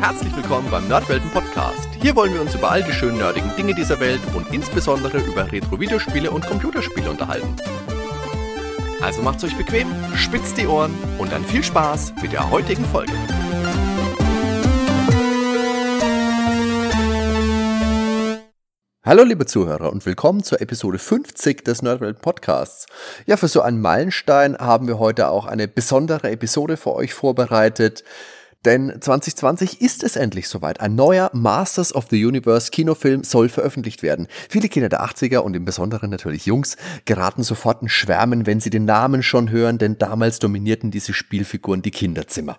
Herzlich willkommen beim Nerdwelten Podcast. Hier wollen wir uns über all die schönen nerdigen Dinge dieser Welt und insbesondere über Retro-Videospiele und Computerspiele unterhalten. Also macht's euch bequem, spitzt die Ohren und dann viel Spaß mit der heutigen Folge. Hallo liebe Zuhörer und willkommen zur Episode 50 des Nerdwelt Podcasts. Ja, für so einen Meilenstein haben wir heute auch eine besondere Episode für euch vorbereitet. Denn 2020 ist es endlich soweit. Ein neuer Masters of the Universe Kinofilm soll veröffentlicht werden. Viele Kinder der 80er und im Besonderen natürlich Jungs geraten sofort in Schwärmen, wenn sie den Namen schon hören, denn damals dominierten diese Spielfiguren die Kinderzimmer.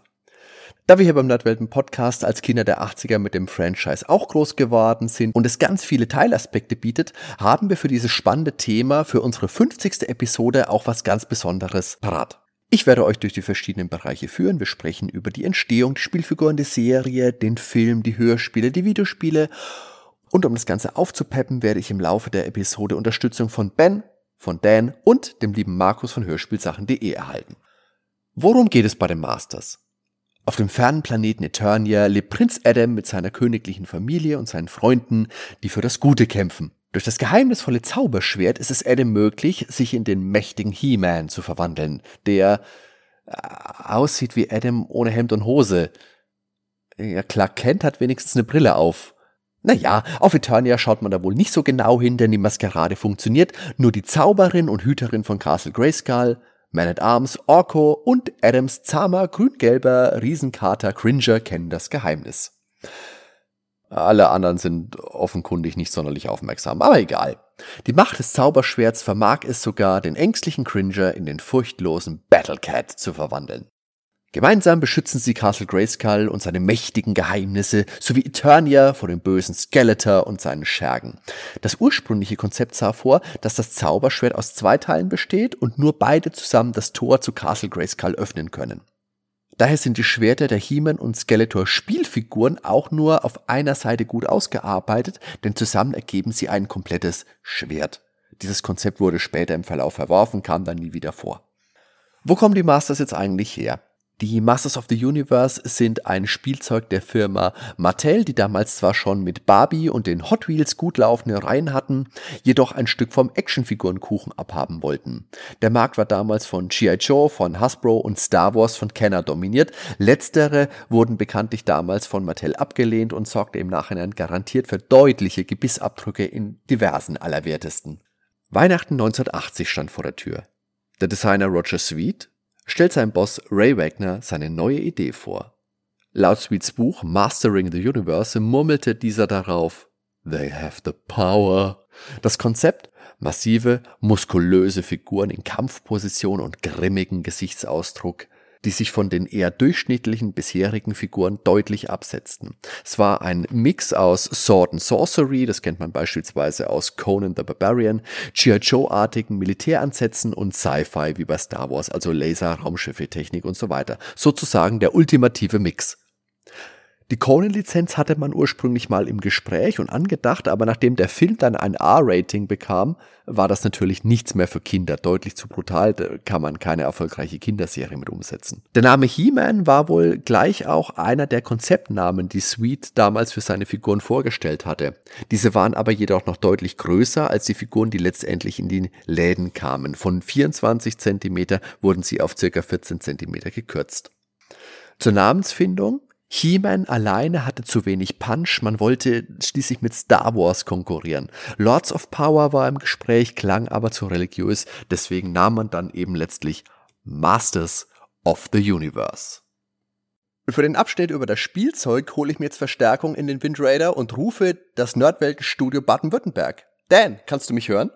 Da wir hier beim Nerdwelten Podcast als Kinder der 80er mit dem Franchise auch groß geworden sind und es ganz viele Teilaspekte bietet, haben wir für dieses spannende Thema für unsere 50. Episode auch was ganz Besonderes parat. Ich werde euch durch die verschiedenen Bereiche führen. Wir sprechen über die Entstehung, die Spielfiguren, die Serie, den Film, die Hörspiele, die Videospiele. Und um das Ganze aufzupeppen, werde ich im Laufe der Episode Unterstützung von Ben, von Dan und dem lieben Markus von Hörspielsachen.de erhalten. Worum geht es bei den Masters? Auf dem fernen Planeten Eternia lebt Prinz Adam mit seiner königlichen Familie und seinen Freunden, die für das Gute kämpfen. Durch das geheimnisvolle Zauberschwert ist es Adam möglich, sich in den mächtigen He-Man zu verwandeln, der äh, aussieht wie Adam ohne Hemd und Hose. Ja, Clark Kent hat wenigstens eine Brille auf. Naja, auf Eternia schaut man da wohl nicht so genau hin, denn die Maskerade funktioniert. Nur die Zauberin und Hüterin von Castle Grayskull, Man at Arms, Orko und Adams zahmer grün-gelber Riesenkater Cringer kennen das Geheimnis. Alle anderen sind offenkundig nicht sonderlich aufmerksam, aber egal. Die Macht des Zauberschwerts vermag es sogar, den ängstlichen Cringer in den furchtlosen Battlecat zu verwandeln. Gemeinsam beschützen sie Castle Grayskull und seine mächtigen Geheimnisse sowie Eternia vor dem bösen Skeletor und seinen Schergen. Das ursprüngliche Konzept sah vor, dass das Zauberschwert aus zwei Teilen besteht und nur beide zusammen das Tor zu Castle Grayskull öffnen können. Daher sind die Schwerter der He-Man und Skeletor Spielfiguren auch nur auf einer Seite gut ausgearbeitet, denn zusammen ergeben sie ein komplettes Schwert. Dieses Konzept wurde später im Verlauf verworfen, kam dann nie wieder vor. Wo kommen die Masters jetzt eigentlich her? Die Masters of the Universe sind ein Spielzeug der Firma Mattel, die damals zwar schon mit Barbie und den Hot Wheels gut laufende Reihen hatten, jedoch ein Stück vom Actionfigurenkuchen abhaben wollten. Der Markt war damals von G.I. Joe, von Hasbro und Star Wars von Kenner dominiert. Letztere wurden bekanntlich damals von Mattel abgelehnt und sorgte im Nachhinein garantiert für deutliche Gebissabdrücke in diversen Allerwertesten. Weihnachten 1980 stand vor der Tür. Der Designer Roger Sweet stellt sein Boss Ray Wagner seine neue Idee vor. Laut Sweets Buch Mastering the Universe murmelte dieser darauf They have the power. Das Konzept massive, muskulöse Figuren in Kampfposition und grimmigen Gesichtsausdruck, die sich von den eher durchschnittlichen bisherigen Figuren deutlich absetzten. Es war ein Mix aus Sword and Sorcery, das kennt man beispielsweise aus Conan the Barbarian, G.I. Joe-artigen Militäransätzen und Sci-Fi wie bei Star Wars, also Laser, Raumschiffe, Technik und so weiter. Sozusagen der ultimative Mix. Die Conan-Lizenz hatte man ursprünglich mal im Gespräch und angedacht, aber nachdem der Film dann ein R-Rating bekam, war das natürlich nichts mehr für Kinder. Deutlich zu brutal, da kann man keine erfolgreiche Kinderserie mit umsetzen. Der Name He-Man war wohl gleich auch einer der Konzeptnamen, die Sweet damals für seine Figuren vorgestellt hatte. Diese waren aber jedoch noch deutlich größer als die Figuren, die letztendlich in die Läden kamen. Von 24 cm wurden sie auf ca. 14 cm gekürzt. Zur Namensfindung He-Man alleine hatte zu wenig Punch, man wollte schließlich mit Star Wars konkurrieren. Lords of Power war im Gespräch, klang aber zu religiös, deswegen nahm man dann eben letztlich Masters of the Universe. Für den Abschnitt über das Spielzeug hole ich mir jetzt Verstärkung in den Wind Raider und rufe das Nerdweltenstudio Baden-Württemberg. Dan, kannst du mich hören?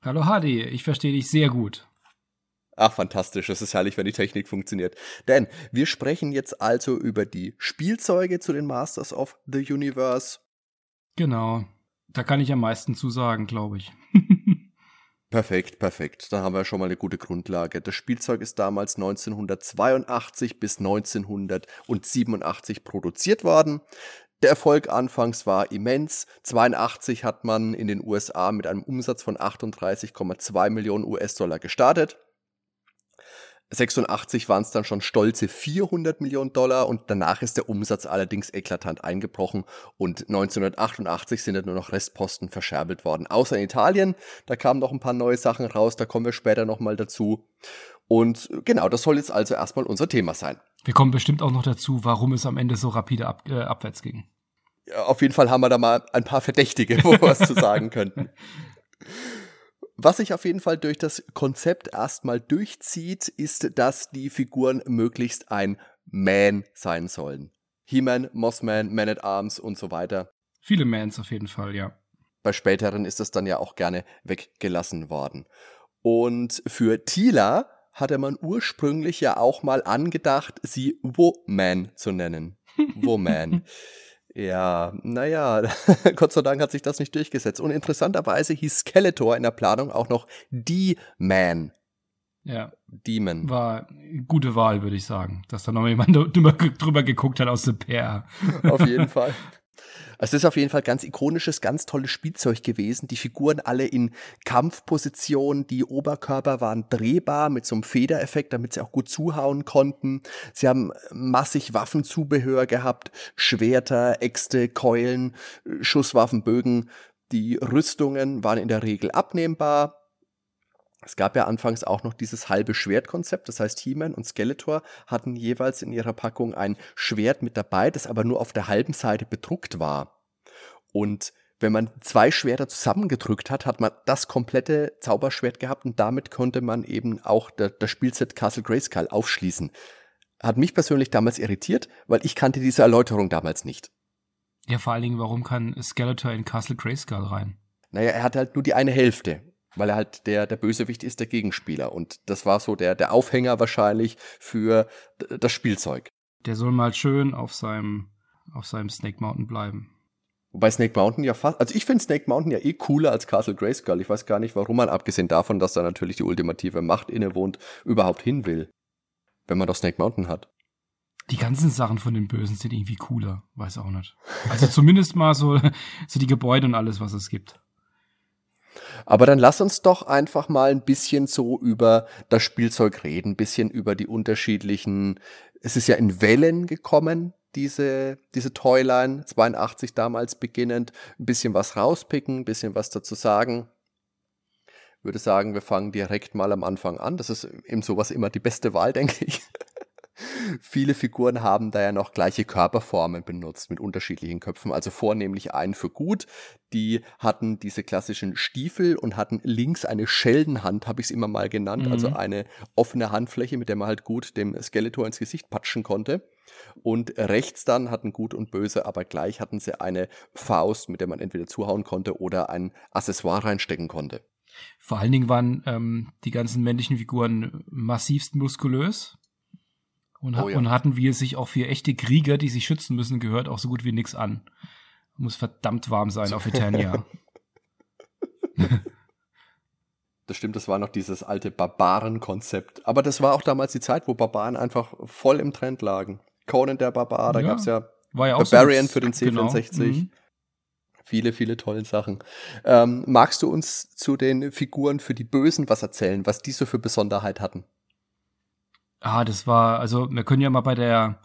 Hallo Hardy, ich verstehe dich sehr gut. Ach, fantastisch. Es ist herrlich, wenn die Technik funktioniert. Denn wir sprechen jetzt also über die Spielzeuge zu den Masters of the Universe. Genau. Da kann ich am meisten zu sagen, glaube ich. perfekt, perfekt. Da haben wir schon mal eine gute Grundlage. Das Spielzeug ist damals 1982 bis 1987 produziert worden. Der Erfolg anfangs war immens. 82 hat man in den USA mit einem Umsatz von 38,2 Millionen US-Dollar gestartet. 86 waren es dann schon stolze 400 Millionen Dollar und danach ist der Umsatz allerdings eklatant eingebrochen und 1988 sind dann nur noch Restposten verscherbelt worden. Außer in Italien, da kamen noch ein paar neue Sachen raus, da kommen wir später nochmal dazu. Und genau, das soll jetzt also erstmal unser Thema sein. Wir kommen bestimmt auch noch dazu, warum es am Ende so rapide ab, äh, abwärts ging. Ja, auf jeden Fall haben wir da mal ein paar Verdächtige, wo wir was zu sagen könnten. Was sich auf jeden Fall durch das Konzept erstmal durchzieht, ist, dass die Figuren möglichst ein Man sein sollen. He-Man, Mossman, Man at Arms und so weiter. Viele Mans auf jeden Fall, ja. Bei späteren ist das dann ja auch gerne weggelassen worden. Und für Tila hatte man ursprünglich ja auch mal angedacht, sie Woman zu nennen. Woman. Ja, naja, Gott sei Dank hat sich das nicht durchgesetzt. Und interessanterweise hieß Skeletor in der Planung auch noch D-Man. Ja. Demon. War gute Wahl, würde ich sagen. Dass da noch jemand drüber, drüber geguckt hat aus dem PR. Auf jeden Fall. Also es ist auf jeden Fall ganz ikonisches, ganz tolles Spielzeug gewesen. Die Figuren alle in Kampfposition, die Oberkörper waren drehbar mit so einem Federeffekt, damit sie auch gut zuhauen konnten. Sie haben massig Waffenzubehör gehabt, Schwerter, Äxte, Keulen, Schusswaffen, Bögen. Die Rüstungen waren in der Regel abnehmbar, es gab ja anfangs auch noch dieses halbe Schwertkonzept, das heißt He-Man und Skeletor hatten jeweils in ihrer Packung ein Schwert mit dabei, das aber nur auf der halben Seite bedruckt war. Und wenn man zwei Schwerter zusammengedrückt hat, hat man das komplette Zauberschwert gehabt und damit konnte man eben auch das Spielset Castle Grayskull aufschließen. Hat mich persönlich damals irritiert, weil ich kannte diese Erläuterung damals nicht. Ja, vor allen Dingen, warum kann Skeletor in Castle Grayskull rein? Naja, er hat halt nur die eine Hälfte weil er halt der, der Bösewicht ist, der Gegenspieler. Und das war so der, der Aufhänger wahrscheinlich für das Spielzeug. Der soll mal schön auf seinem, auf seinem Snake Mountain bleiben. Wobei Snake Mountain ja fast, also ich finde Snake Mountain ja eh cooler als Castle Grayskull. Ich weiß gar nicht, warum man, abgesehen davon, dass da natürlich die ultimative Macht innewohnt, überhaupt hin will. Wenn man doch Snake Mountain hat. Die ganzen Sachen von den Bösen sind irgendwie cooler. Weiß auch nicht. Also zumindest mal so, so die Gebäude und alles, was es gibt. Aber dann lass uns doch einfach mal ein bisschen so über das Spielzeug reden, ein bisschen über die unterschiedlichen, es ist ja in Wellen gekommen, diese, diese Toyline, 82 damals beginnend, ein bisschen was rauspicken, ein bisschen was dazu sagen. Ich würde sagen, wir fangen direkt mal am Anfang an. Das ist eben sowas immer die beste Wahl, denke ich. Viele Figuren haben da ja noch gleiche Körperformen benutzt mit unterschiedlichen Köpfen, also vornehmlich einen für gut. Die hatten diese klassischen Stiefel und hatten links eine Scheldenhand, habe ich es immer mal genannt, also mhm. also eine offene Handfläche, mit der man halt gut dem Skeletor ins Gesicht patschen konnte. Und rechts dann hatten Gut und Böse, aber gleich hatten sie eine Faust, mit der man entweder zuhauen konnte oder ein Accessoire reinstecken konnte. Vor allen Dingen waren ähm, die ganzen männlichen Figuren massivst muskulös. Und, oh, ja. und hatten wir sich auch für echte Krieger, die sich schützen müssen, gehört auch so gut wie nichts an. Muss verdammt warm sein auf Eternia. Das stimmt, das war noch dieses alte Barbaren-Konzept. Aber das war auch damals die Zeit, wo Barbaren einfach voll im Trend lagen. Conan der Barbar, da ja, gab es ja, ja Barbarian so für den C64. Genau. Mhm. Viele, viele tolle Sachen. Ähm, magst du uns zu den Figuren für die Bösen was erzählen, was die so für Besonderheit hatten? Ah, das war, also wir können ja mal bei der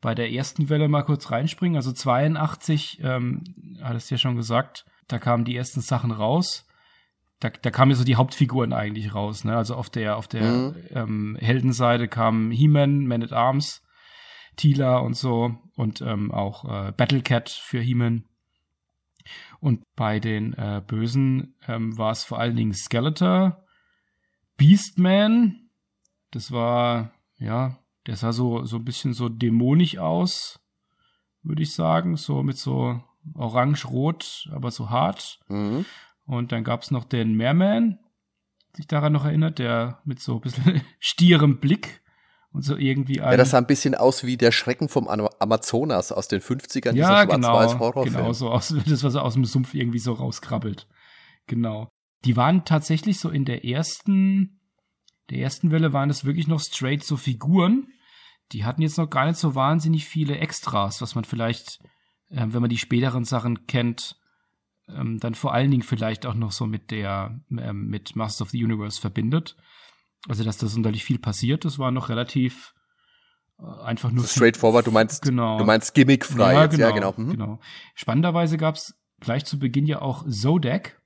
bei der ersten Welle mal kurz reinspringen. Also 82, ähm, hattest ja schon gesagt, da kamen die ersten Sachen raus. Da, da kamen ja so die Hauptfiguren eigentlich raus. Ne? Also auf der auf der mhm. ähm, Heldenseite kamen He-Man, Man at Arms, Tila und so und ähm, auch äh, Battle Cat für He-Man. Und bei den äh, Bösen ähm, war es vor allen Dingen Skeletor, Beastman, das war, ja, der sah so, so ein bisschen so dämonisch aus, würde ich sagen. So mit so orange-rot, aber so hart. Mhm. Und dann gab es noch den Merman, sich daran noch erinnert, der mit so ein bisschen stierem Blick und so irgendwie ein. Ja, das sah ein bisschen aus wie der Schrecken vom Amazonas aus den 50ern, ja, dieser schwarz-weiß Horrorfilm. Genau, so aus, das, was er aus dem Sumpf irgendwie so rauskrabbelt. Genau. Die waren tatsächlich so in der ersten der ersten Welle waren es wirklich noch straight so Figuren. Die hatten jetzt noch gar nicht so wahnsinnig viele Extras, was man vielleicht, äh, wenn man die späteren Sachen kennt, ähm, dann vor allen Dingen vielleicht auch noch so mit der, ähm, mit Master of the Universe verbindet. Also, dass da sonderlich viel passiert, das war noch relativ äh, einfach nur. So straightforward, du meinst, genau. du meinst gimmickfrei. Ja, genau. Ja, genau. Mhm. genau. Spannenderweise gab es gleich zu Beginn ja auch Zodak.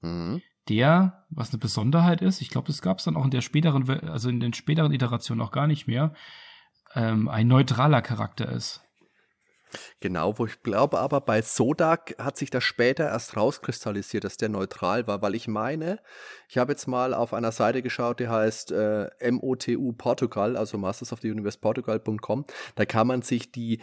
Mhm. Der, was eine Besonderheit ist, ich glaube, das gab es dann auch in der späteren, also in den späteren Iterationen auch gar nicht mehr, ähm, ein neutraler Charakter ist. Genau, wo ich glaube aber bei Sodak hat sich das später erst rauskristallisiert, dass der neutral war, weil ich meine, ich habe jetzt mal auf einer Seite geschaut, die heißt äh, MOTU Portugal, also Masters of the Universe Portugal.com, da kann man sich die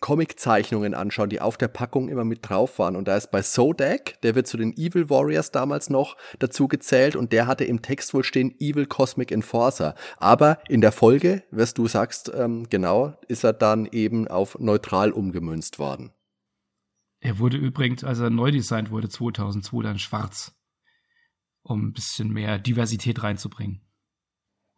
Comiczeichnungen anschauen, die auf der Packung immer mit drauf waren. Und da ist bei Sodak, der wird zu den Evil Warriors damals noch dazu gezählt und der hatte im Text wohl stehen Evil Cosmic Enforcer. Aber in der Folge, was du sagst, ähm, genau, ist er dann eben auf neutral umgemünzt worden. Er wurde übrigens, als er neu designt wurde, 2002 dann schwarz, um ein bisschen mehr Diversität reinzubringen.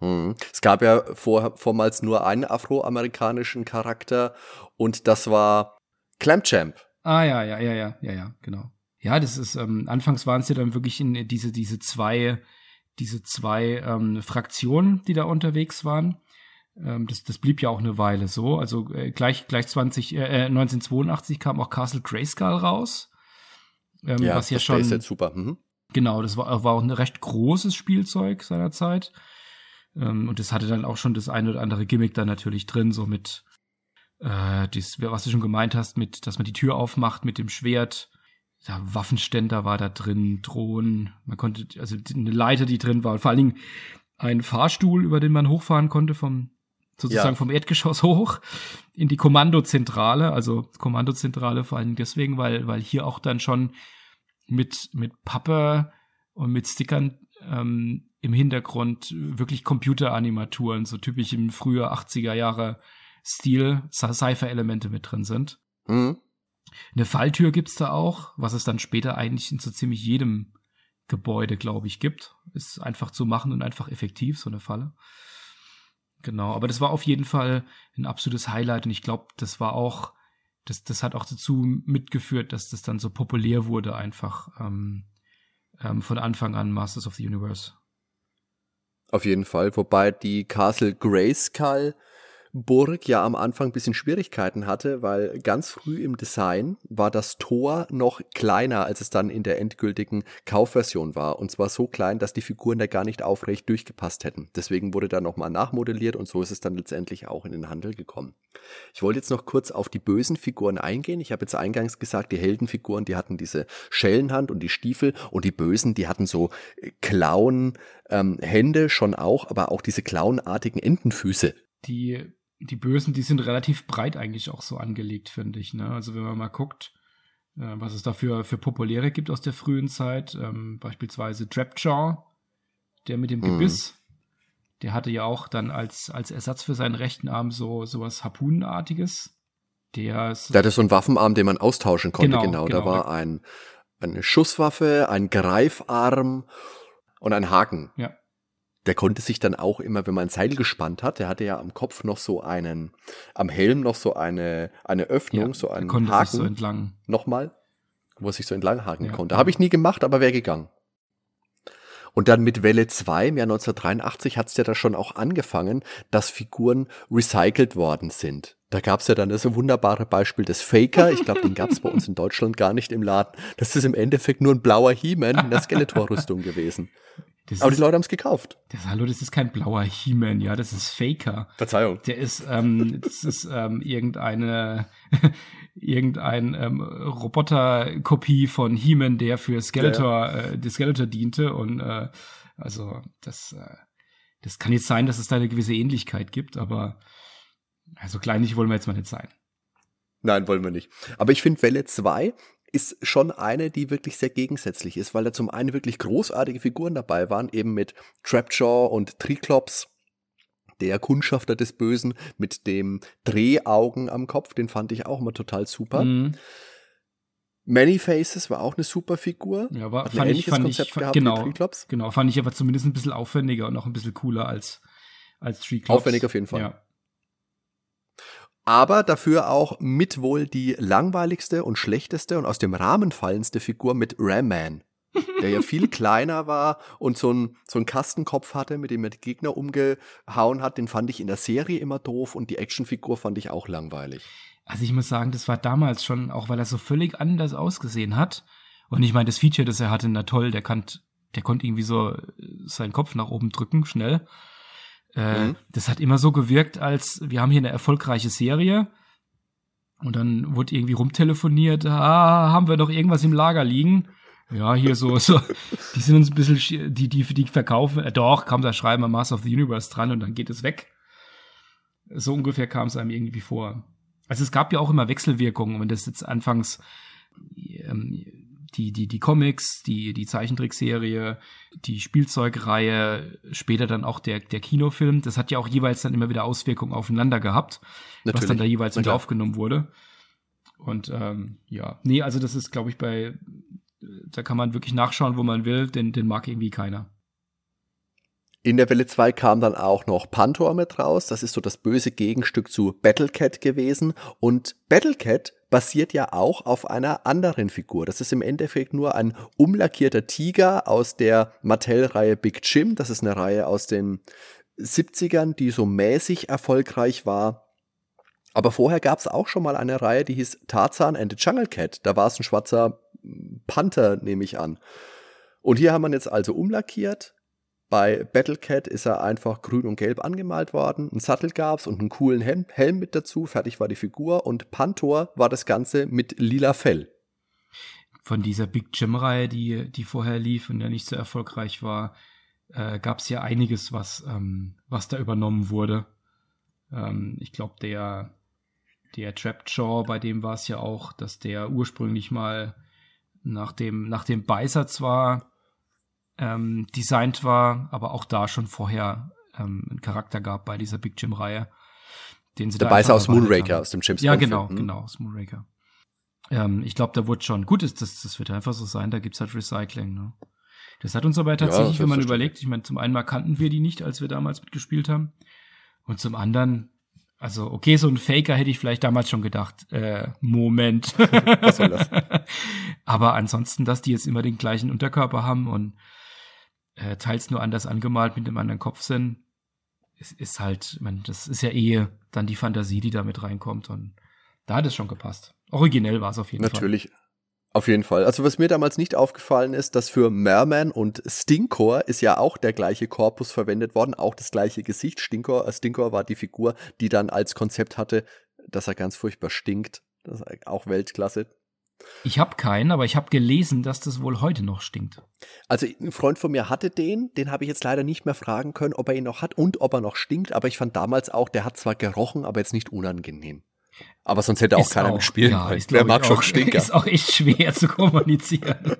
Hm. Es gab ja vor, vormals nur einen afroamerikanischen Charakter und das war Clampchamp. Ah ja, ja, ja, ja, ja, ja, genau. Ja, das ist, ähm, anfangs waren es ja dann wirklich in diese, diese zwei, diese zwei ähm, Fraktionen, die da unterwegs waren. Ähm, das, das blieb ja auch eine Weile so. Also äh, gleich, gleich 20, äh, 1982 kam auch Castle Grayskull raus. Ähm, ja, was ja das schon. Ist jetzt super. Mhm. Genau, das war, war auch ein recht großes Spielzeug seiner Zeit. Ähm, und das hatte dann auch schon das eine oder andere Gimmick da natürlich drin, so mit, äh, dies, was du schon gemeint hast, mit, dass man die Tür aufmacht mit dem Schwert. Ja, Waffenständer war da drin, Drohnen, man konnte, also eine Leiter, die drin war, und vor allen Dingen ein Fahrstuhl, über den man hochfahren konnte vom, sozusagen ja. vom Erdgeschoss hoch in die Kommandozentrale, also Kommandozentrale vor allen Dingen deswegen, weil, weil hier auch dann schon mit, mit Pappe und mit Stickern ähm, im Hintergrund wirklich Computeranimaturen, so typisch im früher 80er Jahre Stil, Cypher-Elemente mit drin sind. Mhm. Eine Falltür gibt's da auch, was es dann später eigentlich in so ziemlich jedem Gebäude, glaube ich, gibt. Ist einfach zu machen und einfach effektiv, so eine Falle. Genau, aber das war auf jeden Fall ein absolutes Highlight und ich glaube, das war auch, das, das hat auch dazu mitgeführt, dass das dann so populär wurde, einfach ähm, ähm, von Anfang an Masters of the Universe. Auf jeden Fall, wobei die Castle Grayskull Burg ja am Anfang ein bisschen Schwierigkeiten hatte, weil ganz früh im Design war das Tor noch kleiner, als es dann in der endgültigen Kaufversion war. Und zwar so klein, dass die Figuren da gar nicht aufrecht durchgepasst hätten. Deswegen wurde da nochmal nachmodelliert und so ist es dann letztendlich auch in den Handel gekommen. Ich wollte jetzt noch kurz auf die bösen Figuren eingehen. Ich habe jetzt eingangs gesagt, die Heldenfiguren, die hatten diese Schellenhand und die Stiefel und die Bösen, die hatten so Klauen, ähm, Hände schon auch, aber auch diese klauenartigen Entenfüße. Die die Bösen, die sind relativ breit eigentlich auch so angelegt, finde ich. Ne? Also wenn man mal guckt, äh, was es dafür für Populäre gibt aus der frühen Zeit, ähm, beispielsweise Trapjaw, der mit dem mhm. Gebiss, der hatte ja auch dann als, als Ersatz für seinen rechten Arm so sowas Harpunenartiges. Der, ist, der hatte so einen Waffenarm, den man austauschen konnte, genau. genau. Da genau. war ein, eine Schusswaffe, ein Greifarm und ein Haken. Ja der konnte sich dann auch immer, wenn man ein Seil gespannt hat, der hatte ja am Kopf noch so einen, am Helm noch so eine, eine Öffnung, ja, so einen konnte Haken. Sich so entlang. Nochmal, wo er sich so entlang haken ja. konnte. Habe ich nie gemacht, aber wäre gegangen. Und dann mit Welle 2 im Jahr 1983 hat es ja da schon auch angefangen, dass Figuren recycelt worden sind. Da gab es ja dann das wunderbare Beispiel des Faker. Ich glaube, den gab es bei uns in Deutschland gar nicht im Laden. Das ist im Endeffekt nur ein blauer He-Man in der Skeletor-Rüstung gewesen. Das Aber ist, die Leute haben es gekauft. Das, hallo, das ist kein blauer He-Man, ja, das ist Faker. Verzeihung. Der ist, ähm, das ist ähm, irgendeine, irgendein ähm, Roboterkopie von He-Man, der für Skeletor, ja, ja. Äh, die Skeletor diente und äh, also das, äh, das kann jetzt sein, dass es da eine gewisse Ähnlichkeit gibt, aber also kleinlich wollen wir jetzt mal nicht sein. Nein, wollen wir nicht. Aber ich finde Welle 2 ist schon eine, die wirklich sehr gegensätzlich ist, weil da zum einen wirklich großartige Figuren dabei waren, eben mit Trapjaw und Triklops, der Kundschafter des Bösen mit dem Drehaugen am Kopf, den fand ich auch immer total super. Mhm. Many Faces war auch eine super Figur. Ja, aber fand ich, fand Konzept ich, gehabt genau, genau, fand ich aber zumindest ein bisschen aufwendiger und auch ein bisschen cooler als, als Tree Aufwendig auf jeden Fall. Ja aber dafür auch mit wohl die langweiligste und schlechteste und aus dem Rahmen fallendste Figur mit Ram Man. der ja viel kleiner war und so ein so ein Kastenkopf hatte, mit dem er die Gegner umgehauen hat, den fand ich in der Serie immer doof und die Actionfigur fand ich auch langweilig. Also ich muss sagen, das war damals schon, auch weil er so völlig anders ausgesehen hat. Und ich meine, das Feature, das er hatte, na toll, der kann, der konnte irgendwie so seinen Kopf nach oben drücken, schnell. Äh, mhm. Das hat immer so gewirkt, als wir haben hier eine erfolgreiche Serie und dann wurde irgendwie rumtelefoniert, ah, haben wir doch irgendwas im Lager liegen. Ja, hier so, so, die sind uns ein bisschen, die, die, die verkaufen, äh, doch, kam da schreiben wir Master of the Universe dran und dann geht es weg. So ungefähr kam es einem irgendwie vor. Also es gab ja auch immer Wechselwirkungen, wenn das jetzt anfangs ähm, die, die, die Comics, die, die Zeichentrickserie, die Spielzeugreihe, später dann auch der, der Kinofilm, das hat ja auch jeweils dann immer wieder Auswirkungen aufeinander gehabt, Natürlich. was dann da jeweils mit aufgenommen wurde. Und ähm, ja, nee, also das ist, glaube ich, bei, da kann man wirklich nachschauen, wo man will, denn den mag irgendwie keiner. In der Welle 2 kam dann auch noch Pantor mit raus. Das ist so das böse Gegenstück zu Battlecat gewesen. Und Battlecat basiert ja auch auf einer anderen Figur. Das ist im Endeffekt nur ein umlackierter Tiger aus der Mattel-Reihe Big Jim. Das ist eine Reihe aus den 70ern, die so mäßig erfolgreich war. Aber vorher gab es auch schon mal eine Reihe, die hieß Tarzan and the Jungle Cat. Da war es ein schwarzer Panther, nehme ich an. Und hier haben wir jetzt also umlackiert. Bei Battlecat ist er einfach grün und gelb angemalt worden. Ein Sattel gab's und einen coolen Helm, Helm mit dazu. Fertig war die Figur. Und Pantor war das Ganze mit lila Fell. Von dieser Big Jim-Reihe, die, die vorher lief und ja nicht so erfolgreich war, äh, gab's ja einiges, was, ähm, was da übernommen wurde. Ähm, ich glaube, der, der Trapped Jaw, bei dem war es ja auch, dass der ursprünglich mal nach dem, nach dem Beißer zwar ähm, designt war, aber auch da schon vorher ähm, einen Charakter gab bei dieser Big Jim-Reihe. Den sie Der Beißer aus Moonraker, haben. aus dem James Ja, genau, hm? genau, aus Moonraker. Ähm, ich glaube, da wurde schon, gut ist, das, das wird einfach so sein, da gibt's halt Recycling, ne? Das hat uns aber tatsächlich, ja, wenn man überlegt, ich meine, zum einen mal kannten wir die nicht, als wir damals mitgespielt haben. Und zum anderen, also, okay, so ein Faker hätte ich vielleicht damals schon gedacht, äh, Moment. Was soll das? aber ansonsten, dass die jetzt immer den gleichen Unterkörper haben und äh, teils nur anders angemalt mit einem anderen Kopf sind, ist, halt, man, das ist ja eh dann die Fantasie, die da mit reinkommt und da hat es schon gepasst. Originell war es auf jeden Natürlich. Fall. Natürlich. Auf jeden Fall. Also was mir damals nicht aufgefallen ist, dass für Merman und Stinkor ist ja auch der gleiche Korpus verwendet worden, auch das gleiche Gesicht. Stinkor, äh, Stinkor war die Figur, die dann als Konzept hatte, dass er ganz furchtbar stinkt. Das ist auch Weltklasse. Ich habe keinen, aber ich habe gelesen, dass das wohl heute noch stinkt. Also ein Freund von mir hatte den, den habe ich jetzt leider nicht mehr fragen können, ob er ihn noch hat und ob er noch stinkt, aber ich fand damals auch, der hat zwar gerochen, aber jetzt nicht unangenehm. Aber sonst hätte auch ist keiner auch, mitspielen ja, können. Wer mag schon Stinker? Ist auch echt schwer zu kommunizieren.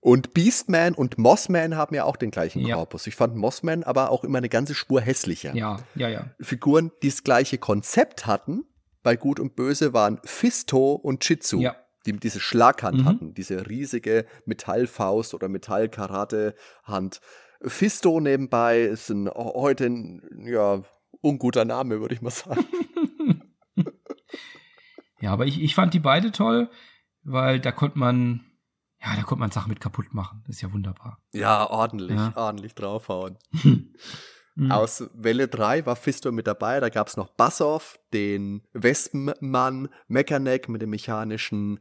und Beastman und Mossman haben ja auch den gleichen ja. Korpus. Ich fand Mossman aber auch immer eine ganze Spur hässlicher. Ja, ja, ja. Figuren, die das gleiche Konzept hatten, bei Gut und Böse waren Fisto und Chitsu. Ja. Die diese Schlaghand mhm. hatten, diese riesige Metallfaust oder Metallkarate-Hand. Fisto nebenbei ist ein, heute ein ja, unguter Name, würde ich mal sagen. ja, aber ich, ich fand die beide toll, weil da konnte man, ja, da konnte man Sachen mit kaputt machen. Das ist ja wunderbar. Ja, ordentlich, ja. ordentlich draufhauen. Mhm. Aus Welle 3 war Fisto mit dabei. Da gab es noch Bassoff, den Wespenmann, Mechaneck mit dem mechanischen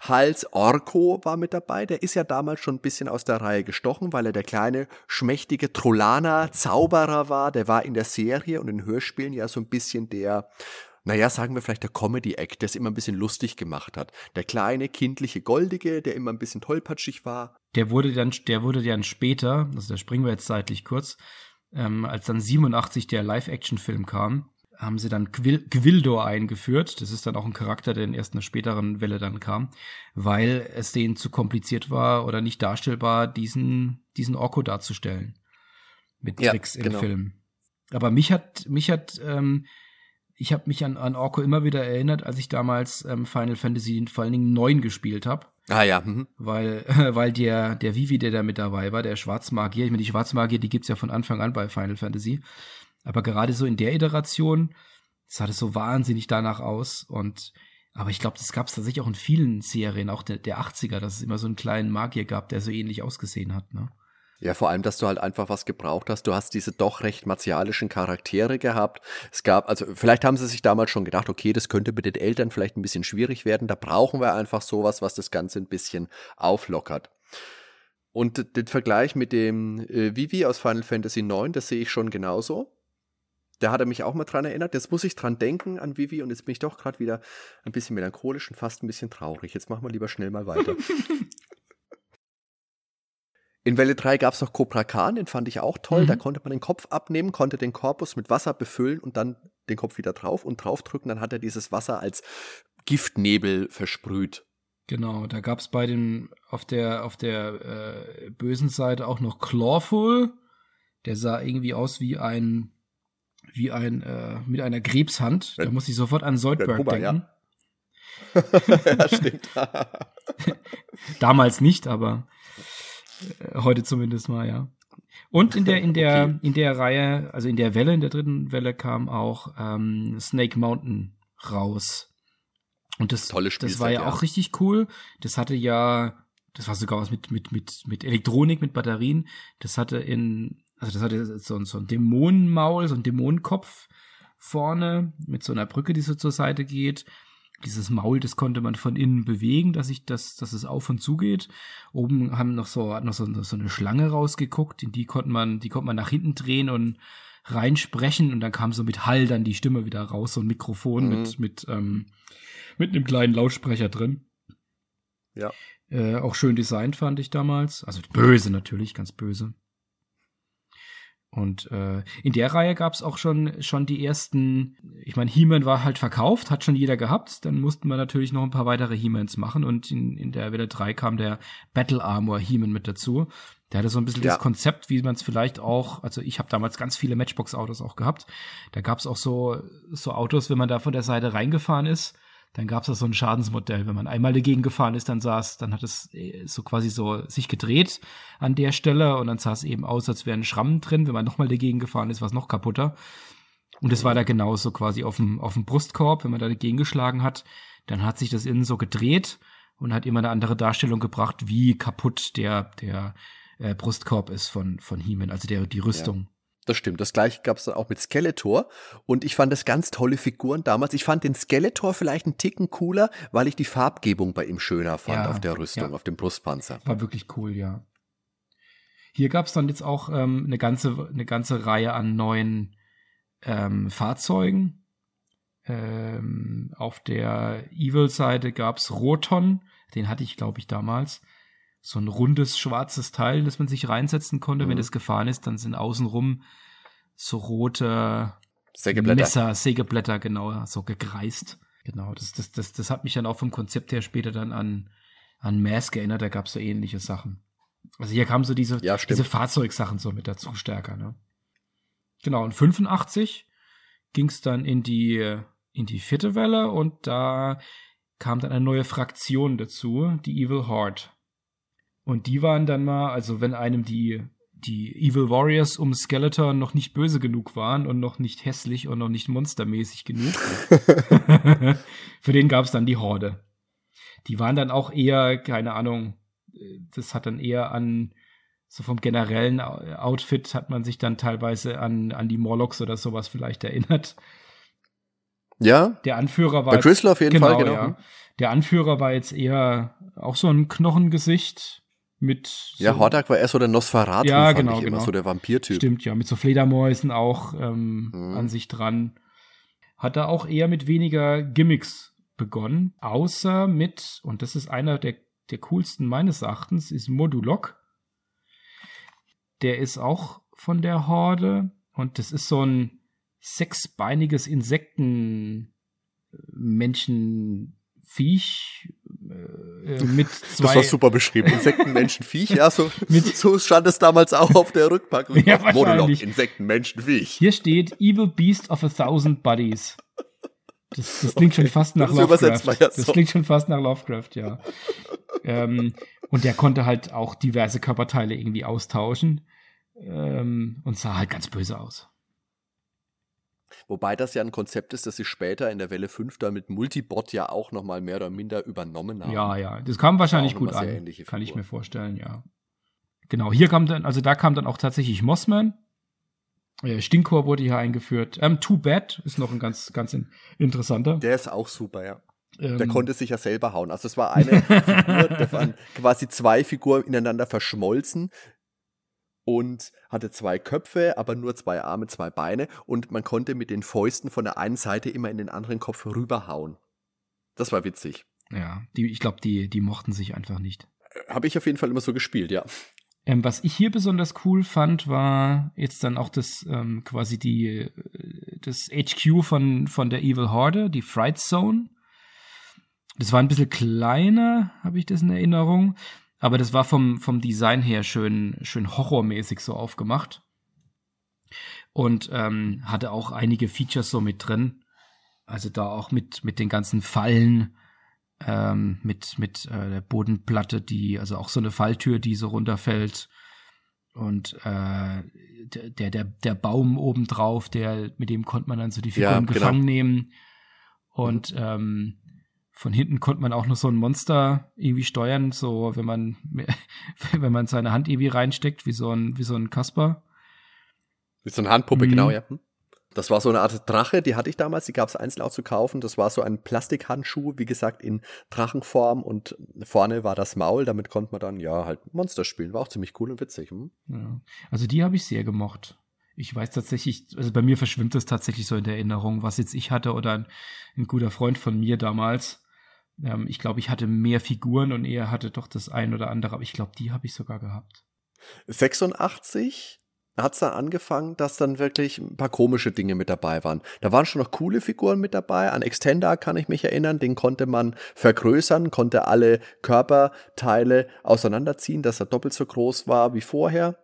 Hals. Orko war mit dabei. Der ist ja damals schon ein bisschen aus der Reihe gestochen, weil er der kleine, schmächtige Trollaner Zauberer war. Der war in der Serie und in Hörspielen ja so ein bisschen der naja, sagen wir vielleicht der Comedy-Act, der es immer ein bisschen lustig gemacht hat. Der kleine, kindliche Goldige, der immer ein bisschen tollpatschig war. Der wurde dann, der wurde dann später, also da springen wir jetzt zeitlich kurz, ähm, als dann 87 der Live-Action-Film kam, haben sie dann Gwil Gwildor eingeführt. Das ist dann auch ein Charakter, der in erst einer späteren Welle dann kam, weil es denen zu kompliziert war oder nicht darstellbar, diesen, diesen Orko darzustellen. Mit Tricks ja, im genau. Film. Aber mich hat, mich hat, ähm, ich habe mich an, an Orko immer wieder erinnert, als ich damals ähm, Final Fantasy vor allen Dingen 9 gespielt habe. Ah ja. Mhm. Weil, weil der, der Vivi, der da mit dabei war, der Schwarzmagier, ich meine, die Schwarzmagier, die gibt's ja von Anfang an bei Final Fantasy. Aber gerade so in der Iteration sah das so wahnsinnig danach aus. Und Aber ich glaube, das gab es tatsächlich auch in vielen Serien, auch der, der 80er, dass es immer so einen kleinen Magier gab, der so ähnlich ausgesehen hat, ne? Ja, vor allem, dass du halt einfach was gebraucht hast. Du hast diese doch recht martialischen Charaktere gehabt. Es gab, also vielleicht haben sie sich damals schon gedacht, okay, das könnte mit den Eltern vielleicht ein bisschen schwierig werden. Da brauchen wir einfach sowas, was das Ganze ein bisschen auflockert. Und den Vergleich mit dem äh, Vivi aus Final Fantasy IX, das sehe ich schon genauso. Da hat er mich auch mal dran erinnert. Jetzt muss ich dran denken an Vivi und jetzt bin ich doch gerade wieder ein bisschen melancholisch und fast ein bisschen traurig. Jetzt machen wir lieber schnell mal weiter. In Welle 3 gab es noch Cobra Khan, den fand ich auch toll. Mhm. Da konnte man den Kopf abnehmen, konnte den Korpus mit Wasser befüllen und dann den Kopf wieder drauf und draufdrücken. Dann hat er dieses Wasser als Giftnebel versprüht. Genau, da gab es bei dem auf der auf der äh, bösen Seite auch noch Clawful. Der sah irgendwie aus wie ein wie ein äh, mit einer Krebshand. Da muss ich sofort an Soldberg Puma, denken. Ja. ja, stimmt. Damals nicht, aber heute zumindest mal, ja. Und in der, in der, okay. in der Reihe, also in der Welle, in der dritten Welle kam auch ähm, Snake Mountain raus. Und das, Tolle das war ja, ja auch richtig cool. Das hatte ja, das war sogar was mit, mit, mit, mit Elektronik, mit Batterien. Das hatte in, also das hatte so, so ein Dämonenmaul, so ein Dämonenkopf vorne mit so einer Brücke, die so zur Seite geht dieses Maul, das konnte man von innen bewegen, dass ich das, dass es auf und zu geht. Oben haben noch so, hat noch so, so eine Schlange rausgeguckt, in die konnte man, die konnte man nach hinten drehen und reinsprechen und dann kam so mit Hall dann die Stimme wieder raus, so ein Mikrofon mhm. mit, mit, ähm, mit einem kleinen Lautsprecher drin. Ja. Äh, auch schön designt fand ich damals. Also böse natürlich, ganz böse. Und äh, in der Reihe gab es auch schon, schon die ersten, ich meine, He-Man war halt verkauft, hat schon jeder gehabt. Dann mussten wir natürlich noch ein paar weitere He-Mans machen. Und in, in der Welle 3 kam der Battle Armor He-Man mit dazu. Der hatte so ein bisschen ja. das Konzept, wie man es vielleicht auch, also ich habe damals ganz viele Matchbox-Autos auch gehabt. Da gab es auch so, so Autos, wenn man da von der Seite reingefahren ist, dann gab es da so ein Schadensmodell. Wenn man einmal dagegen gefahren ist, dann saß, dann hat es äh, so quasi so sich gedreht an der Stelle und dann sah es eben aus, als wären Schrammen drin. Wenn man nochmal dagegen gefahren ist, war es noch kaputter. Und es war da genauso quasi auf dem, auf dem Brustkorb, wenn man da dagegen geschlagen hat, dann hat sich das innen so gedreht und hat immer eine andere Darstellung gebracht, wie kaputt der, der äh, Brustkorb ist von, von He-Man, also der, die Rüstung. Das stimmt. Das gleiche gab es dann auch mit Skeletor. Und ich fand das ganz tolle Figuren damals. Ich fand den Skeletor vielleicht einen Ticken cooler, weil ich die Farbgebung bei ihm schöner fand ja, auf der Rüstung, ja. auf dem Brustpanzer. War wirklich cool, ja. Hier gab es dann jetzt auch ähm, eine, ganze, eine ganze Reihe an neuen ähm, Fahrzeugen. Ähm, auf der Evil-Seite gab es Roton. Den hatte ich, glaube ich, damals so ein rundes schwarzes Teil, das man sich reinsetzen konnte. Mhm. Wenn es gefahren ist, dann sind außenrum so rote Sägeblätter. Messer, Sägeblätter, genau, so gekreist. Genau, das, das, das, das hat mich dann auch vom Konzept her später dann an, an Mask erinnert, da gab es so ähnliche Sachen. Also hier kamen so diese, ja, diese Fahrzeugsachen so mit dazu stärker, ne? Genau, und 85 ging es dann in die, in die vierte Welle und da kam dann eine neue Fraktion dazu, die Evil Horde. Und die waren dann mal, also wenn einem die, die Evil Warriors um Skeletor noch nicht böse genug waren und noch nicht hässlich und noch nicht monstermäßig genug, für den gab es dann die Horde. Die waren dann auch eher, keine Ahnung, das hat dann eher an, so vom generellen Outfit hat man sich dann teilweise an, an die Morlocks oder sowas vielleicht erinnert. Ja. Der Anführer war. Bei Crystal auf jeden genau, Fall, genau. Ja. Der Anführer war jetzt eher auch so ein Knochengesicht mit. So, ja, Hordak war eher so der Nosferatu, ja, genau, genau. immer so der Vampirtyp. Stimmt, ja, mit so Fledermäusen auch ähm, mhm. an sich dran. Hat er auch eher mit weniger Gimmicks begonnen, außer mit, und das ist einer der, der coolsten meines Erachtens, ist Modulok. Der ist auch von der Horde und das ist so ein sechsbeiniges Insekten-Menschen-Viech, äh, mit zwei. Das war super beschrieben. Insekten, Menschen, Viech. Ja, so, mit so stand es damals auch auf der Rückpackung. Ja, wahrscheinlich. Insekten, Menschen, Viech. Hier steht Evil Beast of a Thousand Bodies. Das, das klingt okay. schon fast nach Lovecraft. Ja so. Das klingt schon fast nach Lovecraft, ja. ähm, und der konnte halt auch diverse Körperteile irgendwie austauschen ähm, und sah halt ganz böse aus. Wobei das ja ein Konzept ist, das sie später in der Welle 5 dann mit Multibot ja auch nochmal mehr oder minder übernommen haben. Ja, ja, das kam wahrscheinlich gut an. Kann ich mir vorstellen, ja. Genau, hier kam dann, also da kam dann auch tatsächlich Mossman. Äh, Stinkor wurde hier eingeführt. Ähm, Too Bad ist noch ein ganz, ganz interessanter. Der ist auch super, ja. Ähm, der konnte sich ja selber hauen. Also es war eine Figur, da waren quasi zwei Figuren ineinander verschmolzen und hatte zwei Köpfe, aber nur zwei Arme, zwei Beine und man konnte mit den Fäusten von der einen Seite immer in den anderen Kopf rüberhauen. Das war witzig. Ja, die, ich glaube, die, die mochten sich einfach nicht. Habe ich auf jeden Fall immer so gespielt, ja. Ähm, was ich hier besonders cool fand, war jetzt dann auch das ähm, quasi die äh, das HQ von von der Evil Horde, die Fright Zone. Das war ein bisschen kleiner, habe ich das in Erinnerung, aber das war vom vom Design her schön schön horrormäßig so aufgemacht und ähm, hatte auch einige Features so mit drin. Also da auch mit mit den ganzen Fallen ähm, mit, mit äh, der Bodenplatte, die, also auch so eine Falltür, die so runterfällt. Und äh, der, der, der Baum obendrauf, der, mit dem konnte man dann so die Figuren ja, genau. gefangen nehmen. Und mhm. ähm, von hinten konnte man auch noch so ein Monster irgendwie steuern, so wenn man, wenn man seine Hand irgendwie reinsteckt, wie so ein, wie so ein Kasper. Wie so eine Handpuppe, mhm. genau, ja. Hm. Das war so eine Art Drache, die hatte ich damals, die gab es einzeln auch zu kaufen. Das war so ein Plastikhandschuh, wie gesagt, in Drachenform und vorne war das Maul, damit konnte man dann ja halt Monster spielen. War auch ziemlich cool und witzig. Hm? Ja. Also die habe ich sehr gemocht. Ich weiß tatsächlich, also bei mir verschwimmt das tatsächlich so in der Erinnerung, was jetzt ich hatte oder ein, ein guter Freund von mir damals. Ähm, ich glaube, ich hatte mehr Figuren und er hatte doch das ein oder andere, aber ich glaube, die habe ich sogar gehabt. 86 hat es dann angefangen, dass dann wirklich ein paar komische Dinge mit dabei waren. Da waren schon noch coole Figuren mit dabei. An Extender kann ich mich erinnern, den konnte man vergrößern, konnte alle Körperteile auseinanderziehen, dass er doppelt so groß war wie vorher.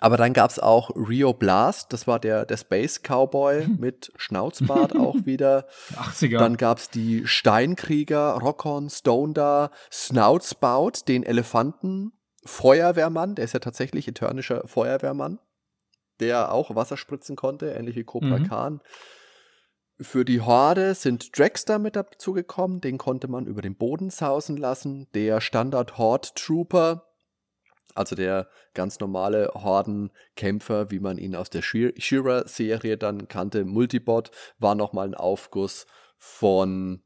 Aber dann gab's auch Rio Blast, das war der, der Space Cowboy mit Schnauzbart auch wieder. 80er. Dann gab's die Steinkrieger, Rockon, Stone Snoutspout, den Elefanten Feuerwehrmann, der ist ja tatsächlich eternischer Feuerwehrmann, der auch Wasser spritzen konnte, ähnlich wie Cobra mhm. Khan. Für die Horde sind Dragster mit dazu gekommen, den konnte man über den Boden sausen lassen. Der Standard Horde Trooper, also der ganz normale Hordenkämpfer, wie man ihn aus der Shira-Serie dann kannte, Multibot, war nochmal ein Aufguss von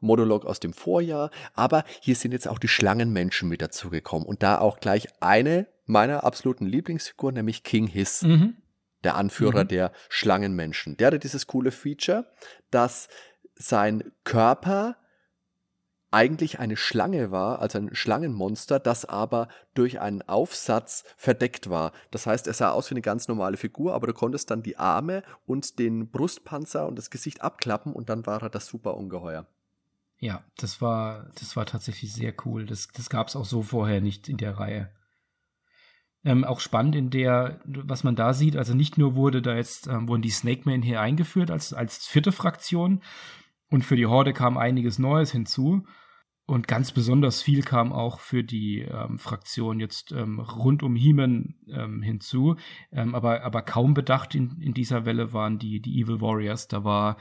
Monolog aus dem Vorjahr, aber hier sind jetzt auch die Schlangenmenschen mit dazugekommen und da auch gleich eine meiner absoluten Lieblingsfiguren, nämlich King Hiss. Mhm. Der Anführer mhm. der Schlangenmenschen. Der hatte dieses coole Feature, dass sein Körper eigentlich eine Schlange war, also ein Schlangenmonster, das aber durch einen Aufsatz verdeckt war. Das heißt, er sah aus wie eine ganz normale Figur, aber du konntest dann die Arme und den Brustpanzer und das Gesicht abklappen und dann war er das super Ungeheuer. Ja, das war, das war tatsächlich sehr cool. Das, das gab es auch so vorher nicht in der Reihe. Ähm, auch spannend in der, was man da sieht, also nicht nur wurde da jetzt, ähm, wurden die Snake Men hier eingeführt als, als vierte Fraktion und für die Horde kam einiges Neues hinzu. Und ganz besonders viel kam auch für die ähm, Fraktion jetzt ähm, rund um Heeman ähm, hinzu. Ähm, aber, aber kaum bedacht in, in dieser Welle waren die, die Evil Warriors. Da war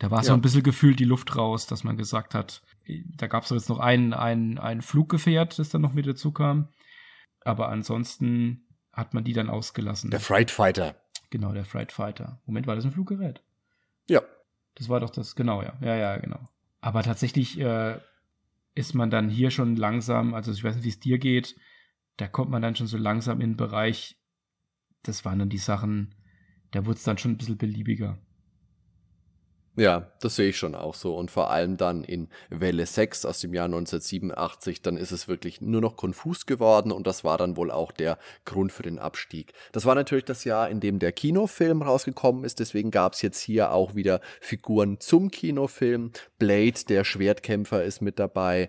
da war ja. so ein bisschen gefühlt die Luft raus, dass man gesagt hat, da gab es jetzt noch ein, ein, ein Fluggefährt, das dann noch mit dazu kam. Aber ansonsten hat man die dann ausgelassen. Der Fright Fighter. Genau, der Fright Fighter. Moment, war das ein Fluggerät? Ja. Das war doch das, genau, ja. Ja, ja, genau. Aber tatsächlich äh, ist man dann hier schon langsam, also ich weiß nicht, wie es dir geht, da kommt man dann schon so langsam in den Bereich, das waren dann die Sachen, da wurde es dann schon ein bisschen beliebiger. Ja, das sehe ich schon auch so. Und vor allem dann in Welle 6 aus dem Jahr 1987, dann ist es wirklich nur noch konfus geworden und das war dann wohl auch der Grund für den Abstieg. Das war natürlich das Jahr, in dem der Kinofilm rausgekommen ist, deswegen gab es jetzt hier auch wieder Figuren zum Kinofilm. Blade, der Schwertkämpfer, ist mit dabei.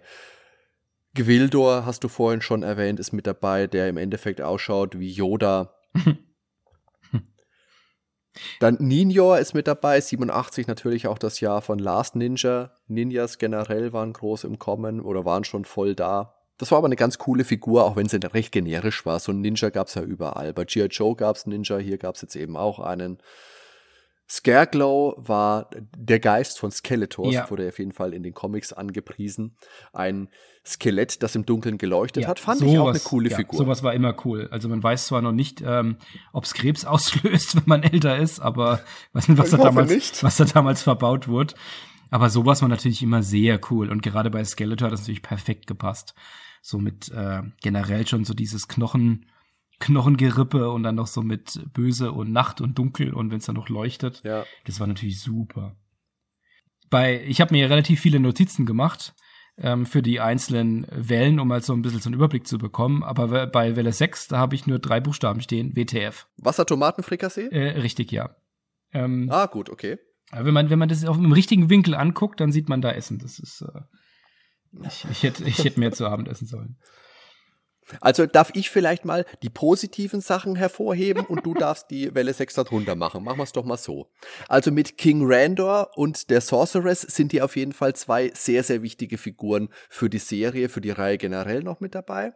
Gwildor, hast du vorhin schon erwähnt, ist mit dabei, der im Endeffekt ausschaut wie Yoda. Dann Ninja ist mit dabei, 87 natürlich auch das Jahr von Last Ninja. Ninjas generell waren groß im Kommen oder waren schon voll da. Das war aber eine ganz coole Figur, auch wenn sie recht generisch war. So ein Ninja gab es ja überall. Bei G.I. Joe gab es Ninja, hier gab es jetzt eben auch einen. Scareglow war der Geist von Skeletor, Ja. wurde auf jeden Fall in den Comics angepriesen. Ein Skelett, das im Dunkeln geleuchtet Ja, hat, fand ich auch eine sowas- coole ja, Figur. Sowas war immer cool. Also man weiß zwar noch nicht, ähm, ob es Krebs auslöst, wenn man älter ist, aber weiß nicht, was da damals, nicht. was da damals verbaut wurde. Aber sowas war natürlich immer sehr cool. Und gerade bei Skeletor hat das natürlich perfekt gepasst. So mit äh, generell schon so dieses Knochen, Knochengerippe und dann noch so mit böse und Nacht und dunkel und wenn es dann noch leuchtet. ja. Das war natürlich super. Bei, ich habe mir relativ viele Notizen gemacht ähm, für die einzelnen Wellen, um mal so ein bisschen so einen Überblick zu bekommen. Aber bei Welle 6, da habe ich nur drei Buchstaben stehen, WTF. Wassertomatenfrikassee? Äh, richtig, ja. Ähm, Ah, gut, okay. aber wenn man, wenn man das auf dem richtigen Winkel anguckt, dann sieht man da Essen. Das ist, äh, ich, ich hätte, ich hätte mehr zu Abend essen sollen. Also darf ich vielleicht mal die positiven Sachen hervorheben und du darfst die Welle 6 darunter machen. Machen wir es doch mal so. Also mit King Randor und der Sorceress sind die auf jeden Fall zwei sehr, sehr wichtige Figuren für die Serie, für die Reihe generell noch mit dabei.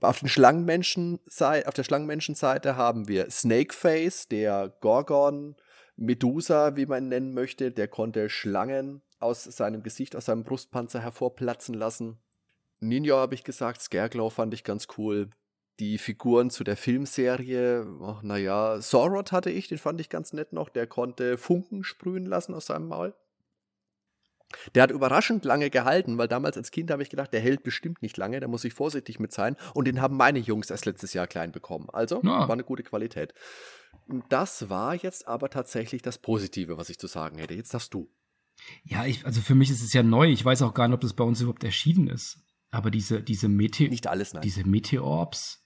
Auf, den Schlangenmenschen auf der Schlangenmenschenseite haben wir Snakeface, der Gorgon, Medusa, wie man ihn nennen möchte. Der konnte Schlangen aus seinem Gesicht, aus seinem Brustpanzer hervorplatzen lassen. Ninja habe ich gesagt, Scareglow fand ich ganz cool. Die Figuren zu der Filmserie, oh, naja, Sorod hatte ich, den fand ich ganz nett noch. Der konnte Funken sprühen lassen aus seinem Maul. Der hat überraschend lange gehalten, weil damals als Kind habe ich gedacht, der hält bestimmt nicht lange, da muss ich vorsichtig mit sein. Und den haben meine Jungs erst letztes Jahr klein bekommen. Also Ja. war eine gute Qualität. Das war jetzt aber tatsächlich das Positive, was ich zu sagen hätte. Jetzt darfst du. Ja, ich, also für mich ist es ja neu. Ich weiß auch gar nicht, ob das bei uns überhaupt erschienen ist. Aber diese, diese Mete Nicht alles, nein. diese Meteorbs.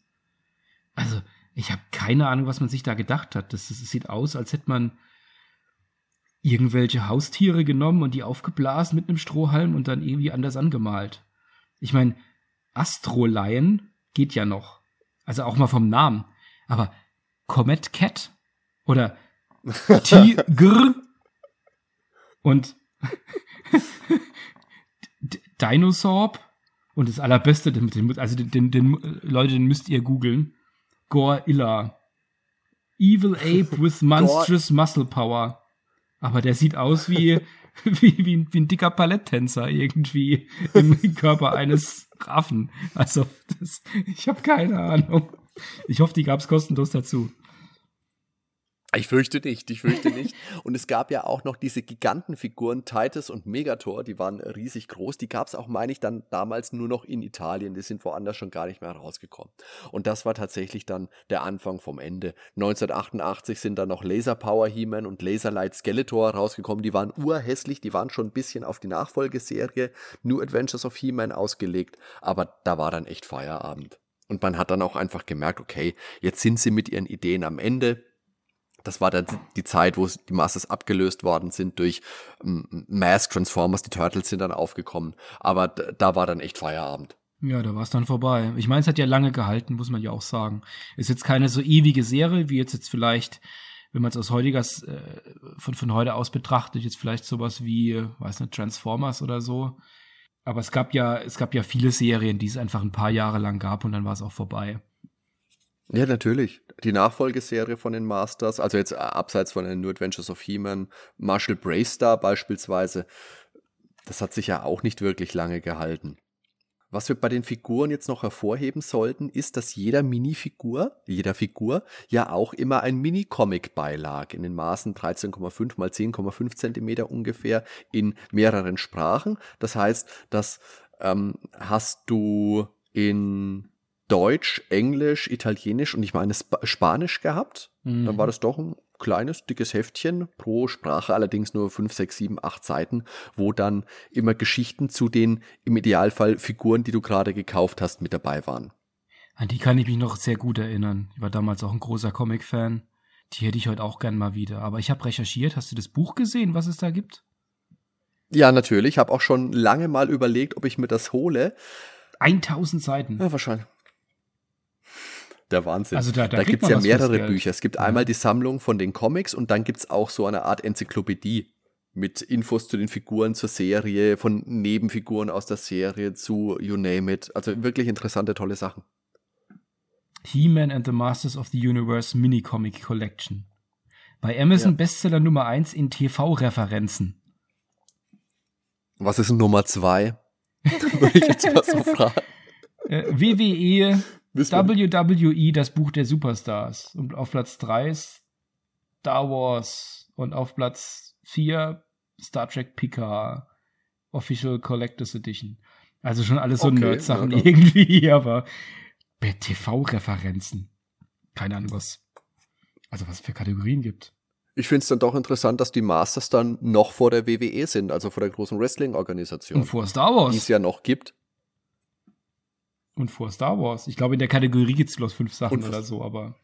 Also, ich habe keine Ahnung, was man sich da gedacht hat. Das, das sieht aus, als hätte man irgendwelche Haustiere genommen und die aufgeblasen mit einem Strohhalm und dann irgendwie anders angemalt. Ich meine, Astrolion geht ja noch. Also auch mal vom Namen. Aber Comet Cat oder Tiger und Dinosaur und das allerbeste, den, den, also den, den, den Leute, den müsst ihr googeln. Gorilla. Evil Ape with monstrous muscle power. Aber der sieht aus wie, wie, wie, ein, wie ein dicker Paletttänzer irgendwie im Körper eines Raffen. Also, das, ich habe keine Ahnung. Ich hoffe, die gab's kostenlos dazu. Ich fürchte nicht, ich fürchte nicht. Und es gab ja auch noch diese Gigantenfiguren Titus und Megator, die waren riesig groß. Die gab es auch, meine ich, dann damals nur noch in Italien. Die sind woanders schon gar nicht mehr rausgekommen. Und das war tatsächlich dann der Anfang vom Ende. 1988 sind dann noch Laser Power He-Man und Laser Light Skeletor rausgekommen. Die waren urhässlich, die waren schon ein bisschen auf die Nachfolgeserie New Adventures of He-Man ausgelegt. Aber da war dann echt Feierabend. Und man hat dann auch einfach gemerkt, okay, jetzt sind sie mit ihren Ideen am Ende das war dann die Zeit, wo die Masters abgelöst worden sind durch ähm, Mask Transformers, die Turtles sind dann aufgekommen. Aber da war dann echt Feierabend. Ja, da war es dann vorbei. Ich meine, es hat ja lange gehalten, muss man ja auch sagen. Ist jetzt keine so ewige Serie, wie jetzt jetzt vielleicht, wenn man es aus heutiger, äh, von, von heute aus betrachtet, jetzt vielleicht sowas wie, äh, weiß nicht, Transformers oder so. Aber es gab ja, es gab ja viele Serien, die es einfach ein paar Jahre lang gab und dann war es auch vorbei. Ja, natürlich. Die Nachfolgeserie von den Masters, also jetzt abseits von den New Adventures of He-Man, Marshall Braystar beispielsweise, das hat sich ja auch nicht wirklich lange gehalten. Was wir bei den Figuren jetzt noch hervorheben sollten, ist, dass jeder Minifigur, jeder Figur, ja auch immer ein Mini-Comic beilag, in den Maßen 13,5 mal 10,5 Zentimeter ungefähr, in mehreren Sprachen. Das heißt, das ähm, hast du in Deutsch, Englisch, Italienisch und ich meine Sp Spanisch gehabt. Mhm. Dann war das doch ein kleines, dickes Heftchen pro Sprache, allerdings nur 5, 6, 7, 8 Seiten, wo dann immer Geschichten zu den im Idealfall Figuren, die du gerade gekauft hast, mit dabei waren. An die kann ich mich noch sehr gut erinnern. Ich war damals auch ein großer Comic-Fan. Die hätte ich heute auch gern mal wieder. Aber ich habe recherchiert. Hast du das Buch gesehen, was es da gibt? Ja, natürlich. Ich habe auch schon lange mal überlegt, ob ich mir das hole. 1000 Seiten. Ja, wahrscheinlich der Wahnsinn. Also da, da, da gibt es ja mehrere Bücher. Es gibt ja. einmal die Sammlung von den Comics und dann gibt es auch so eine Art Enzyklopädie mit Infos zu den Figuren zur Serie, von Nebenfiguren aus der Serie zu You Name It. Also wirklich interessante, tolle Sachen. He-Man and the Masters of the Universe Mini-Comic Collection. Bei Amazon ja. Bestseller Nummer 1 in TV-Referenzen. Was ist Nummer 2? Würde ich jetzt mal so fragen. Äh, WWE, WWE, das Buch der Superstars. Und auf Platz 3 ist Star Wars. Und auf Platz 4 Star Trek Picard. Official Collectors Edition. Also schon alles so okay, Nerd-Sachen ja, irgendwie, aber TV-Referenzen. Keine Ahnung, was, also was für Kategorien gibt. Ich finde es dann doch interessant, dass die Masters dann noch vor der WWE sind, also vor der großen Wrestling-Organisation. Und vor Star Wars. Die es ja noch gibt. Und vor Star Wars. Ich glaube, in der Kategorie gibt es bloß fünf Sachen oder so, aber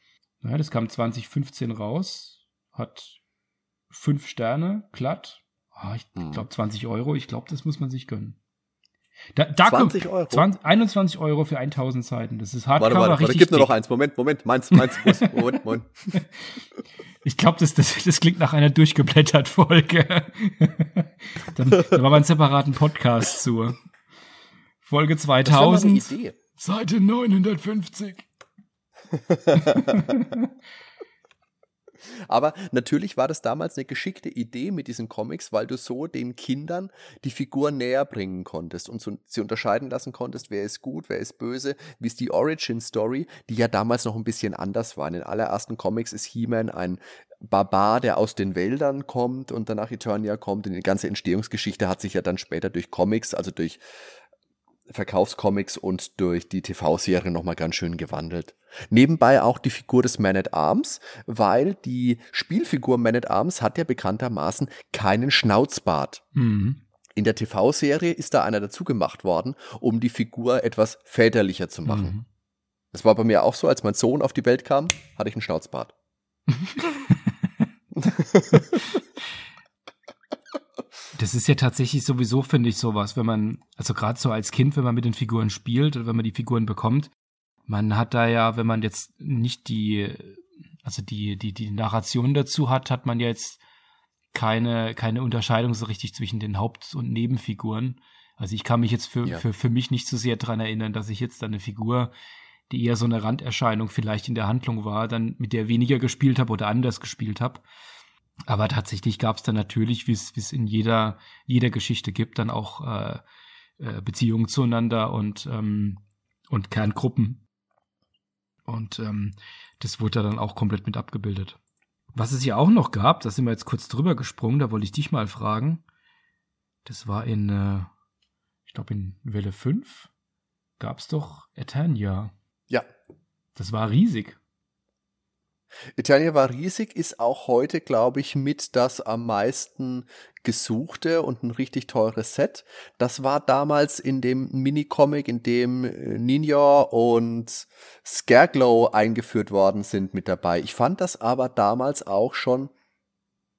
naja, das kam 2015 raus, hat fünf Sterne, glatt. Oh, ich hm. glaube 20 Euro, ich glaube, das muss man sich gönnen. Da, da 20 Euro? 20, 21 Euro für 1000 Seiten. Das ist Hardcover, warte, warte, richtig gib nur noch eins. Moment, Moment. Meins, meins, Moment, Moment. Ich glaube, das, das, das klingt nach einer durchgeblättert Folge. dann, dann machen wir einen separaten Podcast zu. Folge 2000. Seite 950. Aber natürlich war das damals eine geschickte Idee mit diesen Comics, weil du so den Kindern die Figuren näher bringen konntest und so, sie unterscheiden lassen konntest, wer ist gut, wer ist böse, wie ist die Origin Story, die ja damals noch ein bisschen anders war. In den allerersten Comics ist He-Man ein Barbar, der aus den Wäldern kommt und danach Eternia kommt. Und die ganze Entstehungsgeschichte hat sich ja dann später durch Comics, also durch Verkaufscomics und durch die TV-Serie nochmal ganz schön gewandelt. Nebenbei auch die Figur des Man at Arms, weil die Spielfigur Man at Arms hat ja bekanntermaßen keinen Schnauzbart. Mhm. In der TV-Serie ist da einer dazu gemacht worden, um die Figur etwas väterlicher zu machen. Mhm. Das war bei mir auch so, als mein Sohn auf die Welt kam, hatte ich einen Schnauzbart. Das ist ja tatsächlich sowieso, finde ich, sowas, wenn man, also gerade so als Kind, wenn man mit den Figuren spielt oder wenn man die Figuren bekommt, man hat da ja, wenn man jetzt nicht die, also die, die, die Narration dazu hat, hat man ja jetzt keine, keine Unterscheidung so richtig zwischen den Haupt- und Nebenfiguren. Also ich kann mich jetzt für, ja. für, für mich nicht so sehr dran erinnern, dass ich jetzt eine Figur, die eher so eine Randerscheinung vielleicht in der Handlung war, dann mit der weniger gespielt habe oder anders gespielt habe. Aber tatsächlich gab es dann natürlich, wie es in jeder, jeder Geschichte gibt, dann auch äh, äh, Beziehungen zueinander und, ähm, und Kerngruppen. Und ähm, das wurde dann auch komplett mit abgebildet. Was es ja auch noch gab, da sind wir jetzt kurz drüber gesprungen, da wollte ich dich mal fragen. Das war in, äh, ich glaube in Welle 5 gab es doch Eternia. Ja. Das war riesig. Eternia war riesig, ist auch heute, glaube ich, mit das am meisten gesuchte und ein richtig teures Set. Das war damals in dem Minicomic, in dem äh, Ninja und Scareglow eingeführt worden sind mit dabei. Ich fand das aber damals auch schon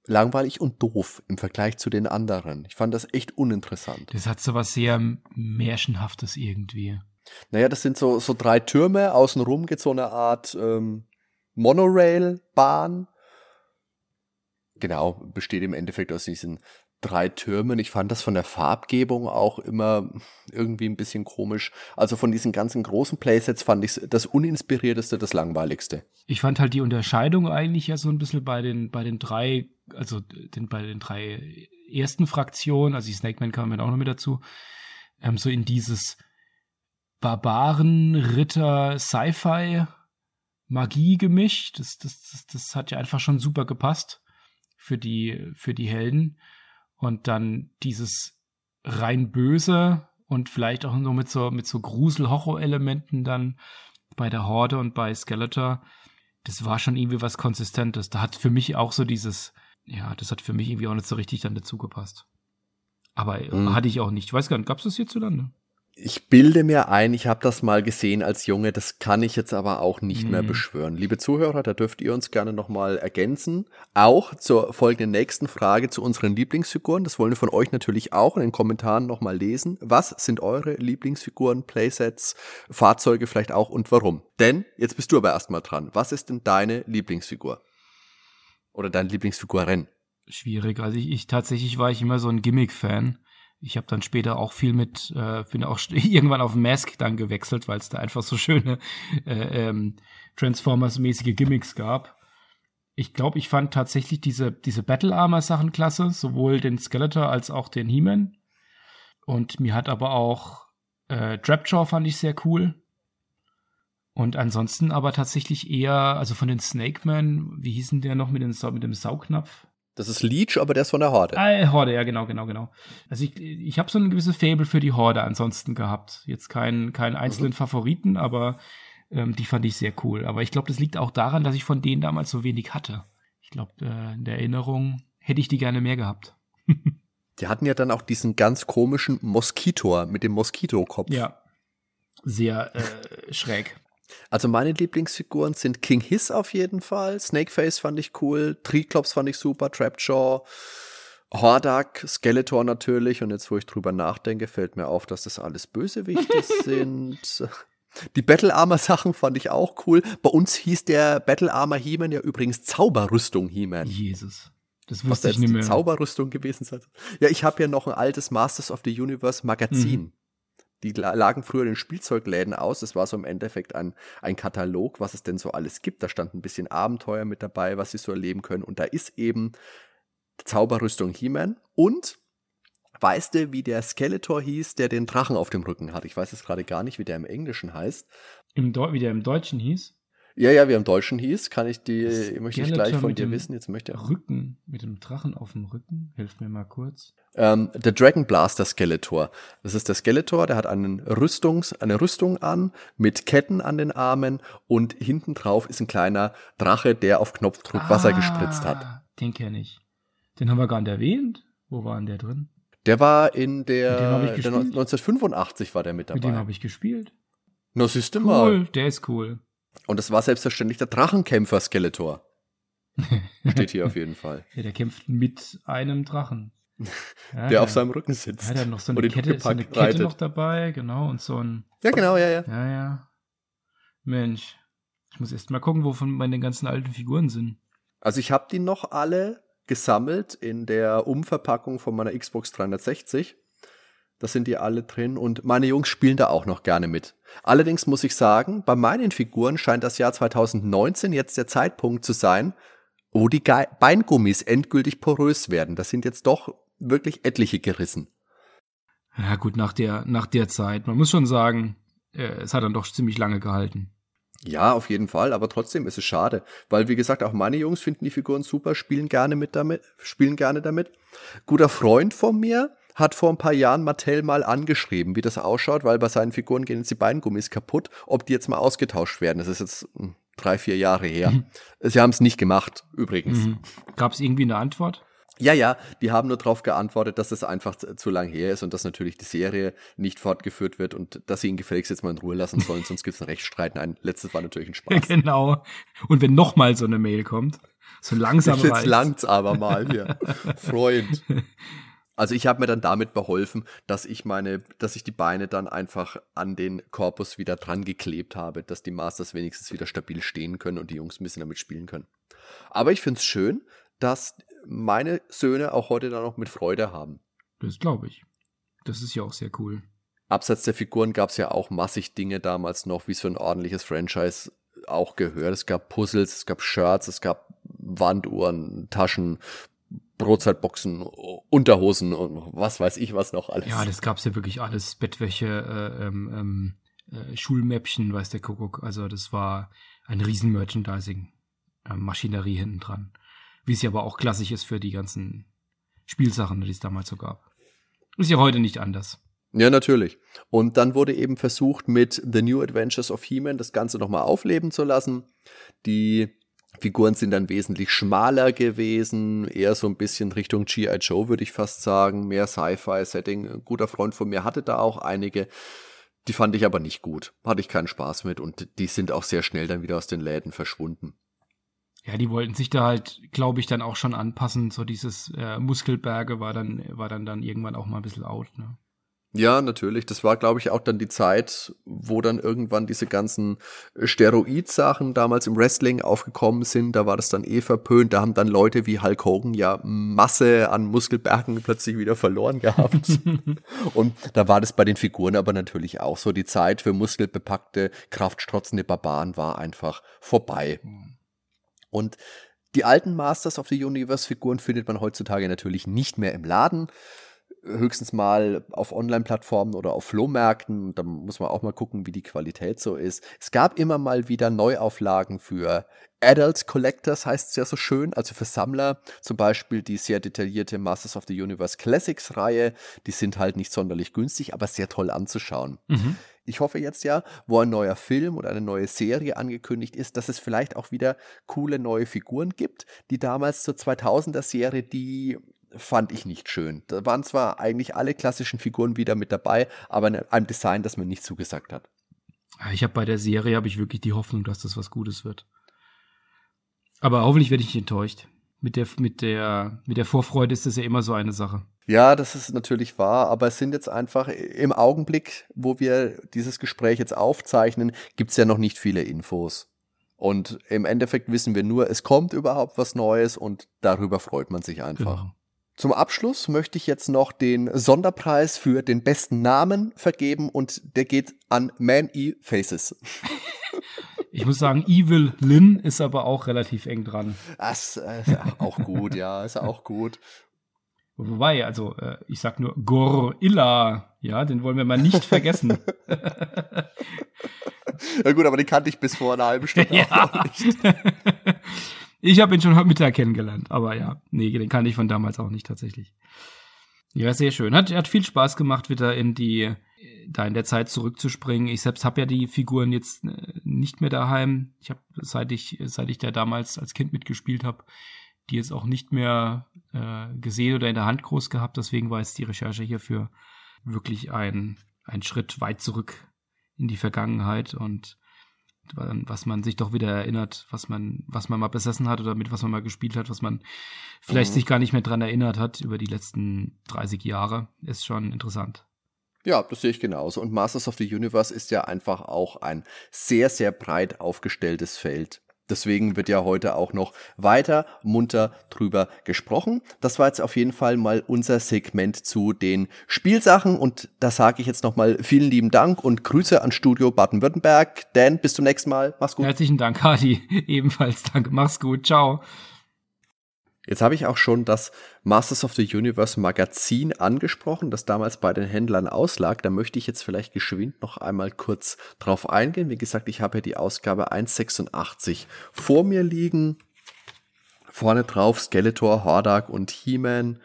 langweilig und doof im Vergleich zu den anderen. Ich fand das echt uninteressant. Das hat so was sehr Märchenhaftes irgendwie. Naja, das sind so, so drei Türme, außenrum geht so eine Art ähm, Monorail-Bahn. Genau, besteht im Endeffekt aus diesen drei Türmen. Ich fand das von der Farbgebung auch immer irgendwie ein bisschen komisch. Also von diesen ganzen großen Playsets fand ich das uninspirierteste, das langweiligste. Ich fand halt die Unterscheidung eigentlich ja so ein bisschen bei den, bei den drei, also den, bei den drei ersten Fraktionen, also die Snake Man kam auch noch mit dazu, ähm, so in dieses Barbaren, Ritter, Sci-Fi Magie gemischt. Das, das, das, das hat ja einfach schon super gepasst für die, für die Helden. Und dann dieses rein böse und vielleicht auch nur mit so, mit so Grusel-Horror-Elementen dann bei der Horde und bei Skeletor. Das war schon irgendwie was Konsistentes. Da hat für mich auch so dieses, ja, das hat für mich irgendwie auch nicht so richtig dann dazu gepasst. Aber mhm. hatte ich auch nicht. Ich weiß gar nicht, gab es das hierzulande? Ich bilde mir ein, ich habe das mal gesehen als Junge, das kann ich jetzt aber auch nicht mhm. mehr beschwören. Liebe Zuhörer, da dürft ihr uns gerne nochmal ergänzen. Auch zur folgenden nächsten Frage zu unseren Lieblingsfiguren. Das wollen wir von euch natürlich auch in den Kommentaren nochmal lesen. Was sind eure Lieblingsfiguren, Playsets, Fahrzeuge vielleicht auch und warum? Denn, jetzt bist du aber erstmal dran. Was ist denn deine Lieblingsfigur? Oder deine Lieblingsfigurin? Schwierig. Also ich, ich tatsächlich war ich immer so ein Gimmick-Fan ich habe dann später auch viel mit, äh, bin auch irgendwann auf Mask dann gewechselt, weil es da einfach so schöne äh, ähm, Transformers-mäßige Gimmicks gab. ich glaube, ich fand tatsächlich diese, diese Battle Armor Sachen klasse, sowohl den Skeletor als auch den He-Man. Und mir hat aber auch äh, Trapjaw fand ich sehr cool. Und ansonsten aber tatsächlich eher, also von den Snake Man, wie hießen der noch mit, den, mit dem Saugnapf? Das ist Leech, aber der ist von der Horde. Ah, Horde, ja, genau, genau, genau. Also ich, ich habe so eine gewisse Fable für die Horde ansonsten gehabt. Jetzt keinen keinen einzelnen mhm. Favoriten, aber ähm, die fand ich sehr cool. Aber ich glaube, das liegt auch daran, dass ich von denen damals so wenig hatte. Ich glaube, äh, in der Erinnerung hätte ich die gerne mehr gehabt. die hatten ja dann auch diesen ganz komischen Moskitor mit dem Moskitokopf. Ja. Sehr äh, schräg. Also meine Lieblingsfiguren sind King Hiss auf jeden Fall, Snakeface fand ich cool, Triclops fand ich super, Trapjaw, Hordak, Skeletor natürlich und jetzt, wo ich drüber nachdenke, fällt mir auf, dass das alles Bösewichte sind. Die Battle Armor Sachen fand ich auch cool. Bei uns hieß der Battle Armor He-Man ja übrigens Zauberrüstung He-Man. Jesus. Das wusste ich nicht mehr. Zauberrüstung gewesen sein. Ja, ich habe ja noch ein altes Masters of the Universe Magazin. Mhm. Die lagen früher in Spielzeugläden aus. Es war so im Endeffekt ein, ein Katalog, was es denn so alles gibt. Da stand ein bisschen Abenteuer mit dabei, was sie so erleben können. Und da ist eben Zauberrüstung He-Man und Weißt du, wie der Skeletor hieß, der den Drachen auf dem Rücken hat? Ich weiß jetzt gerade gar nicht, wie der im Englischen heißt. Im wie der im Deutschen hieß? Ja, ja, wie er im Deutschen hieß, kann ich die, möchte ich gleich von dir wissen. Jetzt möchte er. Rücken, mit dem Drachen auf dem Rücken. Hilf mir mal kurz. Ähm, der Dragon Blaster Skeletor. Das ist der Skeletor, der hat einen Rüstungs, eine Rüstung an, mit Ketten an den Armen und hinten drauf ist ein kleiner Drache, der auf Knopfdruck ah, Wasser gespritzt hat. Den kenne ich. Den haben wir gar nicht erwähnt. Wo war denn der drin? Der war in der, der 1985 war der mit dabei. Mit dem habe ich gespielt. No, siehst du cool, mal. der ist cool. Und das war selbstverständlich der Drachenkämpfer Skeletor. Steht hier auf jeden Fall. Ja, der kämpft mit einem Drachen. Ja, der, auf seinem Rücken sitzt. Ja, der hat noch so eine, Kette, so eine Kette noch dabei, genau, und so ein. Ja, genau, ja, ja. Ja, ja. Mensch. Ich muss erst mal gucken, wovon meine ganzen alten Figuren sind. Also ich habe die noch alle gesammelt in der Umverpackung von meiner Xbox 360. Da sind die alle drin und meine Jungs spielen da auch noch gerne mit. Allerdings muss ich sagen, bei meinen Figuren scheint das Jahr 2019 jetzt der Zeitpunkt zu sein, wo die Ge Beingummis endgültig porös werden. Das sind jetzt doch wirklich etliche gerissen. Ja gut, nach der, nach der Zeit. Man muss schon sagen, äh, es hat dann doch ziemlich lange gehalten. Ja, auf jeden Fall, aber trotzdem ist es schade, weil wie gesagt, auch meine Jungs finden die Figuren super, spielen gerne mit damit, spielen gerne damit. Guter Freund von mir hat vor ein paar Jahren Mattel mal angeschrieben, wie das ausschaut, weil bei seinen Figuren gehen jetzt die Beingummis kaputt, ob die jetzt mal ausgetauscht werden. Das ist jetzt hm, drei, vier Jahre her. Mhm. Sie haben es nicht gemacht, übrigens. Mhm. Gab es irgendwie eine Antwort? Ja, ja, die haben nur darauf geantwortet, dass es einfach zu lang her ist und dass natürlich die Serie nicht fortgeführt wird und dass sie ihn gefälligst jetzt mal in Ruhe lassen sollen, sonst gibt es einen Rechtsstreit. Nein, letztes war natürlich ein Spaß. genau. Und wenn noch mal so eine Mail kommt, so langsam Jetzt langt's aber mal hier. Freund. Also ich habe mir dann damit beholfen, dass ich meine, dass ich die Beine dann einfach an den Korpus wieder dran geklebt habe, dass die Masters wenigstens wieder stabil stehen können und die Jungs ein bisschen damit spielen können. Aber ich finde es schön, dass meine Söhne auch heute dann noch mit Freude haben. Das glaube ich. Das ist ja auch sehr cool. Abseits der Figuren gab es ja auch massig Dinge damals noch, wie so ein ordentliches Franchise auch gehört. Es gab Puzzles, es gab Shirts, es gab Wanduhren, Taschen, Brotzeitboxen, Unterhosen und was weiß ich was noch alles. Ja, das gab es ja wirklich alles. Bettwäsche, äh, ähm, ähm, äh, Schulmäppchen, weiß der Kuckuck. Also das war ein riesen Merchandising-Maschinerie äh, hinten dran. Wie es ja aber auch klassisch ist für die ganzen Spielsachen, die es damals so gab. Ist ja heute nicht anders. Ja, natürlich. Und dann wurde eben versucht, mit The New Adventures of He-Man das Ganze nochmal aufleben zu lassen. Die Figuren sind dann wesentlich schmaler gewesen, eher so ein bisschen Richtung G.I. Joe, würde ich fast sagen, mehr Sci-Fi-Setting. Ein guter Freund von mir hatte da auch einige. Die fand ich aber nicht gut. Hatte ich keinen Spaß mit und die sind auch sehr schnell dann wieder aus den Läden verschwunden. Ja, die wollten sich da halt, glaube ich, dann auch schon anpassen. So dieses äh, Muskelberge war dann, war dann, dann irgendwann auch mal ein bisschen out, ne? Ja, natürlich. Das war, glaube ich, auch dann die Zeit, wo dann irgendwann diese ganzen Steroid-Sachen damals im Wrestling aufgekommen sind. Da war das dann eh verpönt. Da haben dann Leute wie Hulk Hogan ja Masse an Muskelbergen plötzlich wieder verloren gehabt. Und da war das bei den Figuren aber natürlich auch so. Die Zeit für muskelbepackte, kraftstrotzende Barbaren war einfach vorbei. Mhm. Und Die alten Masters of the Universe Figuren findet man heutzutage natürlich nicht mehr im Laden höchstens mal auf Online-Plattformen oder auf Flohmärkten. Da muss man auch mal gucken, wie die Qualität so ist. Es gab immer mal wieder Neuauflagen für Adult Collectors, heißt es ja so schön, also für Sammler. Zum Beispiel die sehr detaillierte Masters of the Universe Classics Reihe. Die sind halt nicht sonderlich günstig, aber sehr toll anzuschauen. Mhm. Ich hoffe jetzt ja, wo ein neuer Film oder eine neue Serie angekündigt ist, dass es vielleicht auch wieder coole neue Figuren gibt, die damals zur 2000er Serie, die fand ich nicht schön. Da waren zwar eigentlich alle klassischen Figuren wieder mit dabei, aber in einem Design, das mir nicht zugesagt hat. Ich habe bei der Serie habe ich wirklich die Hoffnung, dass das was Gutes wird. Aber hoffentlich werde ich nicht enttäuscht. Mit der, mit der, mit der Vorfreude ist das ja immer so eine Sache. Ja, das ist natürlich wahr, aber es sind jetzt einfach im Augenblick, wo wir dieses Gespräch jetzt aufzeichnen, gibt es ja noch nicht viele Infos. Und im Endeffekt wissen wir nur, es kommt überhaupt was Neues und darüber freut man sich einfach. Genau. Zum Abschluss möchte ich jetzt noch den Sonderpreis für den besten Namen vergeben und der geht an Man E Faces. Ich muss sagen, Evil Lynn ist aber auch relativ eng dran. Das ist äh, auch gut, ja, ist auch gut. Wobei, also äh, ich sag nur Gorilla, ja, den wollen wir mal nicht vergessen. ja gut, aber den kannte ich bis vor einer halben Stunde ja. auch nicht. Ich habe ihn schon heute Mittag kennengelernt, aber ja, nee, den kannte ich von damals auch nicht tatsächlich. Ja, sehr schön. Hat, hat viel Spaß gemacht, wieder in die, da in der Zeit zurückzuspringen. Ich selbst habe ja die Figuren jetzt äh, nicht mehr daheim. Ich habe, seit ich, seit ich da damals als Kind mitgespielt habe, die jetzt auch nicht mehr äh, gesehen oder in der Hand groß gehabt. Deswegen war jetzt die Recherche hierfür wirklich ein, ein Schritt weit zurück in die Vergangenheit und was man sich doch wieder erinnert, was man, was man mal besessen hat oder mit was man mal gespielt hat, was man vielleicht mhm. sich gar nicht mehr dran erinnert hat über die letzten 30 Jahre, ist schon interessant. Ja, das sehe ich genauso. Und Masters of the Universe ist ja einfach auch ein sehr, sehr breit aufgestelltes Feld. Deswegen wird ja heute auch noch weiter munter drüber gesprochen. Das war jetzt auf jeden Fall mal unser Segment zu den Spielsachen und da sage ich jetzt nochmal vielen lieben Dank und Grüße an Studio Baden-Württemberg. Dan, bis zum nächsten Mal. Mach's gut. Herzlichen Dank, Hardy. Ebenfalls danke. Mach's gut. Ciao. Jetzt habe ich auch schon das Masters of the Universe Magazin angesprochen, das damals bei den Händlern auslag. Da möchte ich jetzt vielleicht geschwind noch einmal kurz drauf eingehen. Wie gesagt, ich habe hier die Ausgabe 186 vor mir liegen. Vorne drauf Skeletor, Hordak und He-Man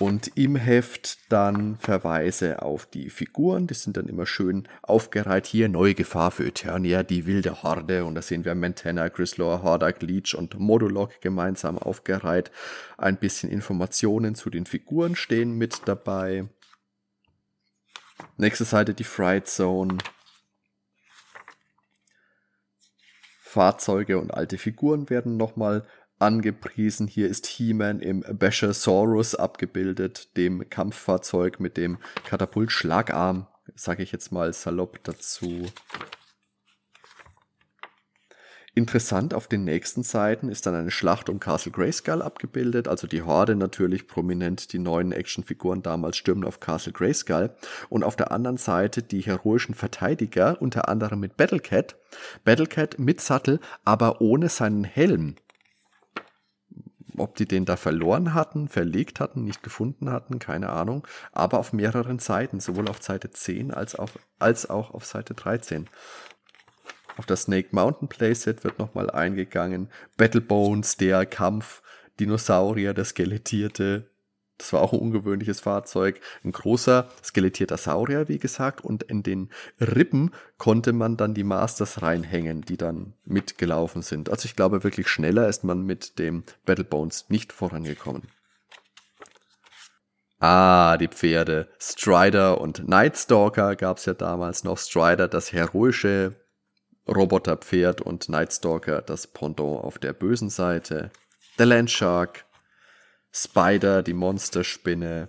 und im Heft dann Verweise auf die Figuren. Die sind dann immer schön aufgereiht. Hier neue Gefahr für Eternia, die wilde Horde. Und da sehen wir Mantenna, Grislaw, Hordak, Leech und Modulok gemeinsam aufgereiht. Ein bisschen Informationen zu den Figuren stehen mit dabei. Nächste Seite die Fright Zone. Fahrzeuge und alte Figuren werden nochmal angepriesen. Hier ist He-Man im Bashasaurus abgebildet, dem Kampffahrzeug mit dem Katapultschlagarm, sage ich jetzt mal salopp dazu. Interessant auf den nächsten Seiten ist dann eine Schlacht um Castle Grayskull abgebildet, also die Horde natürlich prominent, die neuen Actionfiguren damals stürmen auf Castle Grayskull und auf der anderen Seite die heroischen Verteidiger, unter anderem mit Battlecat, Battlecat mit Sattel, aber ohne seinen Helm ob die den da verloren hatten, verlegt hatten, nicht gefunden hatten, keine Ahnung, aber auf mehreren Seiten, sowohl auf Seite 10 als, auf, als auch auf Seite 13. Auf das Snake Mountain Playset wird nochmal eingegangen. Battle Bones, der Kampf, Dinosaurier, der Skelettierte, das war auch ein ungewöhnliches Fahrzeug. Ein großer skelettierter Saurier, wie gesagt, und in den Rippen konnte man dann die Masters reinhängen, die dann mitgelaufen sind. Also ich glaube, wirklich schneller ist man mit dem Battle Bones nicht vorangekommen. Ah, die Pferde. Strider und Nightstalker gab es ja damals noch. Strider, das heroische Roboterpferd und Nightstalker, das Pendant auf der bösen Seite. Der Landshark, Spider, die Monsterspinne,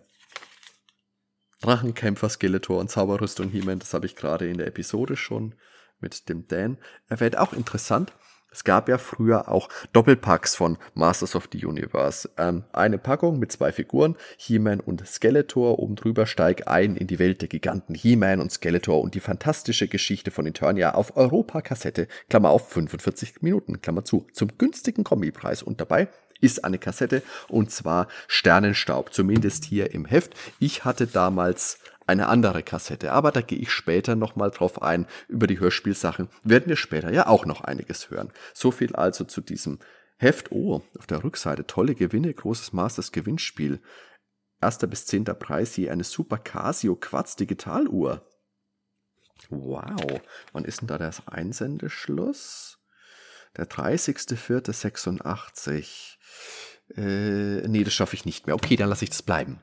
Drachenkämpfer, Skeletor und Zauberrüstung He-Man, das habe ich gerade in der Episode schon mit dem Dan erwähnt. Auch interessant, Es gab ja früher auch Doppelpacks von Masters of the Universe. Ähm, eine Packung mit zwei Figuren, He-Man und Skeletor. Oben drüber steig ein in die Welt der Giganten He-Man und Skeletor und die fantastische Geschichte von Eternia auf Europa-Kassette, Klammer auf 45 Minuten, Klammer zu, zum günstigen Kombipreis. Und dabei ist eine Kassette und zwar Sternenstaub, zumindest hier im Heft. Ich hatte damals eine andere Kassette. Aber da gehe ich später nochmal drauf ein. Über die Hörspielsachen werden wir später ja auch noch einiges hören. So viel also zu diesem Heft. Oh, auf der Rückseite tolle Gewinne, großes Masters Gewinnspiel. Erster bis zehnter Preis je eine Super Casio Quartz Digitaluhr. Wow, wann ist denn da das Einsendeschluss? Der 30.04.86. Äh, nee, das schaffe ich nicht mehr. Okay, dann lasse ich das bleiben.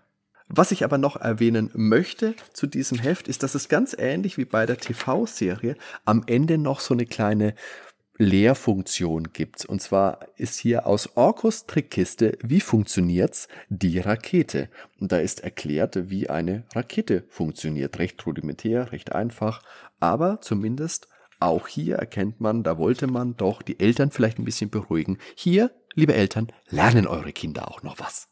Was ich aber noch erwähnen möchte zu diesem Heft ist, dass es ganz ähnlich wie bei der TV-Serie am Ende noch so eine kleine Lehrfunktion gibt. Und zwar ist hier aus Orkus Trickkiste, wie funktioniert's, die Rakete. Und da ist erklärt, wie eine Rakete funktioniert. Recht rudimentär, recht einfach, aber zumindest auch hier erkennt man, da wollte man doch die Eltern vielleicht ein bisschen beruhigen. Hier, liebe Eltern, lernen eure Kinder auch noch was.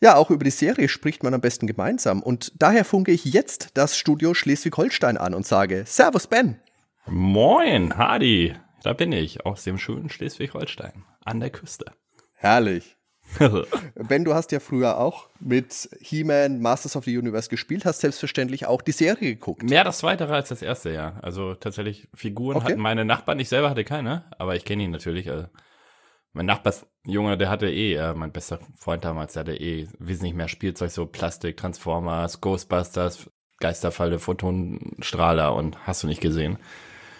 Ja, auch über die Serie spricht man am besten gemeinsam. Und daher funke ich jetzt das Studio Schleswig-Holstein an und sage Servus, Ben. Moin, Hardy. Da bin ich, aus dem schönen Schleswig-Holstein, an der Küste. Herrlich. ben, du hast ja früher auch mit He-Man Masters of the Universe gespielt, hast selbstverständlich auch die Serie geguckt. Mehr das zweite als das erste, ja. Also tatsächlich, Figuren okay. hatten meine Nachbarn, ich selber hatte keine, aber ich kenne ihn natürlich. Also mein Nachbarsjunge, der hatte eh, äh, mein bester Freund damals, der hatte eh wesentlich mehr Spielzeug, so Plastik, Transformers, Ghostbusters, Geisterfalle, Photonstrahler und hast du nicht gesehen.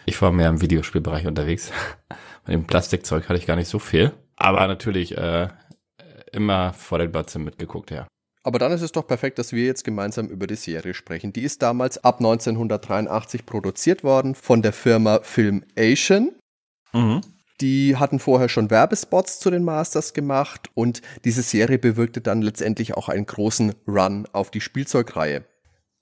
Ich war mehr im Videospielbereich unterwegs. Mit dem Plastikzeug hatte ich gar nicht so viel. Aber natürlich äh, immer vor den Batzen mitgeguckt, ja. Aber dann ist es doch perfekt, dass wir jetzt gemeinsam über die Serie sprechen. Die ist damals ab 1983 produziert worden von der Firma Film Asian. Mhm. Die hatten vorher schon Werbespots zu den Masters gemacht und diese Serie bewirkte dann letztendlich auch einen großen Run auf die Spielzeugreihe.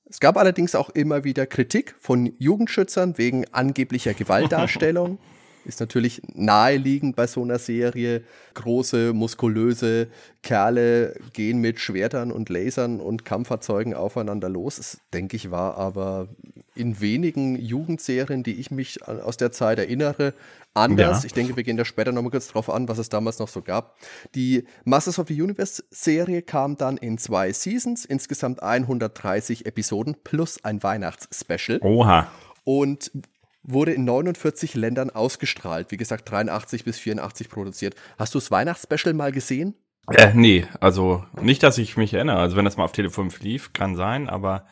Es gab allerdings auch immer wieder Kritik von Jugendschützern wegen angeblicher Gewaltdarstellung. Ist natürlich naheliegend bei so einer Serie. Große, muskulöse Kerle gehen mit Schwertern und Lasern und Kampffahrzeugen aufeinander los. Das, denke ich, war aber in wenigen Jugendserien, die ich mich aus der Zeit erinnere, anders. Ja. Ich denke, wir gehen da später nochmal kurz drauf an, was es damals noch so gab. Die Masters of the Universe Serie kam dann in zwei Seasons, insgesamt 130 Episoden plus ein Weihnachtsspecial. Oha. Und wurde in 49 Ländern ausgestrahlt. Wie gesagt, 83 bis 84 produziert. Hast du das Weihnachtsspecial mal gesehen? Äh, nee, also nicht, dass ich mich erinnere. Also wenn das mal auf Tele 5 lief, kann sein, aber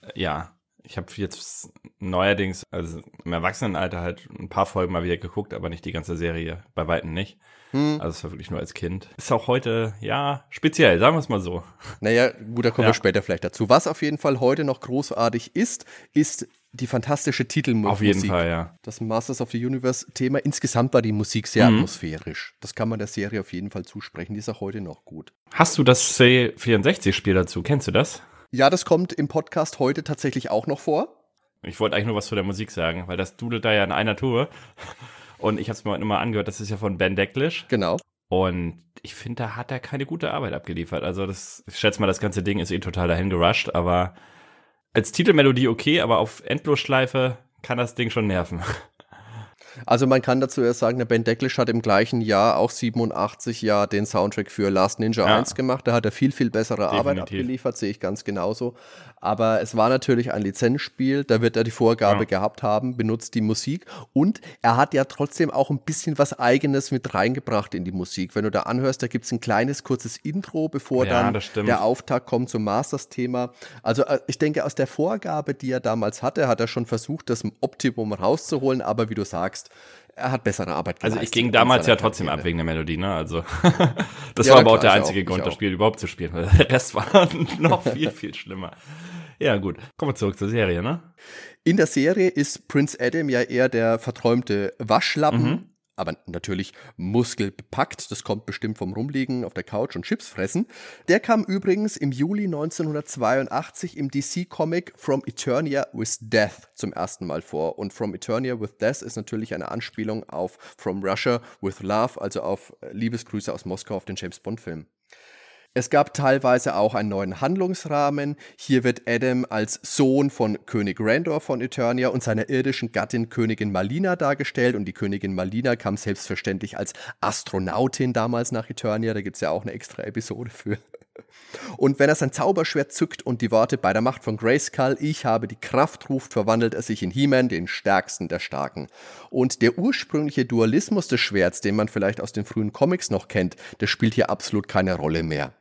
äh, ja, ich habe jetzt neuerdings, also im Erwachsenenalter halt ein paar Folgen mal wieder geguckt, aber nicht die ganze Serie, bei Weitem nicht. Hm. Also es war wirklich nur als Kind. Ist auch heute, ja, speziell, sagen wir es mal so. Naja, gut, da kommen ja. wir später vielleicht dazu. Was auf jeden Fall heute noch großartig ist, ist die fantastische Titelmusik. Auf jeden Fall, ja. Das Masters of the Universe-Thema. Insgesamt war die Musik sehr mhm. atmosphärisch. Das kann man der Serie auf jeden Fall zusprechen. Die ist auch heute noch gut. Hast du das C64-Spiel dazu? Kennst du das? Ja, das kommt im Podcast heute tatsächlich auch noch vor. Ich wollte eigentlich nur was zu der Musik sagen, weil das dudelt da ja in einer Tour. Und ich habe es mir heute mal angehört, das ist ja von Ben Decklish. Genau. Und ich finde, da hat er keine gute Arbeit abgeliefert. Also das, ich schätze mal, das ganze Ding ist eh total dahin gerusht, aber als Titelmelodie okay, aber auf Endlosschleife kann das Ding schon nerven. Also man kann dazu erst sagen, der Ben Decklish hat im gleichen Jahr, auch 87 ja, den Soundtrack für Last Ninja ja. 1 gemacht. Da hat er viel, viel bessere Definitiv. Arbeit abgeliefert, sehe ich ganz genauso. Aber es war natürlich ein Lizenzspiel, da wird er die Vorgabe ja. gehabt haben, benutzt die Musik. Und er hat ja trotzdem auch ein bisschen was Eigenes mit reingebracht in die Musik. Wenn du da anhörst, da gibt es ein kleines, kurzes Intro, bevor ja, dann der Auftakt kommt zum Masters-Thema. Also äh, ich denke, aus der Vorgabe, die er damals hatte, hat er schon versucht, das Optimum rauszuholen. Aber wie du sagst, er hat bessere Arbeit geleistet. Also ich ging damals ja trotzdem Karriere. ab wegen der Melodie, ne? Also das ja, war aber klar, auch der einzige auch, Grund, das Spiel überhaupt zu spielen, der Rest war noch viel, viel schlimmer. Ja, gut. Kommen wir zurück zur Serie, ne? In der Serie ist Prince Adam ja eher der verträumte Waschlappen. Mhm. aber natürlich muskelbepackt. Das kommt bestimmt vom Rumliegen auf der Couch und Chips fressen. Der kam übrigens im Juli 1982 im DC-Comic From Eternia with Death zum ersten Mal vor. Und From Eternia with Death ist natürlich eine Anspielung auf From Russia with Love, also auf Liebesgrüße aus Moskau auf den James Bond-Film. Es gab teilweise auch einen neuen Handlungsrahmen. Hier wird Adam als Sohn von König Randor von Eternia und seiner irdischen Gattin Königin Malina dargestellt. Und die Königin Malina kam selbstverständlich als Astronautin damals nach Eternia. Da gibt es ja auch eine extra Episode für. Und wenn er sein Zauberschwert zückt und die Worte bei der Macht von Grayskull, ich habe die Kraft ruft, verwandelt er sich in He-Man, den stärksten der Starken. Und der ursprüngliche Dualismus des Schwerts, den man vielleicht aus den frühen Comics noch kennt, der spielt hier absolut keine Rolle mehr.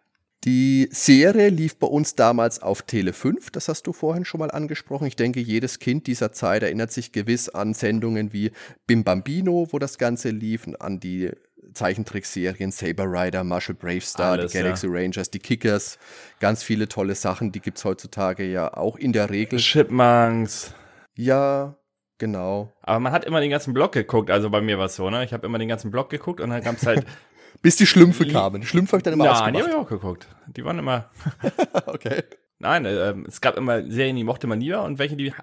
Die Serie lief bei uns damals auf Tele 5, das hast du vorhin schon mal angesprochen. Ich denke, jedes Kind dieser Zeit erinnert sich gewiss an Sendungen wie Bim Bambino, wo das Ganze lief, an die Zeichentrickserien Saber Rider, Marshall Bravestar, Alles, die Galaxy ja. Rangers, die Kickers, ganz viele tolle Sachen, die gibt es heutzutage ja auch in der Regel. Chipmunks. Ja, genau. Aber man hat immer den ganzen Block geguckt, also bei mir war es so, ne? Ich habe immer den ganzen Block geguckt und dann gab es halt Bis die Schlümpfe kamen. Die Schlümpfe habe ich dann immer Nein, die habe ich auch geguckt. Die waren immer. okay. Nein, äh, es gab immer Serien, die mochte man lieber und welche, die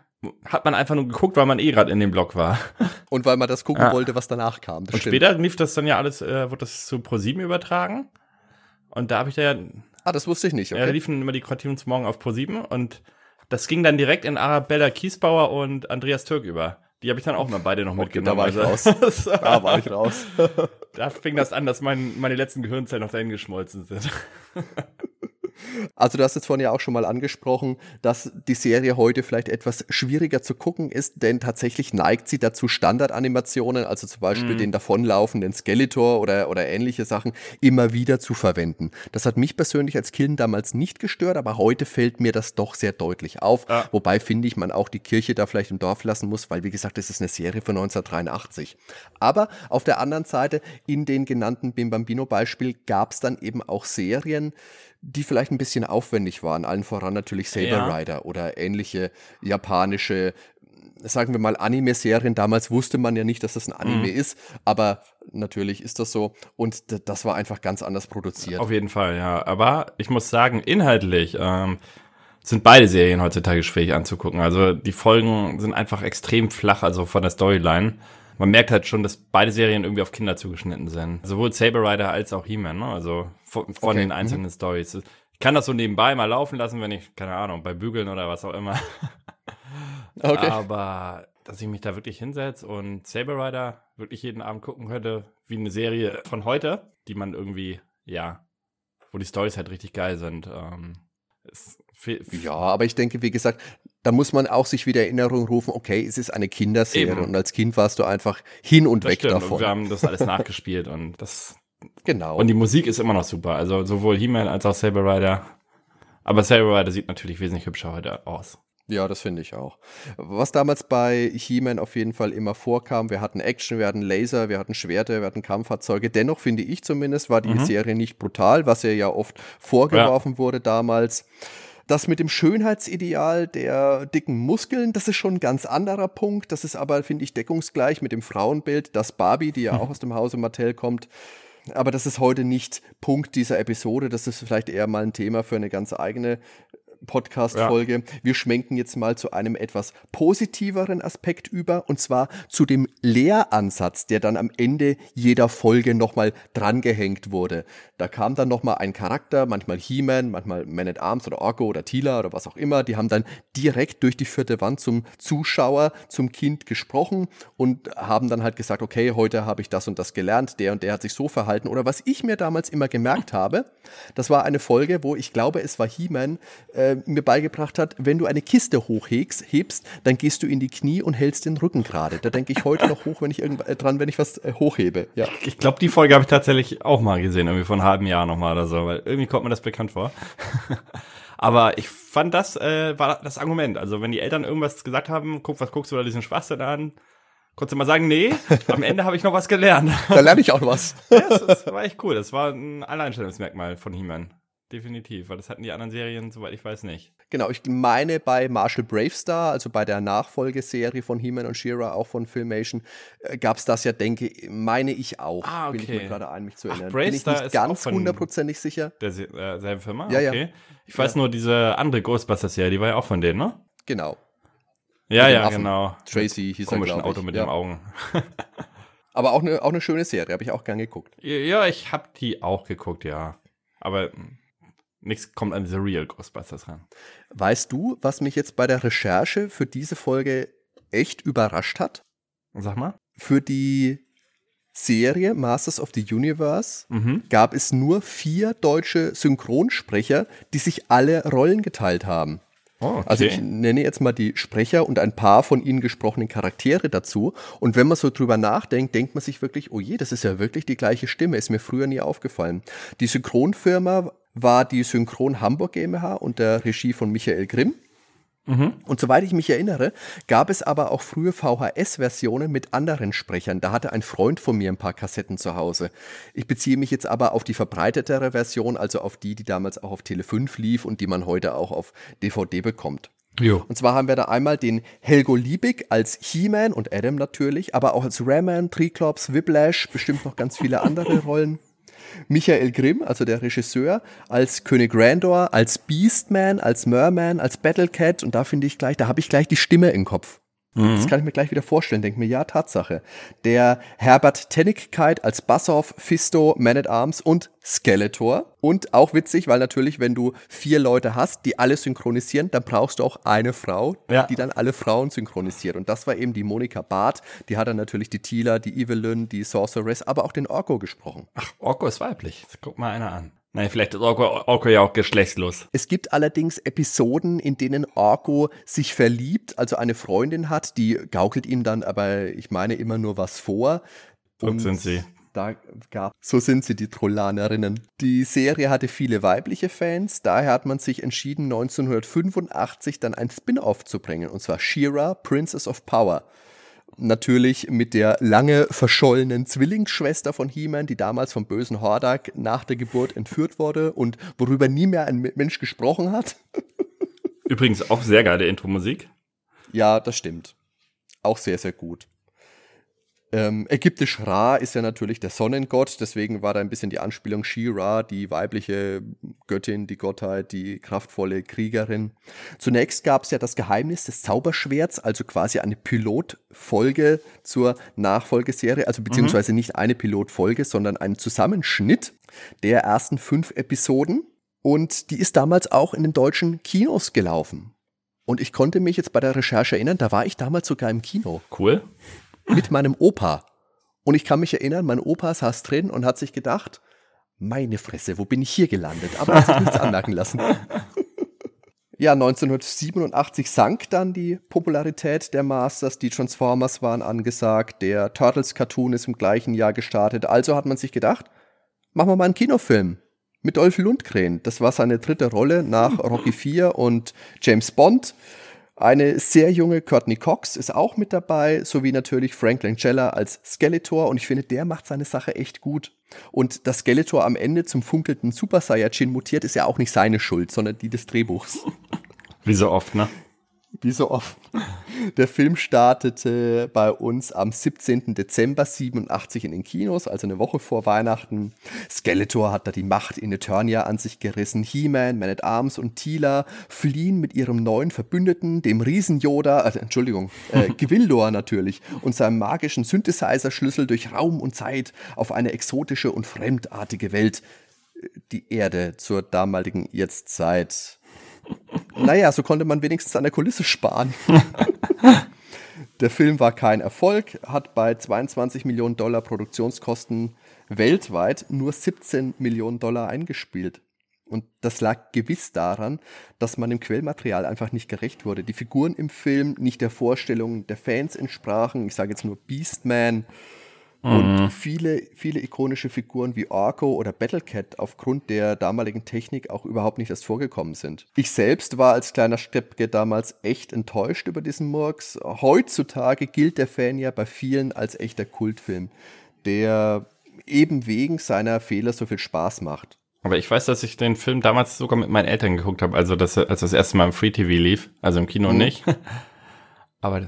hat man einfach nur geguckt, weil man eh gerade in dem Blog war. Und weil man das gucken ja. wollte, was danach kam. Und stimmt. später lief das dann ja alles, äh, wurde das zu Pro7 übertragen. Und da habe ich da ja. Ah, das wusste ich nicht. Okay. Ja, da liefen immer die Cartoons morgen auf Pro7 und das ging dann direkt in Arabella Kiesbauer und Andreas Türk über. Die habe ich dann auch mal beide noch mitgenommen. Da war ich raus. da war ich raus. Da fing das an, dass mein, meine letzten Gehirnzellen noch dahin geschmolzen sind. Also du hast jetzt vorhin ja auch schon mal angesprochen, dass die Serie heute vielleicht etwas schwieriger zu gucken ist, denn tatsächlich neigt sie dazu, Standardanimationen, also zum Beispiel mm. den davonlaufenden Skeletor oder, oder ähnliche Sachen, immer wieder zu verwenden. Das hat mich persönlich als Kind damals nicht gestört, aber heute fällt mir das doch sehr deutlich auf. Ah. Wobei finde ich, man auch die Kirche da vielleicht im Dorf lassen muss, weil wie gesagt, das ist eine Serie von 1983. Aber auf der anderen Seite, in den genannten Bim Bambino Beispiel gab es dann eben auch Serien, die vielleicht ein bisschen aufwendig waren. Allen voran natürlich Saber ja. Rider oder ähnliche japanische, sagen wir mal, Anime-Serien. Damals wusste man ja nicht, dass das ein Anime mhm. ist, aber natürlich ist das so. Und das war einfach ganz anders produziert. Auf jeden Fall, ja. Aber ich muss sagen, inhaltlich ähm, sind beide Serien heutzutage schwierig anzugucken. Also die Folgen sind einfach extrem flach, also von der Storyline man merkt halt schon, dass beide Serien irgendwie auf Kinder zugeschnitten sind. Sowohl Saber Rider als auch He-Man, ne? Also von, von okay. den einzelnen mhm. Stories. Ich kann das so nebenbei mal laufen lassen, wenn ich, keine Ahnung, bei Bügeln oder was auch immer. okay. Aber dass ich mich da wirklich hinsetze und Saber Rider wirklich jeden Abend gucken könnte, wie eine Serie von heute, die man irgendwie, ja, wo die Stories halt richtig geil sind. Ähm, ja, aber ich denke, wie gesagt, da muss man auch sich wieder Erinnerung rufen, okay, es ist eine Kinderserie Eben. und als Kind warst du einfach hin und das weg stimmt. davon. Und wir haben das alles nachgespielt und das Genau. Und die Musik ist immer noch super, also sowohl He-Man als auch Saber Rider. Aber Saber Rider sieht natürlich wesentlich hübscher heute aus. Ja, das finde ich auch. Was damals bei He-Man auf jeden Fall immer vorkam, wir hatten Action, wir hatten Laser, wir hatten Schwerte, wir hatten Kampffahrzeuge. Dennoch finde ich zumindest, war die mhm. Serie nicht brutal, was ihr ja oft vorgeworfen ja. wurde damals. Das mit dem Schönheitsideal der dicken Muskeln, das ist schon ein ganz anderer Punkt. Das ist aber, finde ich, deckungsgleich mit dem Frauenbild, das Barbie, die ja auch aus dem Hause Mattel kommt. Aber das ist heute nicht Punkt dieser Episode. Das ist vielleicht eher mal ein Thema für eine ganz eigene Podcast-Folge. Ja. Wir schwenken jetzt mal zu einem etwas positiveren Aspekt über und zwar zu dem Lehransatz, der dann am Ende jeder Folge nochmal drangehängt wurde. Da kam dann nochmal ein Charakter, manchmal He-Man, manchmal Man at Arms oder Orko oder Tila oder was auch immer. Die haben dann direkt durch die vierte Wand zum Zuschauer, zum Kind gesprochen und haben dann halt gesagt, okay, heute habe ich das und das gelernt, der und der hat sich so verhalten. Oder was ich mir damals immer gemerkt habe, das war eine Folge, wo ich glaube, es war He-Man, äh, äh, mir beigebracht hat, wenn du eine Kiste hochhebst, hebst, dann gehst du in die Knie und hältst den Rücken gerade. Da denke ich heute noch hoch, wenn ich irgend, äh, dran, wenn ich was äh, hochhebe. Ja. Ich glaube, die Folge habe ich tatsächlich auch mal gesehen, irgendwie vor einem halben Jahr nochmal oder so, weil irgendwie kommt mir das bekannt vor. Aber ich fand, das äh, war das Argument. Also, wenn die Eltern irgendwas gesagt haben, guck, was guckst du da diesen Schwachsinn an? Konntest du mal sagen, nee, am Ende habe ich noch was gelernt. Da lerne ich auch was. ja, das, das war echt cool. Das war ein Alleinstellungsmerkmal von He-Man definitiv, weil das hatten die anderen Serien, soweit ich weiß, nicht. Genau, ich meine bei Marshall Bravestar, also bei der Nachfolgeserie von He-Man und She-Ra, auch von Filmation, äh, gab es das ja, denke meine ich auch. Ah, okay. Bin ich mir gerade ein, mich zu erinnern. Ach, Bravestar Bin ich nicht ganz hundertprozentig sicher. Derselben äh, Firma? Ja, okay. ja. Ich weiß ja. nur, diese andere Ghostbusters-Serie, die war ja auch von denen, ne? Genau. Ja, ja, Affen. genau. Tracy hieß Komischen er, Auto ich. mit ja. den Augen. Aber auch eine, auch eine schöne Serie, habe ich auch gern geguckt. Ja, ich habe die auch geguckt, ja. Aber hm, nichts kommt an diese Real Ghostbusters ran. Weißt du, was mich jetzt bei der Recherche für diese Folge echt überrascht hat? Sag mal. Für die Serie Masters of the Universe Mhm. gab es nur vier deutsche Synchronsprecher, die sich alle Rollen geteilt haben. Oh, okay. Also ich nenne jetzt mal die Sprecher und ein paar von ihnen gesprochenen Charaktere dazu. Und wenn man so drüber nachdenkt, denkt man sich wirklich, oh je, das ist ja wirklich die gleiche Stimme. Ist mir früher nie aufgefallen. Die Synchronfirma war die Synchron Hamburg GmbH unter Regie von Michael Grimm. Mhm. Und soweit ich mich erinnere, gab es aber auch frühe VHS-Versionen mit anderen Sprechern. Da hatte ein Freund von mir ein paar Kassetten zu Hause. Ich beziehe mich jetzt aber auf die verbreitetere Version, also auf die, die damals auch auf Tele 5 lief und die man heute auch auf DVD bekommt. Jo. Und zwar haben wir da einmal den Helgo Liebig als He-Man und Adam natürlich, aber auch als Raman, Triclops, Whiplash, bestimmt noch ganz viele andere Rollen. Michael Grimm, also der Regisseur, als König Randor, als Beastman, als Merman, als Battlecat und da finde ich gleich, da habe ich gleich die Stimme im Kopf. Das kann ich mir gleich wieder vorstellen. Denke mir, ja, Tatsache. Der Herbert Tennigkeit als Bassoff, Fisto, Man at Arms und Skeletor. Und auch witzig, weil natürlich, wenn du vier Leute hast, die alle synchronisieren, dann brauchst du auch eine Frau, Ja. die dann alle Frauen synchronisiert. Und das war eben die Monika Barth. Die hat dann natürlich die Tila, die Evelyn, die Sorceress, aber auch den Orko gesprochen. Ach, Orko ist weiblich. Guck mal einer an. Nein, vielleicht ist Orko, Orko ja auch geschlechtslos. Es gibt allerdings Episoden, in denen Orko sich verliebt, also eine Freundin hat, die gaukelt ihm dann aber, ich meine, immer nur was vor. So sind sie. Da gab, so sind sie, die Trollanerinnen. Die Serie hatte viele weibliche Fans, daher hat man sich entschieden, 1985 dann ein Spin-off zu bringen, und zwar She-Ra, Princess of Power. Natürlich mit der lange verschollenen Zwillingsschwester von He-Man, die damals vom bösen Hordak nach der Geburt entführt wurde und worüber nie mehr ein Mensch gesprochen hat. Übrigens auch sehr geile Intro-Musik. Ja, das stimmt. Auch sehr, sehr gut. Ähm, ägyptisch Ra ist ja natürlich der Sonnengott, deswegen war da ein bisschen die Anspielung She-Ra, die weibliche Göttin, die Gottheit, die kraftvolle Kriegerin. Zunächst gab es ja das Geheimnis des Zauberschwerts, also quasi eine Pilotfolge zur Nachfolgeserie, also beziehungsweise nicht eine Pilotfolge, sondern ein Zusammenschnitt der ersten fünf Episoden. Und die ist damals auch in den deutschen Kinos gelaufen. Und ich konnte mich jetzt bei der Recherche erinnern, da war ich damals sogar im Kino Cool. Mit meinem Opa. Und ich kann mich erinnern, mein Opa saß drin und hat sich gedacht, meine Fresse, wo bin ich hier gelandet? Aber er hat sich nichts anmerken lassen. Ja, 1987 sank dann die Popularität der Masters, die Transformers waren angesagt, der Turtles Cartoon ist im gleichen Jahr gestartet. Also hat man sich gedacht, machen wir mal einen Kinofilm mit Dolph Lundgren. Das war seine dritte Rolle nach Rocky IV und James Bond. Eine sehr junge Courtney Cox ist auch mit dabei, sowie natürlich Frank Langella als Skeletor. Und ich finde, der macht seine Sache echt gut. Und dass Skeletor am Ende zum funkelnden Super Saiyajin mutiert, ist ja auch nicht seine Schuld, sondern die des Drehbuchs. Wie so oft, ne? Wie so oft. Der Film startete bei uns am 17. Dezember 87 in den Kinos, also eine Woche vor Weihnachten. Skeletor hat da die Macht in Eternia an sich gerissen. He-Man, Man at Arms und Tila fliehen mit ihrem neuen Verbündeten, dem Riesen Yoda, äh, Entschuldigung, äh, Gwildor natürlich, und seinem magischen Synthesizer-Schlüssel durch Raum und Zeit auf eine exotische und fremdartige Welt. Die Erde zur damaligen Jetztzeit. Naja, so konnte man wenigstens an der Kulisse sparen. der Film war kein Erfolg, hat bei 22 Millionen Dollar Produktionskosten weltweit nur 17 Millionen Dollar eingespielt. Und das lag gewiss daran, dass man dem Quellmaterial einfach nicht gerecht wurde. Die Figuren im Film nicht der Vorstellung der Fans entsprachen. Ich sage jetzt nur Beastman, und viele, viele ikonische Figuren wie Orko oder Battlecat aufgrund der damaligen Technik auch überhaupt nicht erst vorgekommen sind. Ich selbst war als kleiner Steppke damals echt enttäuscht über diesen Murks. Heutzutage gilt der Fan ja bei vielen als echter Kultfilm, der eben wegen seiner Fehler so viel Spaß macht. Aber ich weiß, dass ich den Film damals sogar mit meinen Eltern geguckt habe, also das, als das erste Mal im Free TV lief, also im Kino mhm. nicht. Aber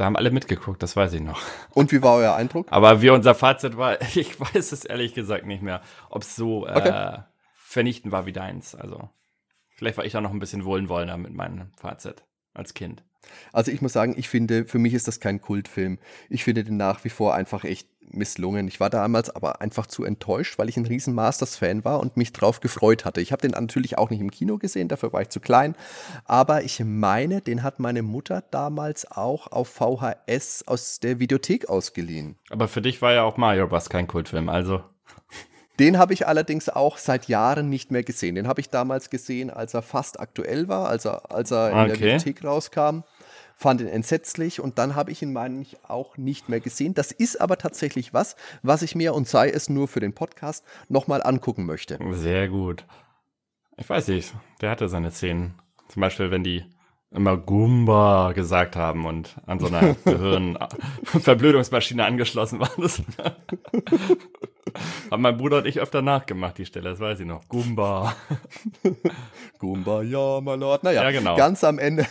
da haben alle mitgeguckt, das weiß ich noch. Und wie war euer Eindruck? Aber wie unser Fazit war, ich weiß es ehrlich gesagt nicht mehr, ob es so äh, okay. vernichtend war wie deins. Also vielleicht war ich auch noch ein bisschen wohlwollender mit meinem Fazit als Kind. Also ich muss sagen, ich finde, für mich ist das kein Kultfilm. Ich finde den nach wie vor einfach echt misslungen. Ich war damals aber einfach zu enttäuscht, weil ich ein riesen Masters-Fan war und mich drauf gefreut hatte. Ich habe den natürlich auch nicht im Kino gesehen, dafür war ich zu klein. Aber ich meine, den hat meine Mutter damals auch auf VHS aus der Videothek ausgeliehen. Aber für dich war ja auch Mario Bros. kein Kultfilm, also. Den habe ich allerdings auch seit Jahren nicht mehr gesehen. Den habe ich damals gesehen, als er fast aktuell war, als er, als er okay. in der Videothek rauskam fand ihn entsetzlich und dann habe ich ihn, meine ich, auch nicht mehr gesehen. Das ist aber tatsächlich was, was ich mir und sei es nur für den Podcast nochmal angucken möchte. Sehr gut. Ich weiß nicht, der hatte seine Szenen. Zum Beispiel, wenn die immer Gumba gesagt haben und an so einer Gehirnverblödungsmaschine angeschlossen waren. Das haben mein Bruder und ich öfter nachgemacht, die Stelle, das weiß ich noch. Gumba. Gumba, ja, my lord. Naja, ja, genau. ganz am Ende,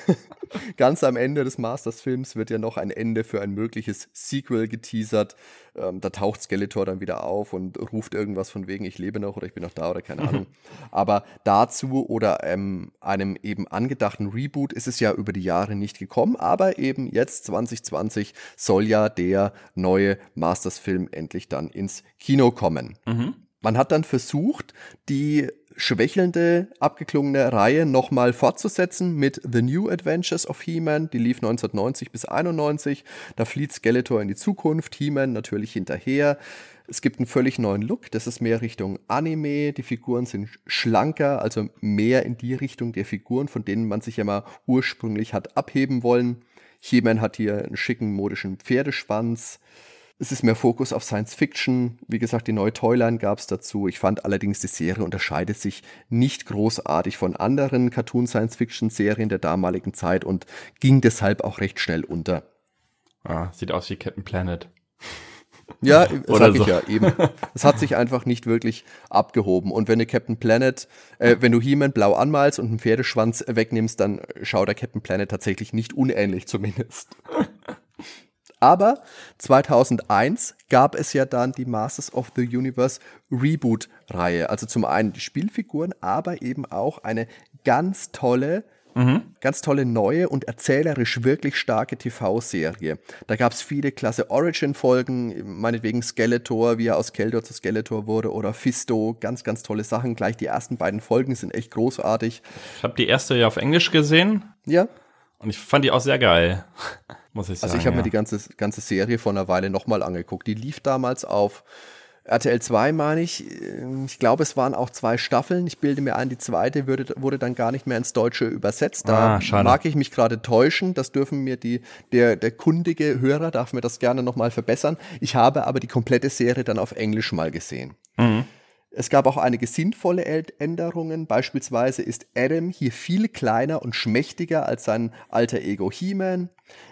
ganz am Ende des Masters-Films wird ja noch ein Ende für ein mögliches Sequel geteasert. Ähm, da taucht Skeletor dann wieder auf und ruft irgendwas von wegen, ich lebe noch oder ich bin noch da oder keine Ahnung. Aber dazu oder ähm, einem eben angedachten Reboot ist es ja über die Jahre nicht gekommen. Aber eben jetzt 2020 soll ja der neue Masters-Film endlich dann ins Kino kommen. Mhm. Man hat dann versucht, die schwächelnde, abgeklungene Reihe nochmal fortzusetzen mit The New Adventures of He-Man. Die lief 1990 bis 91. Da flieht Skeletor in die Zukunft, He-Man natürlich hinterher. Es gibt einen völlig neuen Look, das ist mehr Richtung Anime. Die Figuren sind schlanker, also mehr in die Richtung der Figuren, von denen man sich ja mal ursprünglich hat abheben wollen. He-Man hat hier einen schicken modischen Pferdeschwanz. Es ist mehr Fokus auf Science Fiction. Wie gesagt, die neue Toyline gab es dazu. Ich fand allerdings, die Serie unterscheidet sich nicht großartig von anderen Cartoon-Science-Fiction-Serien der damaligen Zeit und ging deshalb auch recht schnell unter. Ah, sieht aus wie Captain Planet. Ja, sag ich so. ja eben. Es hat sich einfach nicht wirklich abgehoben. Und wenn du Captain Planet, äh, wenn du He-Man blau anmalst und einen Pferdeschwanz wegnimmst, dann schaut der Captain Planet tatsächlich nicht unähnlich zumindest. Aber 2001 gab es ja dann die Masters of the Universe Reboot-Reihe. Also zum einen die Spielfiguren, aber eben auch eine ganz tolle Mhm. Ganz tolle neue und erzählerisch wirklich starke TV-Serie. Da gab es viele klasse Origin-Folgen, meinetwegen Skeletor, wie er aus Skeletor zu Skeletor wurde, oder Fisto, ganz, ganz tolle Sachen. Gleich die ersten beiden Folgen sind echt großartig. Ich habe die erste ja auf Englisch gesehen. Ja. Und ich fand die auch sehr geil muss ich sagen. Also ich habe ja. mir die ganze, ganze Serie vor einer Weile nochmal angeguckt. Die lief damals auf RTL 2, meine ich. Ich glaube, es waren auch zwei Staffeln. Ich bilde mir ein, die zweite würde, wurde dann gar nicht mehr ins Deutsche übersetzt. Da ah, mag ich mich gerade täuschen. Das dürfen mir die, der, der kundige Hörer darf mir das gerne nochmal verbessern. Ich habe aber die komplette Serie dann auf Englisch mal gesehen. Mhm. Es gab auch einige sinnvolle Änderungen. Beispielsweise ist Adam hier viel kleiner und schmächtiger als sein alter Ego He-Man.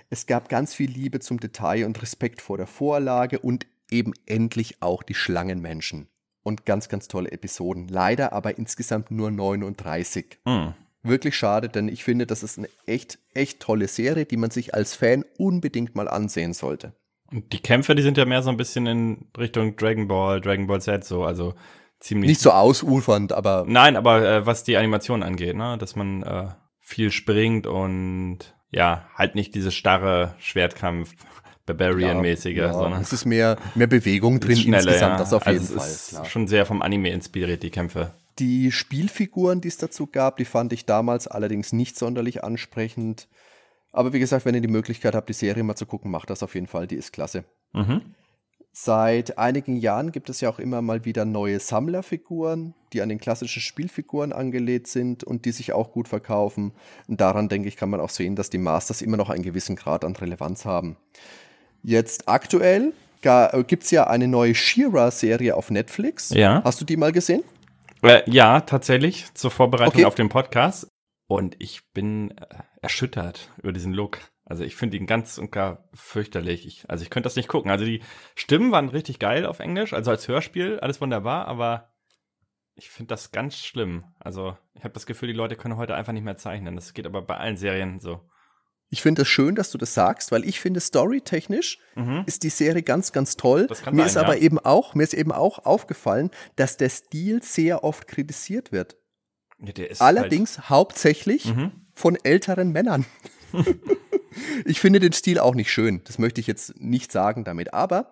Es gab ganz viel Liebe zum Detail und Respekt vor der Vorlage und eben endlich auch die Schlangenmenschen. Und ganz, ganz tolle Episoden. Leider aber insgesamt nur 39. Mhm. Wirklich schade, denn ich finde, das ist eine echt, echt tolle Serie, die man sich als Fan unbedingt mal ansehen sollte. Und die Kämpfe, die sind ja mehr so ein bisschen in Richtung Dragon Ball, Dragon Ball Z, so, also ziemlich. Nicht so ausufernd, aber. Nein, aber äh, was die Animation angeht, ne, dass man äh, viel springt und ja, halt nicht diese starre Schwertkampf. Barbarian-mäßige, ja, ja, sondern es ist mehr, mehr Bewegung drin insgesamt, ja. das auf also jeden Fall. Ist klar. schon sehr vom Anime inspiriert, die Kämpfe. Die Spielfiguren, die es dazu gab, die fand ich damals allerdings nicht sonderlich ansprechend. Aber wie gesagt, wenn ihr die Möglichkeit habt, die Serie mal zu gucken, macht das auf jeden Fall, die ist klasse. Mhm. Seit einigen Jahren gibt es ja auch immer mal wieder neue Sammlerfiguren, die an den klassischen Spielfiguren angelehnt sind und die sich auch gut verkaufen. Und daran, denke ich, kann man auch sehen, dass die Masters immer noch einen gewissen Grad an Relevanz haben. Jetzt aktuell äh, gibt es ja eine neue Shira-Serie auf Netflix. Ja. Hast du die mal gesehen? Äh, ja, tatsächlich, zur Vorbereitung okay. auf den Podcast. Und ich bin äh, erschüttert über diesen Look. Also ich finde ihn ganz und gar fürchterlich. Ich, also ich könnte das nicht gucken. Also die Stimmen waren richtig geil auf Englisch, also als Hörspiel, alles wunderbar, aber Ich finde das ganz schlimm. Also, ich habe das Gefühl, die Leute können heute einfach nicht mehr zeichnen. Das geht aber bei allen Serien so. Ich finde es das schön, dass du das sagst, weil ich finde, storytechnisch mhm. ist die Serie ganz, ganz toll. mir sein, ist aber ja. eben auch, mir ist eben auch aufgefallen, dass der Stil sehr oft kritisiert wird. Ja, Allerdings halt hauptsächlich mhm. von älteren Männern. ich finde den Stil auch nicht schön. Das möchte ich jetzt nicht sagen damit. Aber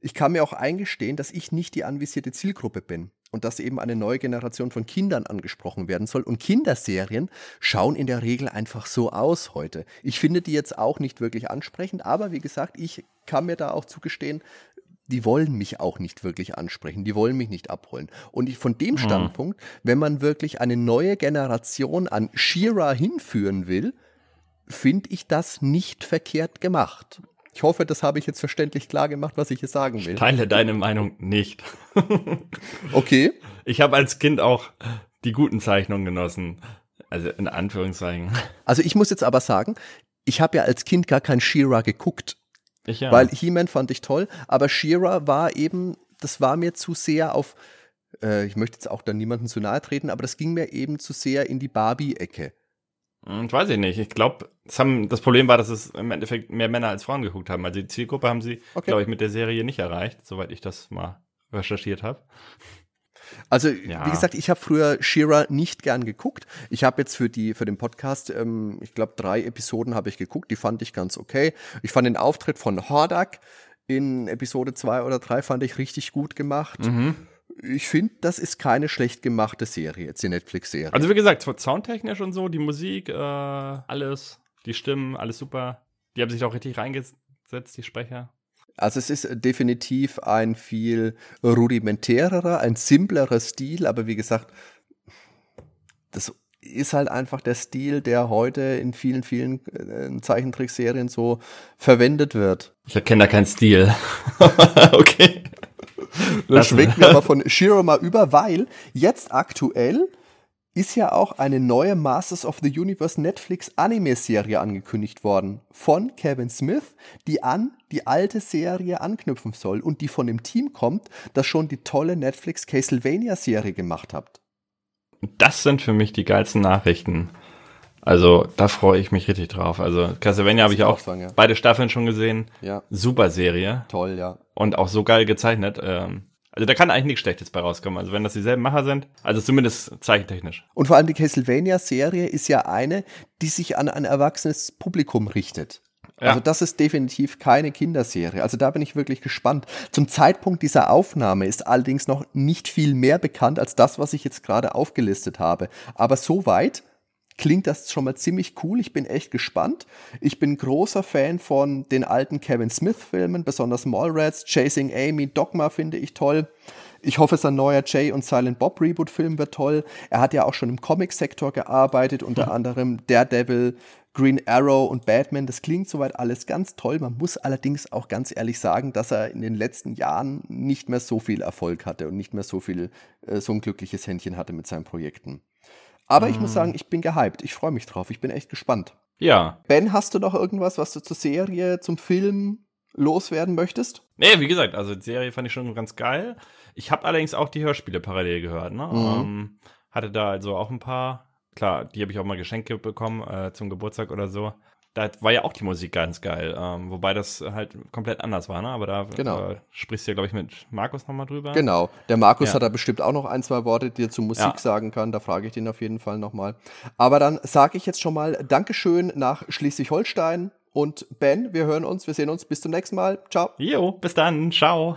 ich kann mir auch eingestehen, dass ich nicht die anvisierte Zielgruppe bin und dass eben eine neue Generation von Kindern angesprochen werden soll. Und Kinderserien schauen in der Regel einfach so aus heute. Ich finde die jetzt auch nicht wirklich ansprechend, aber wie gesagt, ich kann mir da auch zugestehen, die wollen mich auch nicht wirklich ansprechen, die wollen mich nicht abholen. Und ich, von dem hm. Standpunkt, wenn man wirklich eine neue Generation an Shira hinführen will, finde ich das nicht verkehrt gemacht. Ich hoffe, das habe ich jetzt verständlich klar gemacht, was ich hier sagen will. Ich teile deine Meinung nicht. okay. Ich habe als Kind auch die guten Zeichnungen genossen. Also in Anführungszeichen. Also ich muss jetzt aber sagen, ich habe ja als Kind gar kein She-Ra geguckt. Ich ja. Weil He-Man fand ich toll, aber She-Ra war eben, das war mir zu sehr auf, äh, ich möchte jetzt auch da niemandem zu nahe treten, aber das ging mir eben zu sehr in die Barbie-Ecke. Hm, ich weiß ich nicht. Ich glaube, das Problem war, dass es im Endeffekt mehr Männer als Frauen geguckt haben. Also die Zielgruppe haben sie, okay. glaube ich, mit der Serie nicht erreicht, soweit ich das mal recherchiert habe. Also, ja. wie gesagt, ich habe früher Shira nicht gern geguckt. Ich habe jetzt für, die, für den Podcast, ähm, ich glaube, drei Episoden habe ich geguckt. Die fand ich ganz okay. Ich fand den Auftritt von Hordak in Episode zwei oder drei fand ich richtig gut gemacht. Mhm ich finde, das ist keine schlecht gemachte Serie, jetzt die Netflix-Serie. Also wie gesagt, soundtechnisch und so, die Musik, äh, alles, die Stimmen, alles super. Die haben sich auch richtig reingesetzt, die Sprecher. Also es ist definitiv ein viel rudimentärerer, ein simplerer Stil, aber wie gesagt, das ist halt einfach der Stil, der heute in vielen, vielen äh, Zeichentrickserien so verwendet wird. Ich erkenne da keinen Stil. okay. Dann schwenken wir aber von Shiro mal über, weil jetzt aktuell ist ja auch eine neue Masters of the Universe Netflix Anime-Serie angekündigt worden von Kevin Smith, die an die alte Serie anknüpfen soll und die von dem Team kommt, das schon die tolle Netflix Castlevania-Serie gemacht hat. Das sind für mich die geilsten Nachrichten. Also da freue ich mich richtig drauf. Also Castlevania habe ich auch, sagen, ja. beide Staffeln schon gesehen. Ja. Super Serie. Toll, ja. Und auch so geil gezeichnet. Ähm, also da kann eigentlich nichts Schlechtes bei rauskommen. Also wenn das dieselben Macher sind, also zumindest zeichentechnisch. Und vor allem die Castlevania-Serie ist ja eine, die sich an ein erwachsenes Publikum richtet. Ja. Also das ist definitiv keine Kinderserie. Also da bin ich wirklich gespannt. Zum Zeitpunkt dieser Aufnahme ist allerdings noch nicht viel mehr bekannt als das, was ich jetzt gerade aufgelistet habe. Aber soweit klingt das schon mal ziemlich cool. Ich bin echt gespannt. Ich bin großer Fan von den alten Kevin Smith-Filmen, besonders Mallrats, Chasing Amy, Dogma finde ich toll. Ich hoffe, sein neuer Jay und Silent Bob Reboot-Film wird toll. Er hat ja auch schon im Comic-Sektor gearbeitet, unter mhm. anderem Daredevil, Green Arrow und Batman. Das klingt soweit alles ganz toll. Man muss allerdings auch ganz ehrlich sagen, dass er in den letzten Jahren nicht mehr so viel Erfolg hatte und nicht mehr so viel, äh, so ein glückliches Händchen hatte mit seinen Projekten. Aber ich muss mm. sagen, ich bin gehypt. Ich freue mich drauf. Ich bin echt gespannt. Ja. Ben, hast du noch irgendwas, was du zur Serie, zum Film loswerden möchtest? Nee, wie gesagt, also die Serie fand ich schon ganz geil. Ich habe allerdings auch die Hörspiele parallel gehört. Ne? Mhm. Ähm, hatte da also auch ein paar. Klar, die habe ich auch mal Geschenke bekommen äh, zum Geburtstag oder so da war ja auch die Musik ganz geil. Ähm, wobei das halt komplett anders war, ne? Aber da genau. äh, sprichst du ja, glaube ich, mit Markus nochmal drüber. Genau. Der Markus ja. hat da bestimmt auch noch ein, zwei Worte, die er zur Musik ja. sagen kann. Da frage ich den auf jeden Fall nochmal. Aber dann sage ich jetzt schon mal Dankeschön nach Schleswig-Holstein. Und Ben, wir hören uns, wir sehen uns. Bis zum nächsten Mal. Ciao. Jo, bis dann. Ciao.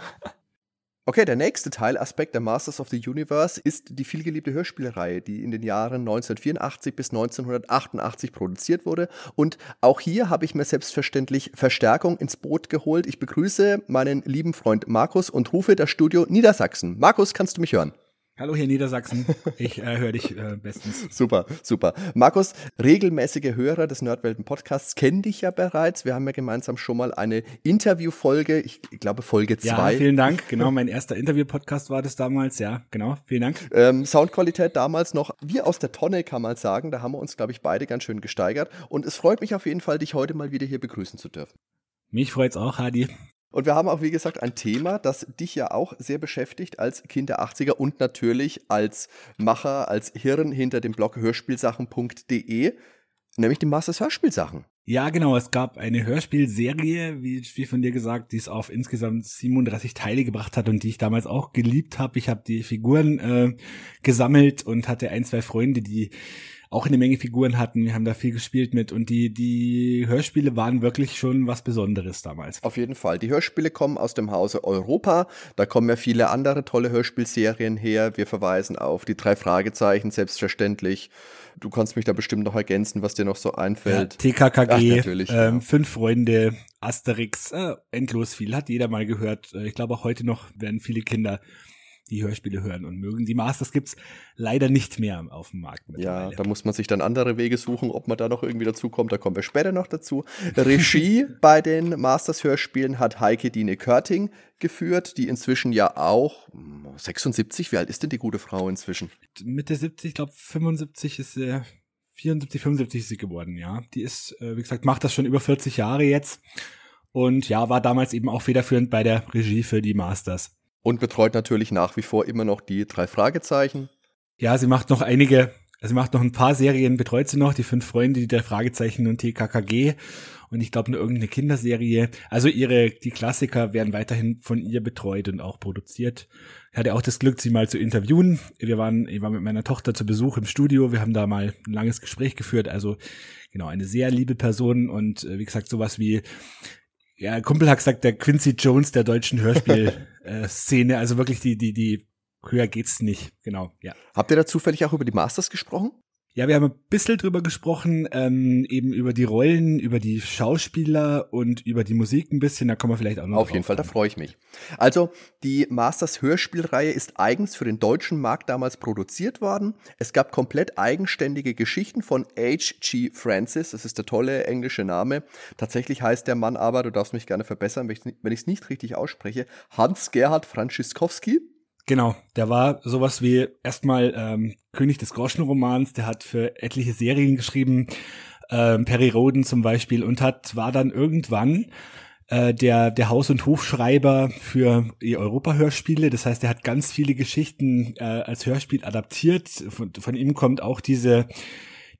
Okay, der nächste Teilaspekt der Masters of the Universe ist die vielgeliebte Hörspielreihe, die in den Jahren 1984 bis 1988 produziert wurde. Und auch hier habe ich mir selbstverständlich Verstärkung ins Boot geholt. Ich begrüße meinen lieben Freund Markus und rufe das Studio Niedersachsen. Markus, kannst du mich hören? Hallo hier Niedersachsen, ich äh, höre dich äh, bestens. Super, super. Markus, regelmäßige Hörer des Nerdwelten Podcasts kennen dich ja bereits. Wir haben ja gemeinsam schon mal eine Interviewfolge, ich, glaube Folge 2. Ja, vielen Dank. Genau, mein erster Interview-Podcast war das damals. Ja, genau, vielen Dank. Ähm, Soundqualität damals noch wie aus der Tonne, kann man sagen. Da haben wir uns, glaube ich, beide ganz schön gesteigert. Und es freut mich auf jeden Fall, dich heute mal wieder hier begrüßen zu dürfen. Mich freut's auch, Hadi. Und wir haben auch, wie gesagt, ein Thema, das dich ja auch sehr beschäftigt als Kind der 80er und natürlich als Macher, als Hirn hinter dem Blog hörspielsachen.de, nämlich die Masters Hörspielsachen. Ja, genau. Es gab eine Hörspielserie, wie, wie von dir gesagt, die es auf insgesamt 37 Teile gebracht hat und die ich damals auch geliebt habe. Ich habe die Figuren äh, gesammelt und hatte ein, zwei Freunde, die auch eine Menge Figuren hatten. Wir haben da viel gespielt mit und die, die Hörspiele waren wirklich schon was Besonderes damals. Auf jeden Fall. Die Hörspiele kommen aus dem Hause Europa. Da kommen ja viele andere tolle Hörspielserien her. Wir verweisen auf die drei Fragezeichen, selbstverständlich. Du kannst mich da bestimmt noch ergänzen, was dir noch so einfällt. Ja, TKKG, Ach, ähm, ja. Fünf Freunde, Asterix, äh, endlos viel. Hat jeder mal gehört. Äh, ich glaube auch heute noch werden viele Kinder die Hörspiele hören und mögen. Die Masters gibt's leider nicht mehr auf dem Markt. Ja, da muss man sich dann andere Wege suchen, ob man da noch irgendwie dazu kommt. Da kommen wir später noch dazu. Regie bei den Masters Hörspielen hat Heike Dine Körting geführt, die inzwischen ja auch 76, wie alt ist denn die gute Frau inzwischen? Mitte 70, ich glaube 75 ist sie, 74, 75 ist sie geworden, ja. Die ist, äh, wie gesagt, macht das schon über 40 Jahre jetzt. Und ja, war damals eben auch federführend bei der Regie für die Masters. Und betreut natürlich nach wie vor immer noch die drei Fragezeichen. Ja, sie macht noch einige, also sie macht noch ein paar Serien, betreut sie noch, die fünf Freunde, die drei Fragezeichen und TKKG und ich glaube nur irgendeine Kinderserie. Also ihre, die Klassiker werden weiterhin von ihr betreut und auch produziert. Ich hatte auch das Glück, sie mal zu interviewen. Wir waren, ich war mit meiner Tochter zu Besuch im Studio. Wir haben da mal ein langes Gespräch geführt. Also genau, eine sehr liebe Person und äh, wie gesagt, sowas wie ja, Kumpel hat gesagt, der Quincy Jones der deutschen Hörspielszene, äh, also wirklich die, die, die, höher geht's nicht, genau, ja. Habt ihr da zufällig auch über die Masters gesprochen? Ja, wir haben ein bisschen drüber gesprochen, ähm, eben über die Rollen, über die Schauspieler und über die Musik ein bisschen. Da kommen wir vielleicht auch noch Auf jeden Fall, da freue ich mich. Also, die Masters Hörspielreihe ist eigens für den deutschen Markt damals produziert worden. Es gab komplett eigenständige Geschichten von H.G. Francis. Das ist der tolle englische Name. Tatsächlich heißt der Mann aber, du darfst mich gerne verbessern, wenn ich es nicht richtig ausspreche, Hans-Gerhard Franziskowski. Genau, der war sowas wie erstmal ähm, König des Groschenromans, der hat für etliche Serien geschrieben, ähm, Perry Roden zum Beispiel, und hat, war dann irgendwann äh, der, der Haus- und Hofschreiber für die Europa-Hörspiele. Das heißt, er hat ganz viele Geschichten äh, als Hörspiel adaptiert. Von, von ihm kommt auch diese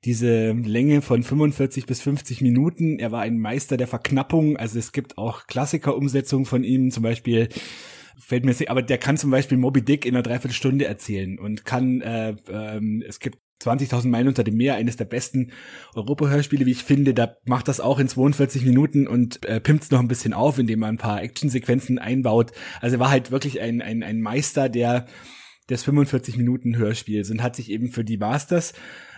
diese Länge von 45 bis 50 Minuten. Er war ein Meister der Verknappung. Also es gibt auch Klassiker-Umsetzungen von ihm, zum Beispiel fällt mir aber der kann zum Beispiel Moby Dick in einer Dreiviertelstunde erzählen und kann, äh, ähm, es gibt 20.000 Meilen unter dem Meer, eines der besten Europa-Hörspiele, wie ich finde. Da macht das auch in 42 Minuten und äh, pimpt es noch ein bisschen auf, indem man ein paar Actionsequenzen einbaut. Also er war halt wirklich ein, ein, ein Meister der des 45 Minuten Hörspiels und hat sich eben für die Masters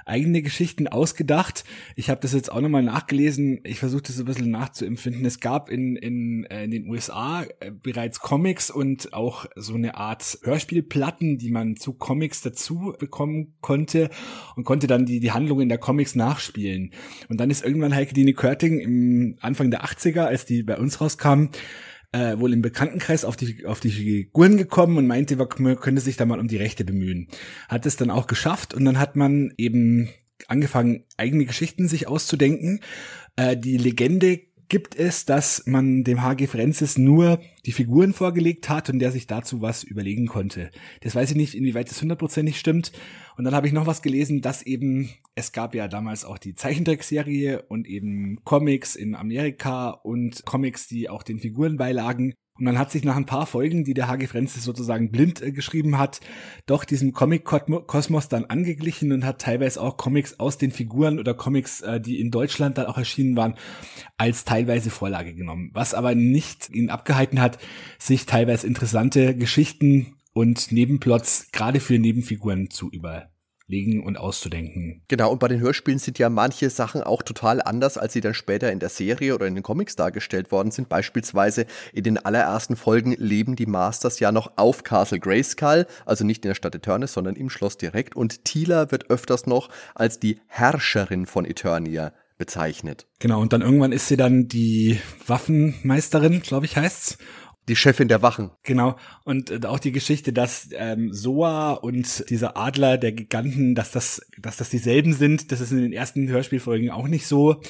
eigene Geschichten ausgedacht. Ich habe das jetzt auch nochmal nachgelesen. Ich versuche das ein bisschen nachzuempfinden. Es gab in, in, äh, in den USA äh, bereits Comics und auch so eine Art Hörspielplatten, die man zu Comics dazu bekommen konnte und konnte dann die, die Handlungen der Comics nachspielen. Und dann ist irgendwann Heike Dine Körting im Anfang der 80er, als die bei uns rauskam, äh, wohl im Bekanntenkreis auf die, auf die Figuren gekommen und meinte, man könnte sich da mal um die Rechte bemühen. Hat es dann auch geschafft und dann hat man eben angefangen, eigene Geschichten sich auszudenken. Äh, die Legende gibt es, dass man dem HG Francis nur die Figuren vorgelegt hat und der sich dazu was überlegen konnte. Das weiß ich nicht, inwieweit das hundertprozentig stimmt. Und dann habe ich noch was gelesen, dass eben, es gab ja damals auch die Zeichentrickserie und eben Comics in Amerika und Comics, die auch den Figuren beilagen. Und dann hat sich nach ein paar Folgen, die der H.G. Francis sozusagen blind äh, geschrieben hat, doch diesem Comic-Kosmos dann angeglichen und hat teilweise auch Comics aus den Figuren oder Comics, äh, die in Deutschland dann auch erschienen waren, als teilweise Vorlage genommen. Was aber nicht ihn abgehalten hat, sich teilweise interessante Geschichten und Nebenplots gerade für Nebenfiguren zu über legen und auszudenken. Genau, und bei den Hörspielen sind ja manche Sachen auch total anders, als sie dann später in der Serie oder in den Comics dargestellt worden sind. Beispielsweise in den allerersten Folgen leben die Masters ja noch auf Castle Grayskull, also nicht in der Stadt Eternis, sondern im Schloss direkt. Und Tila wird öfters noch als die Herrscherin von Eternia bezeichnet. Genau, und dann irgendwann ist sie dann die Waffenmeisterin, glaube ich, heißt's. Die Chefin der Wachen. Genau. Und äh, auch die Geschichte, dass ähm, Soa und dieser Adler der Giganten, dass das, dass das dieselben sind, das ist in den ersten Hörspielfolgen auch nicht so.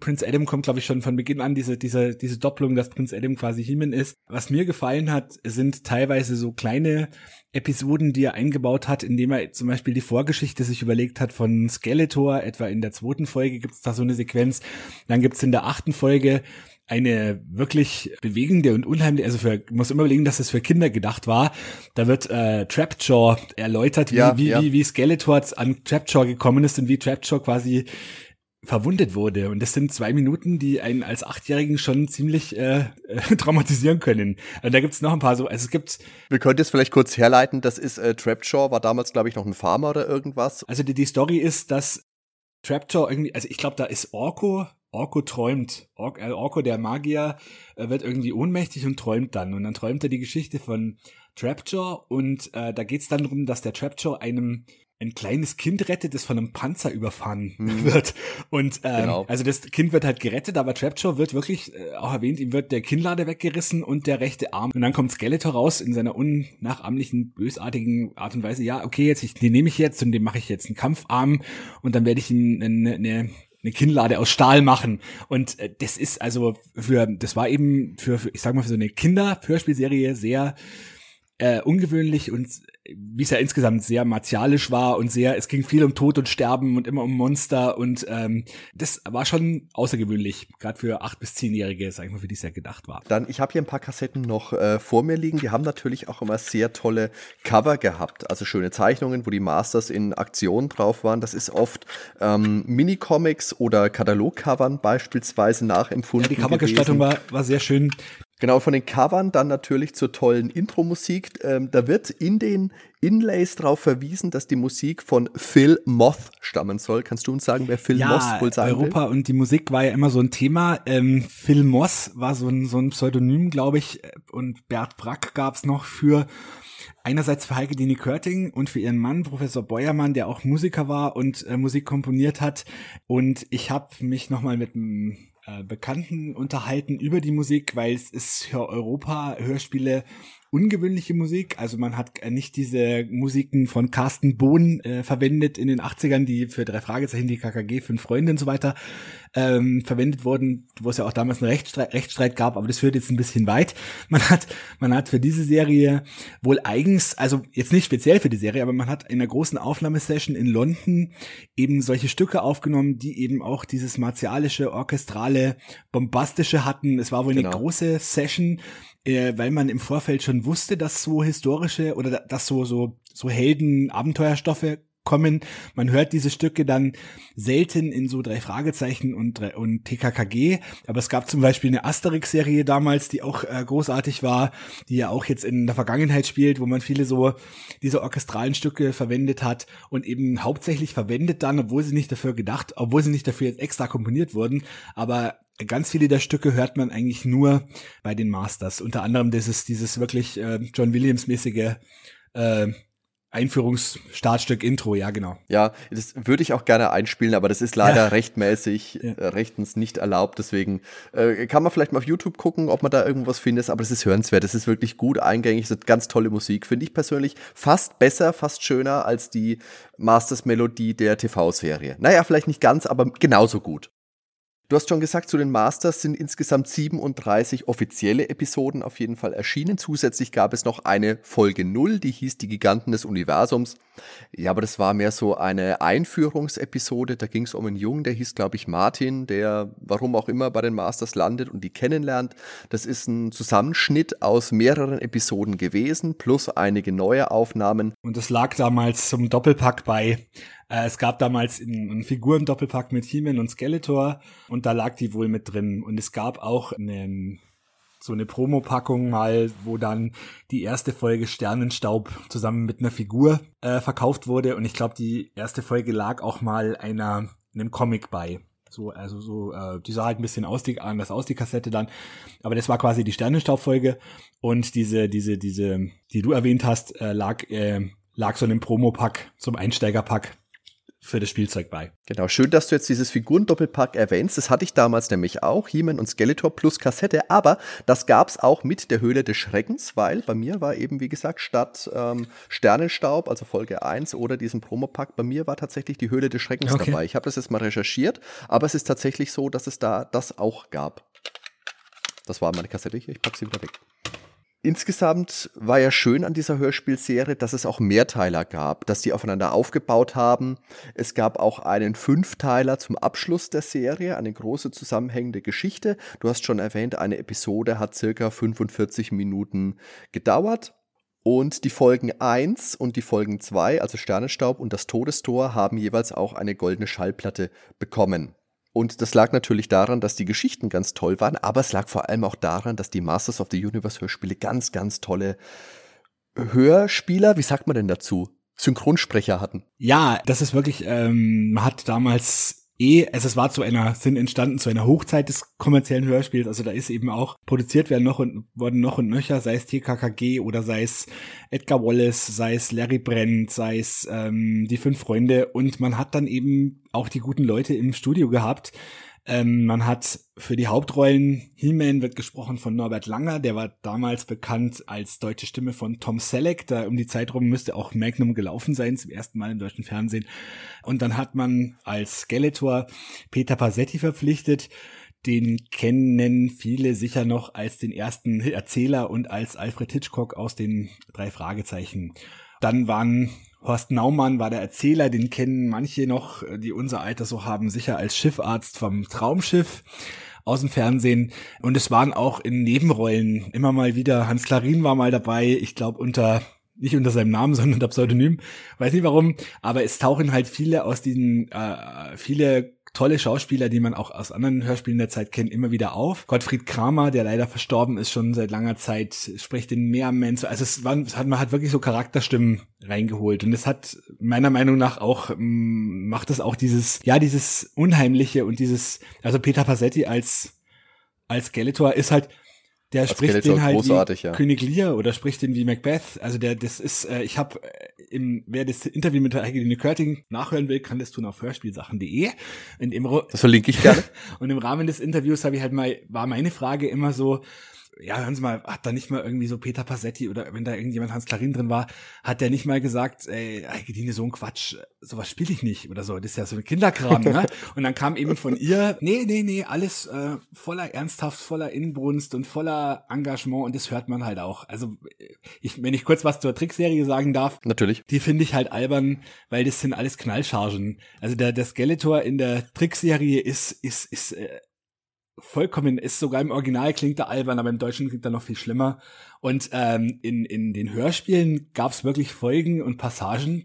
Prince Adam kommt, glaube ich, schon von Beginn an, diese, diese, diese Doppelung, dass Prince Adam quasi He-Man ist. Was mir gefallen hat, sind teilweise so kleine Episoden, die er eingebaut hat, indem er zum Beispiel die Vorgeschichte sich überlegt hat von Skeletor, etwa in der zweiten Folge gibt es da so eine Sequenz. Dann gibt es in der achten Folge eine wirklich bewegende und unheimliche, also für, muss immer überlegen, dass es für Kinder gedacht war. Da wird äh, Trapjaw erläutert, wie, ja, wie, ja. wie, wie Skeletor an Trapjaw gekommen ist und wie Trapjaw quasi verwundet wurde. Und das sind zwei Minuten, die einen als Achtjährigen schon ziemlich äh, äh, traumatisieren können. Also da gibt's noch ein paar so, also es gibt. Wir könnten es vielleicht kurz herleiten, das ist äh, Trapjaw, war damals, glaube ich, noch ein Farmer oder irgendwas. Also die, die Story ist, dass Trapjaw irgendwie, also ich glaube, da ist Orko, Orko träumt. Or äh, Orko, der Magier, äh, wird irgendwie ohnmächtig und träumt dann. Und dann träumt er die Geschichte von Trapjaw und äh, da geht's dann darum, dass der Trapjaw einem ein kleines Kind rettet, das von einem Panzer überfahren hm. wird. Und ähm, genau. also das Kind wird halt gerettet, aber Trapjaw wird wirklich äh, auch erwähnt, ihm wird der Kinnlade weggerissen und der rechte Arm. Und dann kommt Skeletor raus in seiner unnachahmlichen, bösartigen Art und Weise. Ja, okay, jetzt ich, den nehme ich jetzt und dem mache ich jetzt einen Kampfarm und dann werde ich ihn eine, eine eine Kinnlade aus Stahl machen. Und äh, das ist also für, das war eben für, für ich sag mal, für so eine Kinder-Hörspielserie sehr äh, ungewöhnlich und wie es ja insgesamt sehr martialisch war und sehr, es ging viel um Tod und Sterben und immer um Monster und ähm, das war schon außergewöhnlich, gerade für acht bis zehnjährige, sag ich mal, für die es ja gedacht war. Dann, ich habe hier ein paar Kassetten noch äh, vor mir liegen, die haben natürlich auch immer sehr tolle Cover gehabt, also schöne Zeichnungen, wo die Masters in Aktion drauf waren. Das ist oft ähm, Minicomics oder Katalogcovern beispielsweise nachempfunden. Ja, die Covergestaltung war, war sehr schön. Genau, von den Covern dann natürlich zur tollen Intro-Musik. Ähm, da wird in den Inlays darauf verwiesen, dass die Musik von Phil Moth stammen soll. Kannst du uns sagen, wer Phil ja, Moth wohl sein Europa will? und die Musik war ja immer so ein Thema. Ähm, Phil Moss war so ein, so ein Pseudonym, glaube ich. Und Bert Brack gab's noch für einerseits für Heike Dini Körting und für ihren Mann, Professor Beuermann, der auch Musiker war und äh, Musik komponiert hat. Und ich habe mich nochmal mit einem äh, Bekannten unterhalten über die Musik, weil es ist für Europa Hörspiele ungewöhnliche Musik. Also man hat nicht diese Musiken von Carsten Bohn äh, verwendet in den 80ern, die für drei Fragezeichen, die KKG, fünf Freunde und so weiter ähm, verwendet wurden, wo es ja auch damals einen Rechtsstreit, Rechtsstreit gab, aber das führt jetzt ein bisschen weit. Man hat, man hat für diese Serie wohl eigens, also jetzt nicht speziell für die Serie, aber man hat in einer großen Aufnahmesession in London eben solche Stücke aufgenommen, die eben auch dieses martialische, orchestrale, bombastische hatten. Es war wohl genau. eine große Session, äh, weil man im Vorfeld schon wusste, dass so historische oder dass so so so Helden Abenteuerstoffe kommen. Man hört diese Stücke dann selten in so drei Fragezeichen und, und TKKG. Aber es gab zum Beispiel eine Asterix-Serie damals, die auch äh, großartig war, die ja auch jetzt in der Vergangenheit spielt, wo man viele so diese orchestralen Stücke verwendet hat und eben hauptsächlich verwendet dann, obwohl sie nicht dafür gedacht, obwohl sie nicht dafür jetzt extra komponiert wurden, aber ganz viele der Stücke hört man eigentlich nur bei den Masters. Unter anderem dieses, dieses wirklich äh, John Williams-mäßige äh, Einführungsstartstück Intro, ja, genau. Ja, das würde ich auch gerne einspielen, aber das ist leider ja. rechtmäßig ja. Äh, rechtens nicht erlaubt. Deswegen äh, kann man vielleicht mal auf YouTube gucken, ob man da irgendwas findet, aber das ist hörenswert. Das ist wirklich gut eingängig, das ist ganz tolle Musik. Finde ich persönlich fast besser, fast schöner als die Masters-Melodie der TV-Serie. Naja, vielleicht nicht ganz, aber genauso gut. Du hast schon gesagt, zu den Masters sind insgesamt 37 offizielle Episoden auf jeden Fall erschienen. Zusätzlich gab es noch eine Folge 0, die hieß Die Giganten des Universums. Ja, aber das war mehr so eine Einführungsepisode. Da ging es um einen Jungen, der hieß, glaube ich, Martin, der warum auch immer bei den Masters landet und die kennenlernt. Das ist ein Zusammenschnitt aus mehreren Episoden gewesen, plus einige neue Aufnahmen. Und das lag damals zum Doppelpack bei es gab damals einen Figuren-Doppelpack mit He-Man und Skeletor und da lag die wohl mit drin. Und es gab auch einen so eine Promopackung mal, wo dann die erste Folge Sternenstaub zusammen mit einer Figur äh, verkauft wurde und ich glaube, die erste Folge lag auch mal einer einem Comic bei. So, also so, äh, die sah halt ein bisschen aus, die, anders aus, die Kassette dann. Aber das war quasi die Sternenstaubfolge. Und diese, diese, diese, die du erwähnt hast, äh, lag, äh, lag so in einem Promopack, zum Einsteigerpack für das Spielzeug bei. Genau, schön, dass du jetzt dieses Figurendoppelpack erwähnst. Das hatte ich damals nämlich auch, He-Man und Skeletor plus Kassette, aber das gab es auch mit der Höhle des Schreckens, weil bei mir war eben, wie gesagt, statt ähm, Sternenstaub, also Folge 1 oder diesem Promopack, bei mir war tatsächlich die Höhle des Schreckens okay. dabei. Ich habe das jetzt mal recherchiert, aber es ist tatsächlich so, dass es da das auch gab. Das war meine Kassette hier, ich packe sie wieder weg. Insgesamt war ja schön an dieser Hörspielserie, dass es auch Mehrteiler gab, dass die aufeinander aufgebaut haben. Es gab auch einen Fünfteiler zum Abschluss der Serie, eine große zusammenhängende Geschichte. Du hast schon erwähnt, eine Episode hat circa 45 Minuten gedauert. Und die Folgen 1 und die Folgen 2, also Sternenstaub und das Todestor, haben jeweils auch eine goldene Schallplatte bekommen. Und das lag natürlich daran, dass die Geschichten ganz toll waren, aber es lag vor allem auch daran, dass die Masters of the Universe Hörspiele ganz, ganz tolle Hörspieler, wie sagt man denn dazu? Synchronsprecher hatten. Ja, das ist wirklich, ähm, man hat damals eh, also es war zu einer, sind entstanden zu einer Hochzeit des kommerziellen Hörspiels, also da ist eben auch produziert werden noch und worden noch und nöcher, sei es TKKG oder sei es Edgar Wallace, sei es Larry Brent, sei es ähm, die fünf Freunde. Und man hat dann eben auch die guten Leute im Studio gehabt, ähm, man hat für die Hauptrollen, He-Man wird gesprochen von Norbert Langer, der war damals bekannt als deutsche Stimme von Tom Selleck, da um die Zeit rum müsste auch Magnum gelaufen sein, zum ersten Mal im deutschen Fernsehen. Und dann hat man als Skeletor Peter Passetti verpflichtet, den kennen viele sicher noch als den ersten Erzähler und als Alfred Hitchcock aus den drei Fragezeichen. Dann waren Horst Naumann war der Erzähler, den kennen manche noch, die unser Alter so haben, sicher als Schiffarzt vom Traumschiff aus dem Fernsehen. Und es waren auch in Nebenrollen immer mal wieder, Hans Klarin war mal dabei, ich glaube unter nicht unter seinem Namen, sondern unter Pseudonym. Weiß nicht warum, aber es tauchen halt viele aus diesen, äh, viele tolle Schauspieler, die man auch aus anderen Hörspielen der Zeit kennt, immer wieder auf. Gottfried Kramer, der leider verstorben ist schon seit langer Zeit, spricht den Meermann. Also es, war, es hat, man hat wirklich so Charakterstimmen reingeholt und es hat meiner Meinung nach auch macht es auch dieses ja dieses unheimliche und dieses also Peter Passetti als als Skeletor ist halt der Als spricht den halt wie ja. König Lear oder spricht den wie Macbeth. Also der, das ist, äh, ich habe äh, im, wer das Interview mit der Hegeline Körting nachhören will, kann das tun auf hörspielsachen.de. Das verlinke ich gerne. und im Rahmen des Interviews habe ich halt mal, war meine Frage immer so, ja, hören Sie mal, hat da nicht mal irgendwie so Peter Passetti oder wenn da irgendjemand Hans Klarin drin war, hat der nicht mal gesagt, ey, Hegeline, so ein Quatsch, sowas spiele ich nicht oder so, das ist ja so ein Kinderkram, ne? Und dann kam eben von ihr, nee, nee, nee, alles äh, voller Ernsthaft, voller Inbrunst und voller Engagement und das hört man halt auch. Also, ich, wenn ich kurz was zur Trickserie sagen darf. Natürlich. Die finde ich halt albern, weil das sind alles Knallchargen. Also der, der Skeletor in der Trickserie ist, ist, ist äh, vollkommen ist sogar im Original klingt er albern, aber im Deutschen klingt er noch viel schlimmer. Und ähm, in, in den Hörspielen gab es wirklich Folgen und Passagen,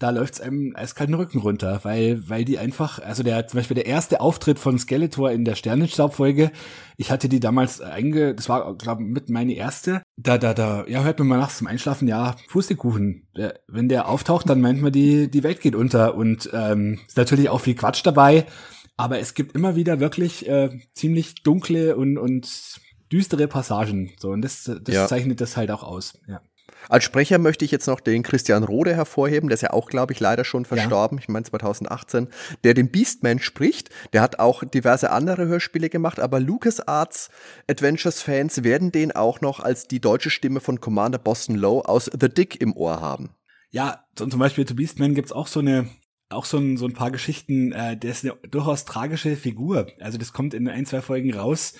da läuft's einem eiskalten Rücken runter, weil, weil die einfach, also der, zum Beispiel der erste Auftritt von Skeletor in der Sternenstaubfolge, ich hatte die damals einge, das war, glaube mit meine erste, da, da, da, ja, hört man mal nachts zum Einschlafen, ja, Pustekuchen. Wenn der auftaucht, dann meint man, die, die Welt geht unter und ähm, ist natürlich auch viel Quatsch dabei, aber es gibt immer wieder wirklich äh, ziemlich dunkle und, und düstere Passagen. So, und das, das ja. zeichnet das halt auch aus. Ja. Als Sprecher möchte ich jetzt noch den Christian Rode hervorheben, der ist ja auch, glaube ich, leider schon verstorben, ja. ich meine 2018, der den Beastman spricht. Der hat auch diverse andere Hörspiele gemacht, aber LucasArts Adventures-Fans werden den auch noch als die deutsche Stimme von Commander Boston Lowe aus The Dick im Ohr haben. Ja, zum Beispiel zu Beastman gibt's auch so eine auch so ein, so ein paar Geschichten, äh, der ist eine durchaus tragische Figur. Also das kommt in ein, zwei Folgen raus,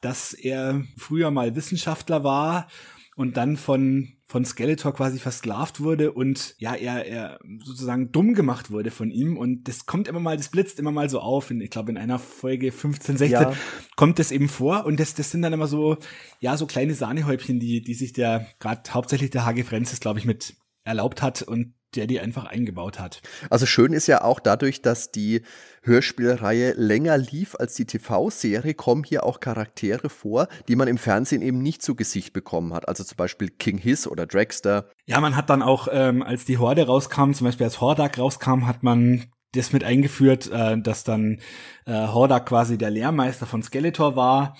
dass er früher mal Wissenschaftler war und dann von von Skeletor quasi versklavt wurde und ja, er, er sozusagen dumm gemacht wurde von ihm und das kommt immer mal, das blitzt immer mal so auf. In, ich glaube, in einer Folge 15, 16 ja. kommt das eben vor und das, das sind dann immer so, ja, so kleine Sahnehäubchen, die, die sich der, gerade hauptsächlich der Hage Francis, glaube ich, mit erlaubt hat und der die einfach eingebaut hat. Also schön ist ja auch dadurch, dass die Hörspielreihe länger lief als die TV-Serie, kommen hier auch Charaktere vor, die man im Fernsehen eben nicht zu Gesicht bekommen hat. Also zum Beispiel King Hiss oder Dragster. Ja, man hat dann auch, ähm, als die Horde rauskam, zum Beispiel als Hordak rauskam, hat man das mit eingeführt, äh, dass dann äh, Hordak quasi der Lehrmeister von Skeletor war.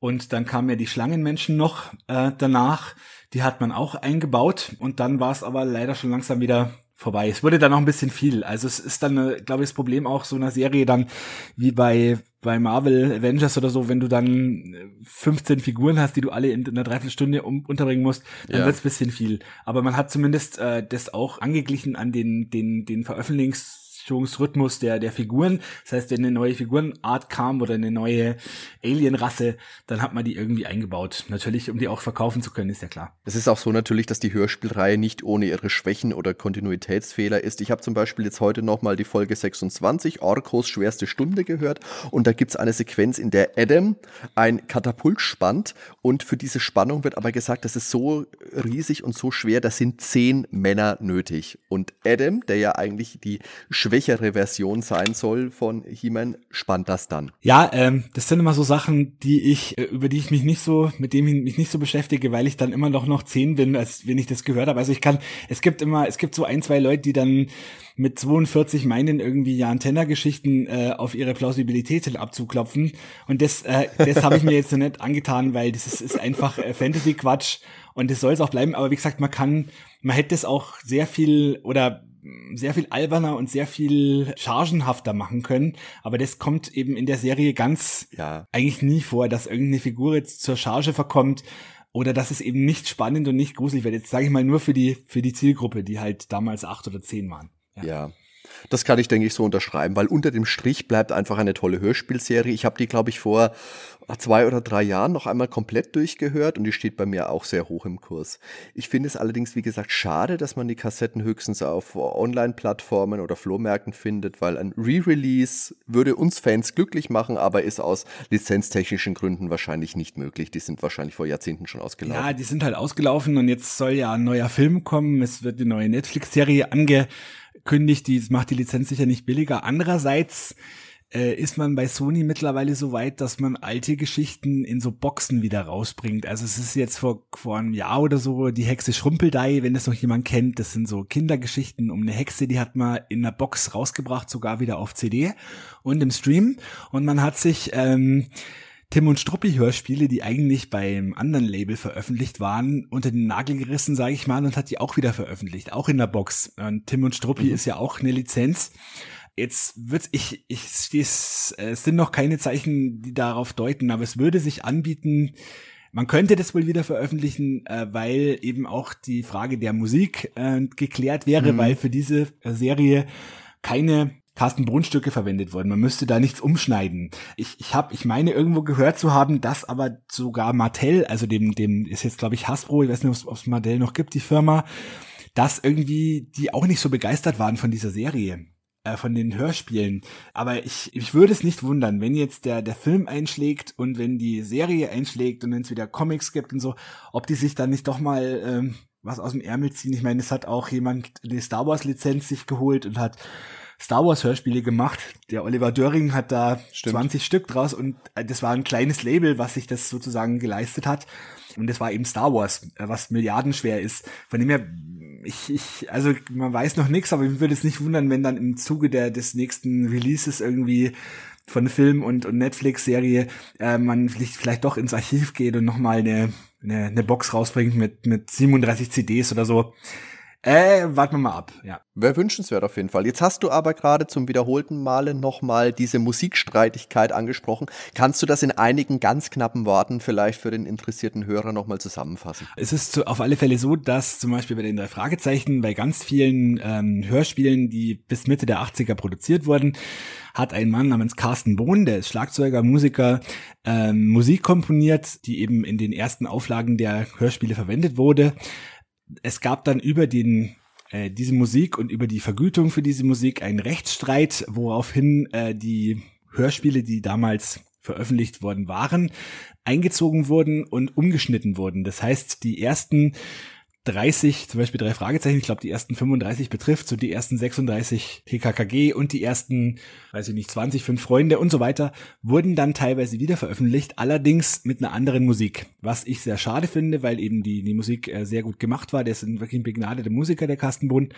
Und dann kamen ja die Schlangenmenschen noch äh, danach die hat man auch eingebaut und dann war es aber leider schon langsam wieder vorbei. Es wurde dann noch ein bisschen viel. Also es ist dann, äh, glaube ich, das Problem auch so einer Serie dann wie bei bei Marvel Avengers oder so, wenn du dann 15 Figuren hast, die du alle in einer Dreiviertelstunde um, unterbringen musst, dann ja. wird's bisschen viel. Aber man hat zumindest äh, das auch angeglichen an den den den Veröffentlichungs Bewegungsrhythmus der, der Figuren. Das heißt, wenn eine neue Figurenart kam oder eine neue Alien-Rasse, dann hat man die irgendwie eingebaut. Natürlich, um die auch verkaufen zu können, ist ja klar. Es ist auch so natürlich, dass die Hörspielreihe nicht ohne ihre Schwächen oder Kontinuitätsfehler ist. Ich habe zum Beispiel jetzt heute nochmal die Folge 26, Orkos schwerste Stunde gehört und da gibt's eine Sequenz, in der Adam ein Katapult spannt und für diese Spannung wird aber gesagt, das ist so riesig und so schwer, das sind zehn Männer nötig. Und Adam, der ja eigentlich die schwächste schwächere Version sein soll von He-Man, spannt das dann. Ja, ähm, das sind immer so Sachen, die ich, äh, über die ich mich nicht so, mit dem ich mich nicht so beschäftige, weil ich dann immer noch noch zehn bin, als wenn ich das gehört habe. Also ich kann, es gibt immer, es gibt so ein, zwei Leute, die dann mit 42 meinen irgendwie ja Antenna-Geschichten äh, auf ihre Plausibilität abzuklopfen. Und das, äh, das habe ich mir jetzt so nicht angetan, weil das ist, ist einfach äh, Fantasy-Quatsch und das soll es auch bleiben. Aber wie gesagt, man kann, man hätte es auch sehr viel oder sehr viel alberner und sehr viel chargenhafter machen können. Aber das kommt eben in der Serie ganz ja. eigentlich nie vor, dass irgendeine Figur jetzt zur Charge verkommt oder dass es eben nicht spannend und nicht gruselig wird. Jetzt sage ich mal nur für die, für die Zielgruppe, die halt damals acht oder zehn waren. ja. ja. Das kann ich, denke ich, so unterschreiben, weil unter dem Strich bleibt einfach eine tolle Hörspielserie. Ich habe die, glaube ich, vor zwei oder drei Jahren noch einmal komplett durchgehört und die steht bei mir auch sehr hoch im Kurs. Ich finde es allerdings, wie gesagt, schade, dass man die Kassetten höchstens auf Online-Plattformen oder Flohmärkten findet, weil ein Re-Release würde uns Fans glücklich machen, aber ist aus lizenztechnischen Gründen wahrscheinlich nicht möglich. Die sind wahrscheinlich vor Jahrzehnten schon ausgelaufen. Ja, die sind halt ausgelaufen und jetzt soll ja ein neuer Film kommen. Es wird eine neue Netflix-Serie angekündigt, die macht die Lizenz sicher nicht billiger. Andererseits äh, ist man bei Sony mittlerweile so weit, dass man alte Geschichten in so Boxen wieder rausbringt. Also es ist jetzt vor, vor einem Jahr oder so die Hexe Schrumpeldei, wenn das noch jemand kennt. Das sind so Kindergeschichten um eine Hexe, die hat man in einer Box rausgebracht, sogar wieder auf CD und im Stream. Und man hat sich ähm, Tim und Struppi Hörspiele, die eigentlich beim anderen Label veröffentlicht waren, unter den Nagel gerissen, sage ich mal, und hat die auch wieder veröffentlicht, auch in der Box. Und Tim und Struppi mhm. ist ja auch eine Lizenz. Jetzt wird ich, ich es sind noch keine Zeichen, die darauf deuten, aber es würde sich anbieten, man könnte das wohl wieder veröffentlichen, äh, weil eben auch die Frage der Musik äh, geklärt wäre, mhm. weil für diese Serie keine Carsten Brunnstücke verwendet wurden. Man müsste da nichts umschneiden. Ich, ich habe, ich meine irgendwo gehört zu haben, dass aber sogar Mattel, also dem, dem ist jetzt glaube ich Hasbro, ich weiß nicht, ob es Mattel noch gibt, die Firma, dass irgendwie die auch nicht so begeistert waren von dieser Serie äh, von den Hörspielen. Aber ich, ich würde es nicht wundern, wenn jetzt der, der Film einschlägt und wenn die Serie einschlägt und wenn es wieder Comics gibt und so, ob die sich dann nicht doch mal ähm, was aus dem Ärmel ziehen. Ich meine, es hat auch jemand eine Star Wars Lizenz sich geholt und hat Star Wars Hörspiele gemacht. Der Oliver Döring hat da Stimmt. 20 Stück draus und äh, das war ein kleines Label, was sich das sozusagen geleistet hat. Und das war eben Star Wars, äh, was milliardenschwer ist. Von dem her ich, ich, also man weiß noch nichts, aber ich würde es nicht wundern, wenn dann im Zuge der des nächsten Releases irgendwie von Film und, und Netflix-Serie äh, man vielleicht, vielleicht doch ins Archiv geht und nochmal eine, eine, eine Box rausbringt mit, mit 37 CDs oder so. Äh, warten wir mal ab, ja. Wäre wünschenswert auf jeden Fall. Jetzt hast du aber gerade zum wiederholten Male nochmal diese Musikstreitigkeit angesprochen. Kannst du das in einigen ganz knappen Worten vielleicht für den interessierten Hörer nochmal zusammenfassen? Es ist auf alle Fälle so, dass zum Beispiel bei den drei Fragezeichen, bei ganz vielen ähm, Hörspielen, die bis Mitte der 80er produziert wurden, hat ein Mann namens Carsten Bohn, der ist Schlagzeuger, Musiker, ähm, Musik komponiert, die eben in den ersten Auflagen der Hörspiele verwendet wurde es gab dann über den äh, diese Musik und über die Vergütung für diese Musik einen Rechtsstreit, woraufhin äh, die Hörspiele, die damals veröffentlicht worden waren, eingezogen wurden und umgeschnitten wurden. Das heißt, die ersten 30, zum Beispiel drei Fragezeichen, ich glaube die ersten 35 betrifft, so die ersten 36 TKKG und die ersten, weiß ich nicht, 20, fünf Freunde und so weiter, wurden dann teilweise wieder veröffentlicht, allerdings mit einer anderen Musik, was ich sehr schade finde, weil eben die, die Musik äh, sehr gut gemacht war, der ist wirklich ein begnadeter Musiker, der Kastenbund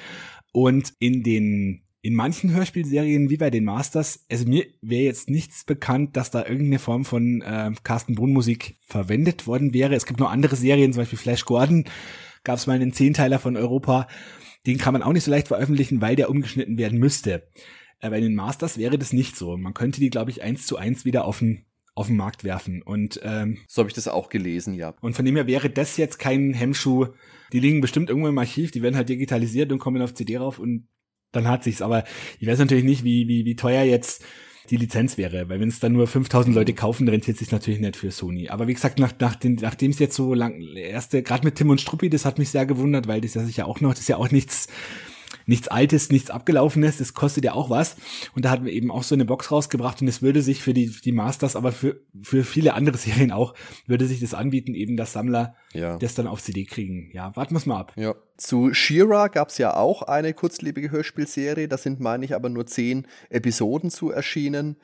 und in den in manchen Hörspielserien wie bei den Masters, also mir wäre jetzt nichts bekannt, dass da irgendeine Form von äh, Carsten Brunn Musik verwendet worden wäre. Es gibt noch andere Serien, zum Beispiel Flash Gordon, gab es mal einen Zehnteiler von Europa. den kann man auch nicht so leicht veröffentlichen, weil der umgeschnitten werden müsste. Äh, bei den Masters wäre das nicht so. Man könnte die, glaube ich, eins zu eins wieder auf den auf den Markt werfen. Und ähm, so habe ich das auch gelesen, ja. Und von dem her wäre das jetzt kein Hemmschuh. Die liegen bestimmt irgendwo im Archiv, die werden halt digitalisiert und kommen auf CD rauf und dann hat sich's. Aber ich weiß natürlich nicht, wie, wie, wie teuer jetzt die Lizenz wäre, weil wenn es dann nur 5000 Leute kaufen, rentiert sich natürlich nicht für Sony. Aber wie gesagt, nach, nach den, nachdem es jetzt so lang, erste, gerade mit Tim und Struppi, das hat mich sehr gewundert, weil das ja sicher auch noch, das ist ja auch nichts, nichts Altes, nichts Abgelaufenes, das kostet ja auch was. Und da hatten wir eben auch so eine Box rausgebracht und es würde sich für die, die Masters, aber für, für viele andere Serien auch, würde sich das anbieten, eben dass Sammler ja. das dann auf CD kriegen. Ja, warten wir mal ab. Ja. Zu Shira gab es ja auch eine kurzlebige Hörspielserie, da sind, meine ich, aber nur zehn Episoden zu erschienen.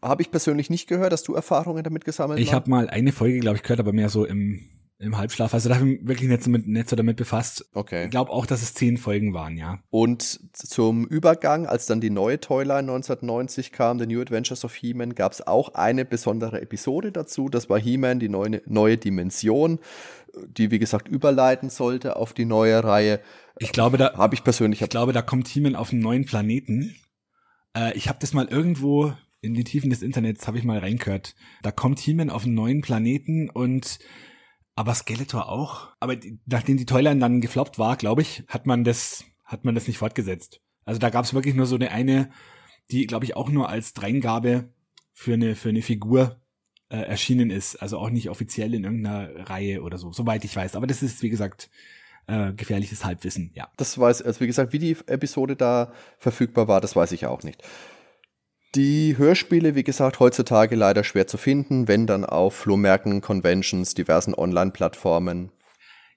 Habe ich persönlich nicht gehört, dass du Erfahrungen damit gesammelt hast? Ich habe mal eine Folge, glaube ich, gehört, aber mehr so im im Halbschlaf. Also da habe ich wirklich nicht so, mit, nicht so damit befasst. Okay. Ich glaube auch, dass es zehn Folgen waren, ja. Und zum Übergang, als dann die neue Toyline 1990 kam, The New Adventures of He-Man, gab es auch eine besondere Episode dazu. Das war He-Man, die neue, neue Dimension, die, wie gesagt, überleiten sollte auf die neue Reihe. Ich glaube, da habe ich persönlich. Ich glaube, da kommt He-Man auf einen neuen Planeten. Äh, ich habe das mal irgendwo in die Tiefen des Internets habe ich mal reingehört. Da kommt He-Man auf einen neuen Planeten und aber Skeletor auch. Aber die, nachdem die Toyline dann gefloppt war, glaube ich, hat man das, hat man das nicht fortgesetzt. Also da gab es wirklich nur so eine eine, die, glaube ich, auch nur als Dreingabe für eine, für eine Figur äh, erschienen ist. Also auch nicht offiziell in irgendeiner Reihe oder so, soweit ich weiß. Aber das ist, wie gesagt, äh, gefährliches Halbwissen, ja. Das weiß, also wie gesagt, wie die Episode da verfügbar war, das weiß ich auch nicht. Die Hörspiele, wie gesagt, heutzutage leider schwer zu finden, wenn dann auf Flohmärkten, Conventions, diversen Online-Plattformen.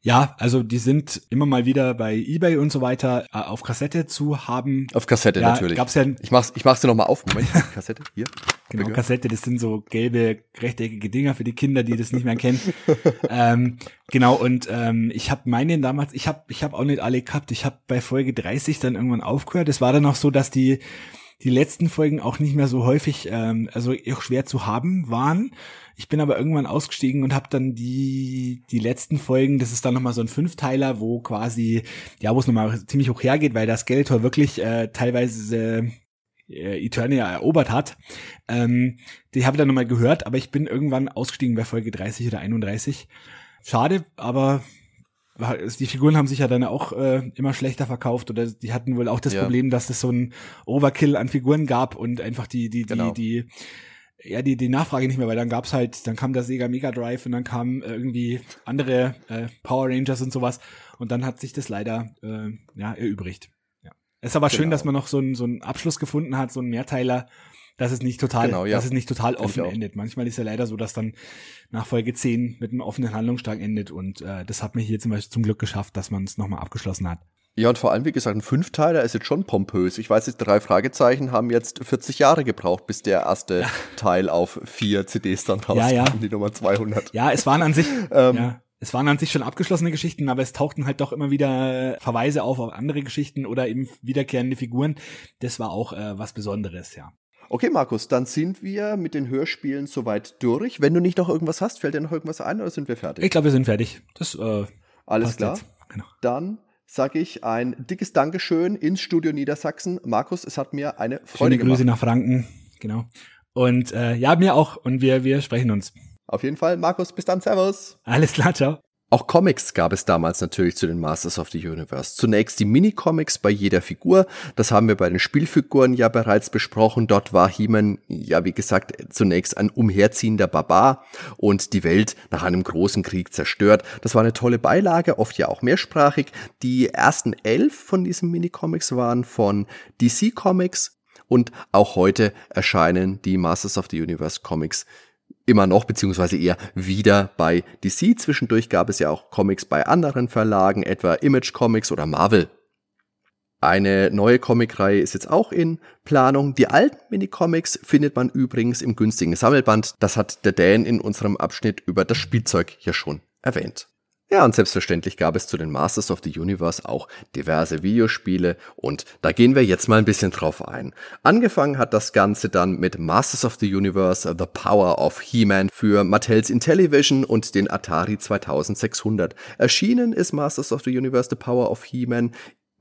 Ja, also die sind immer mal wieder bei eBay und so weiter äh, auf Kassette zu haben. Auf Kassette ja, natürlich. Gab's ja ich mach's, ich mach's dir nochmal auf. Moment, Kassette, hier. Genau, Kassette, das sind so gelbe, rechteckige Dinger für die Kinder, die das nicht mehr kennen. ähm, genau, und ähm, ich habe meine damals, ich habe ich hab auch nicht alle gehabt. Ich habe bei Folge 30 dann irgendwann aufgehört. Es war dann auch so, dass die die letzten Folgen auch nicht mehr so häufig, ähm, also auch schwer zu haben waren. Ich bin aber irgendwann ausgestiegen und habe dann die die letzten Folgen, das ist dann nochmal so ein Fünfteiler, wo quasi, ja, wo es nochmal ziemlich hoch hergeht, weil das Skeletor wirklich äh, teilweise äh, Eternia erobert hat. Ähm, die habe ich dann nochmal gehört, aber ich bin irgendwann ausgestiegen bei Folge 30 oder 31. Schade, aber die Figuren haben sich ja dann auch äh, immer schlechter verkauft oder die hatten wohl auch das ja. Problem, dass es so ein Overkill an Figuren gab und einfach die die die genau. die ja die die Nachfrage nicht mehr, weil dann gab's halt dann kam der Sega Mega Drive und dann kamen äh, irgendwie andere äh, Power Rangers und sowas und dann hat sich das leider äh, ja erübrigt. Ja. Es ist aber genau. schön, dass man noch so einen so einen Abschluss gefunden hat, so einen Mehrteiler dass es nicht total, genau, ja. dass es nicht total offen endet. Manchmal ist ja leider so, dass dann nach Folge 10 mit einem offenen Handlungsstrang endet und äh, das hat mir hier zum Beispiel zum Glück geschafft, dass man es nochmal abgeschlossen hat. Ja, und vor allem, wie gesagt, ein Fünfteiler ist jetzt schon pompös. Ich weiß, die drei Fragezeichen haben jetzt 40 Jahre gebraucht, bis der erste ja. Teil auf vier CDs dann rauskam, ja, ja. die Nummer 200. Ja, es waren an sich, ähm, ja. Es waren an sich schon abgeschlossene Geschichten, aber es tauchten halt doch immer wieder Verweise auf auf andere Geschichten oder eben wiederkehrende Figuren. Das war auch äh, was Besonderes, ja. Okay, Markus, dann sind wir mit den Hörspielen soweit durch. Wenn du nicht noch irgendwas hast, fällt dir noch irgendwas ein oder sind wir fertig? Ich glaube, wir sind fertig. Das äh, Alles klar. Genau. Dann sage ich ein dickes Dankeschön ins Studio Niedersachsen. Markus, es hat mir eine Freude Schöne Grüße nach Franken, genau. Und äh, ja, mir auch. Und wir, wir sprechen uns. Auf jeden Fall, Markus, bis dann, Servus. Alles klar, ciao. Auch Comics gab es damals natürlich zu den Masters of the Universe. Zunächst die Mini-Comics bei jeder Figur. Das haben wir bei den Spielfiguren ja bereits besprochen. Dort war He-Man, ja wie gesagt, zunächst ein umherziehender Barbar und die Welt nach einem großen Krieg zerstört. Das war eine tolle Beilage, oft ja auch mehrsprachig. Die ersten elf von diesen Mini-Comics waren von DC Comics und auch heute erscheinen die Masters of the Universe Comics immer noch, beziehungsweise eher wieder bei DC. Zwischendurch gab es ja auch Comics bei anderen Verlagen, etwa Image Comics oder Marvel. Eine neue Comicreihe ist jetzt auch in Planung. Die alten Minicomics findet man übrigens im günstigen Sammelband. Das hat der Dan in unserem Abschnitt über das Spielzeug hier schon erwähnt. Ja, und selbstverständlich gab es zu den Masters of the Universe auch diverse Videospiele und da gehen wir jetzt mal ein bisschen drauf ein. Angefangen hat das Ganze dann mit Masters of the Universe The Power of He-Man für Mattels Intellivision und den Atari 2600. Erschienen ist Masters of the Universe The Power of He-Man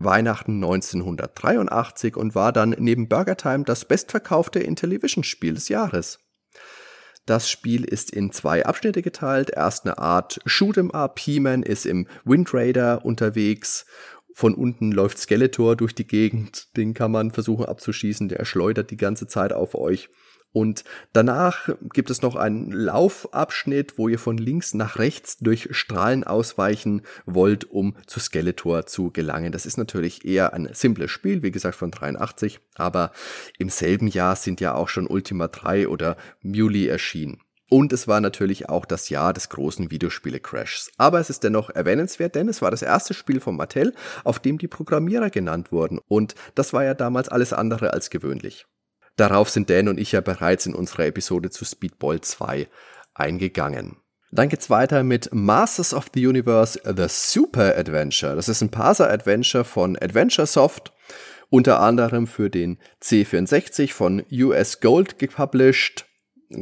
Weihnachten 1983 und war dann neben Burger Time das bestverkaufte Intellivision-Spiel des Jahres. Das Spiel ist in zwei Abschnitte geteilt. Erst eine Art Shoot'em Up. He-Man ist im Wind Raider unterwegs. Von unten läuft Skeletor durch die Gegend. Den kann man versuchen abzuschießen. Der schleudert die ganze Zeit auf euch. Und danach gibt es noch einen Laufabschnitt, wo ihr von links nach rechts durch Strahlen ausweichen wollt, um zu Skeletor zu gelangen. Das ist natürlich eher ein simples Spiel, wie gesagt von 83, aber im selben Jahr sind ja auch schon Ultima 3 oder Muley erschienen. Und es war natürlich auch das Jahr des großen Videospiele-Crashs. Aber es ist dennoch erwähnenswert, denn es war das erste Spiel von Mattel, auf dem die Programmierer genannt wurden. Und das war ja damals alles andere als gewöhnlich. Darauf sind Dan und ich ja bereits in unserer Episode zu Speedball 2 eingegangen. Dann geht's weiter mit Masters of the Universe The Super Adventure. Das ist ein Parser-Adventure von Adventure Soft, unter anderem für den C64 von US Gold gepublished.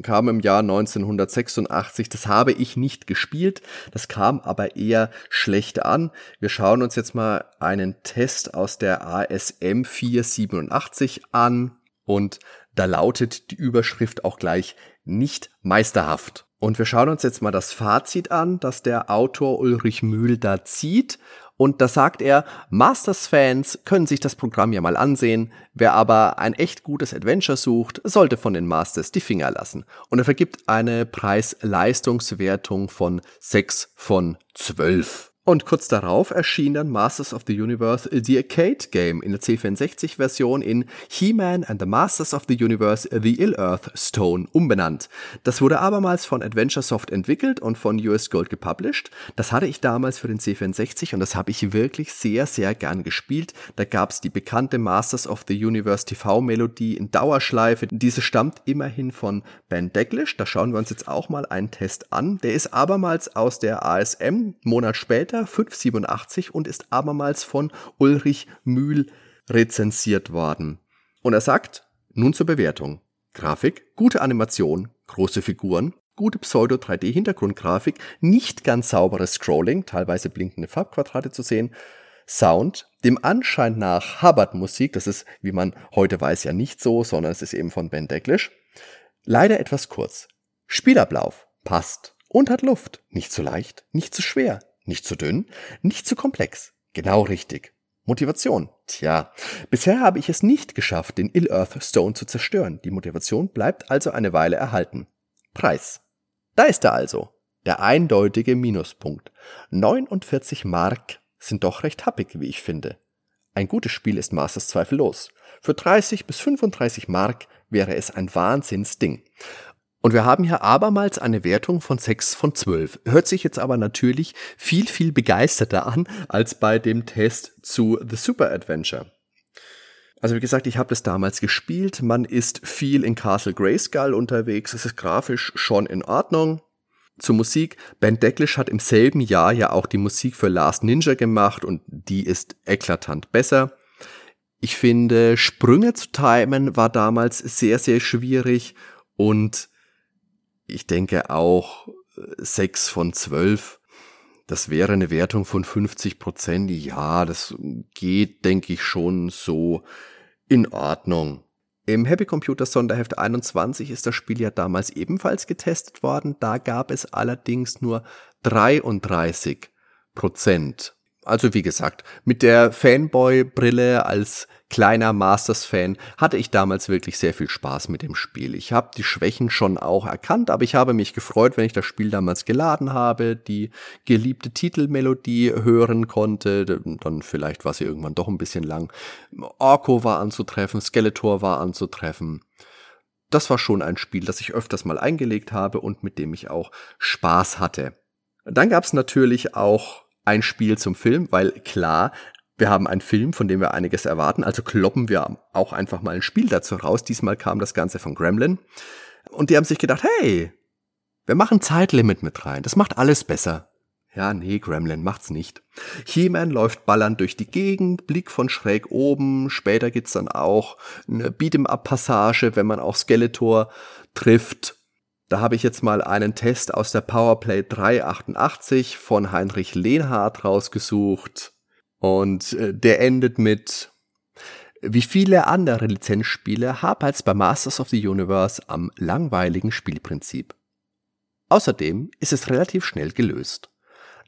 Kam im Jahr 1986. Das habe ich nicht gespielt. Das kam aber eher schlecht an. Wir schauen uns jetzt mal einen Test aus der ASM 487 an. Und da lautet die Überschrift auch gleich nicht meisterhaft. Und wir schauen uns jetzt mal das Fazit an, das der Autor Ulrich Mühl da zieht. Und da sagt er, Masters-Fans können sich das Programm ja mal ansehen. Wer aber ein echt gutes Adventure sucht, sollte von den Masters die Finger lassen. Und er vergibt eine Preis-Leistungswertung von 6 von 12. Und kurz darauf erschien dann Masters of the Universe The Arcade Game in der C64-Version in He-Man and the Masters of the Universe The Ill-Earth Stone umbenannt. Das wurde abermals von Adventure Soft entwickelt und von US Gold gepublished. Das hatte ich damals für den C64 und das habe ich wirklich sehr, sehr gern gespielt. Da gab's die bekannte Masters of the Universe TV-Melodie in Dauerschleife. Diese stammt immerhin von Ben Deglish. Da schauen wir uns jetzt auch mal einen Test an. Der ist abermals aus der ASM, Monat später Meter 587 und ist abermals von Ulrich Mühl rezensiert worden. Und er sagt, nun zur Bewertung. Grafik, gute Animation, große Figuren, gute Pseudo-3D-Hintergrundgrafik, nicht ganz sauberes Scrolling, teilweise blinkende Farbquadrate zu sehen, Sound, dem Anschein nach Hubbard-Musik, das ist, wie man heute weiß, ja nicht so, sondern es ist eben von Ben Deglish. Leider etwas kurz. Spielablauf passt und hat Luft. Nicht zu leicht, nicht zu schwer, nicht zu dünn, nicht zu komplex. Genau richtig. Motivation. Tja, bisher habe ich es nicht geschafft, den Ill-Earth Stone zu zerstören. Die Motivation bleibt also eine Weile erhalten. Preis. Da ist er also. Der eindeutige Minuspunkt. 49 Mark sind doch recht happig, wie ich finde. Ein gutes Spiel ist Masters zweifellos. Für 30 bis 35 Mark wäre es ein Wahnsinnsding. Und wir haben hier abermals eine Wertung von 6 von 12. Hört sich jetzt aber natürlich viel, viel begeisterter an als bei dem Test zu The Super Adventure. Also wie gesagt, ich habe das damals gespielt. Man ist viel in Castle Grayskull unterwegs. Es ist grafisch schon in Ordnung. Zur Musik. Ben Decklish hat im selben Jahr ja auch die Musik für Last Ninja gemacht und die ist eklatant besser. Ich finde, Sprünge zu timen war damals sehr, sehr schwierig und ich denke auch 6 von 12. Das wäre eine Wertung von 50 Prozent. Ja, das geht, denke ich, schon so in Ordnung. Im Happy Computer Sonderheft 21 ist das Spiel ja damals ebenfalls getestet worden. Da gab es allerdings nur 33 Prozent. Also wie gesagt, mit der Fanboy-Brille als kleiner Masters-Fan hatte ich damals wirklich sehr viel Spaß mit dem Spiel. Ich habe die Schwächen schon auch erkannt, aber ich habe mich gefreut, wenn ich das Spiel damals geladen habe, die geliebte Titelmelodie hören konnte, dann vielleicht war sie irgendwann doch ein bisschen lang. Orko war anzutreffen, Skeletor war anzutreffen. Das war schon ein Spiel, das ich öfters mal eingelegt habe und mit dem ich auch Spaß hatte. Dann gab es natürlich auch ein Spiel zum Film, weil klar, wir haben einen Film, von dem wir einiges erwarten, also kloppen wir auch einfach mal ein Spiel dazu raus. Diesmal kam das Ganze von Gremlin. Und die haben sich gedacht, hey, wir machen Zeitlimit mit rein. Das macht alles besser. Ja, nee, Gremlin macht's nicht. He-Man läuft ballernd durch die Gegend, Blick von schräg oben. Später gibt's dann auch eine Beat'em-up-Passage, wenn man auch Skeletor trifft. Da habe ich jetzt mal einen Test aus der Powerplay 388 von Heinrich Lehnhardt rausgesucht. Und äh, der endet mit, wie viele andere Lizenzspiele hapert es bei Masters of the Universe am langweiligen Spielprinzip. Außerdem ist es relativ schnell gelöst.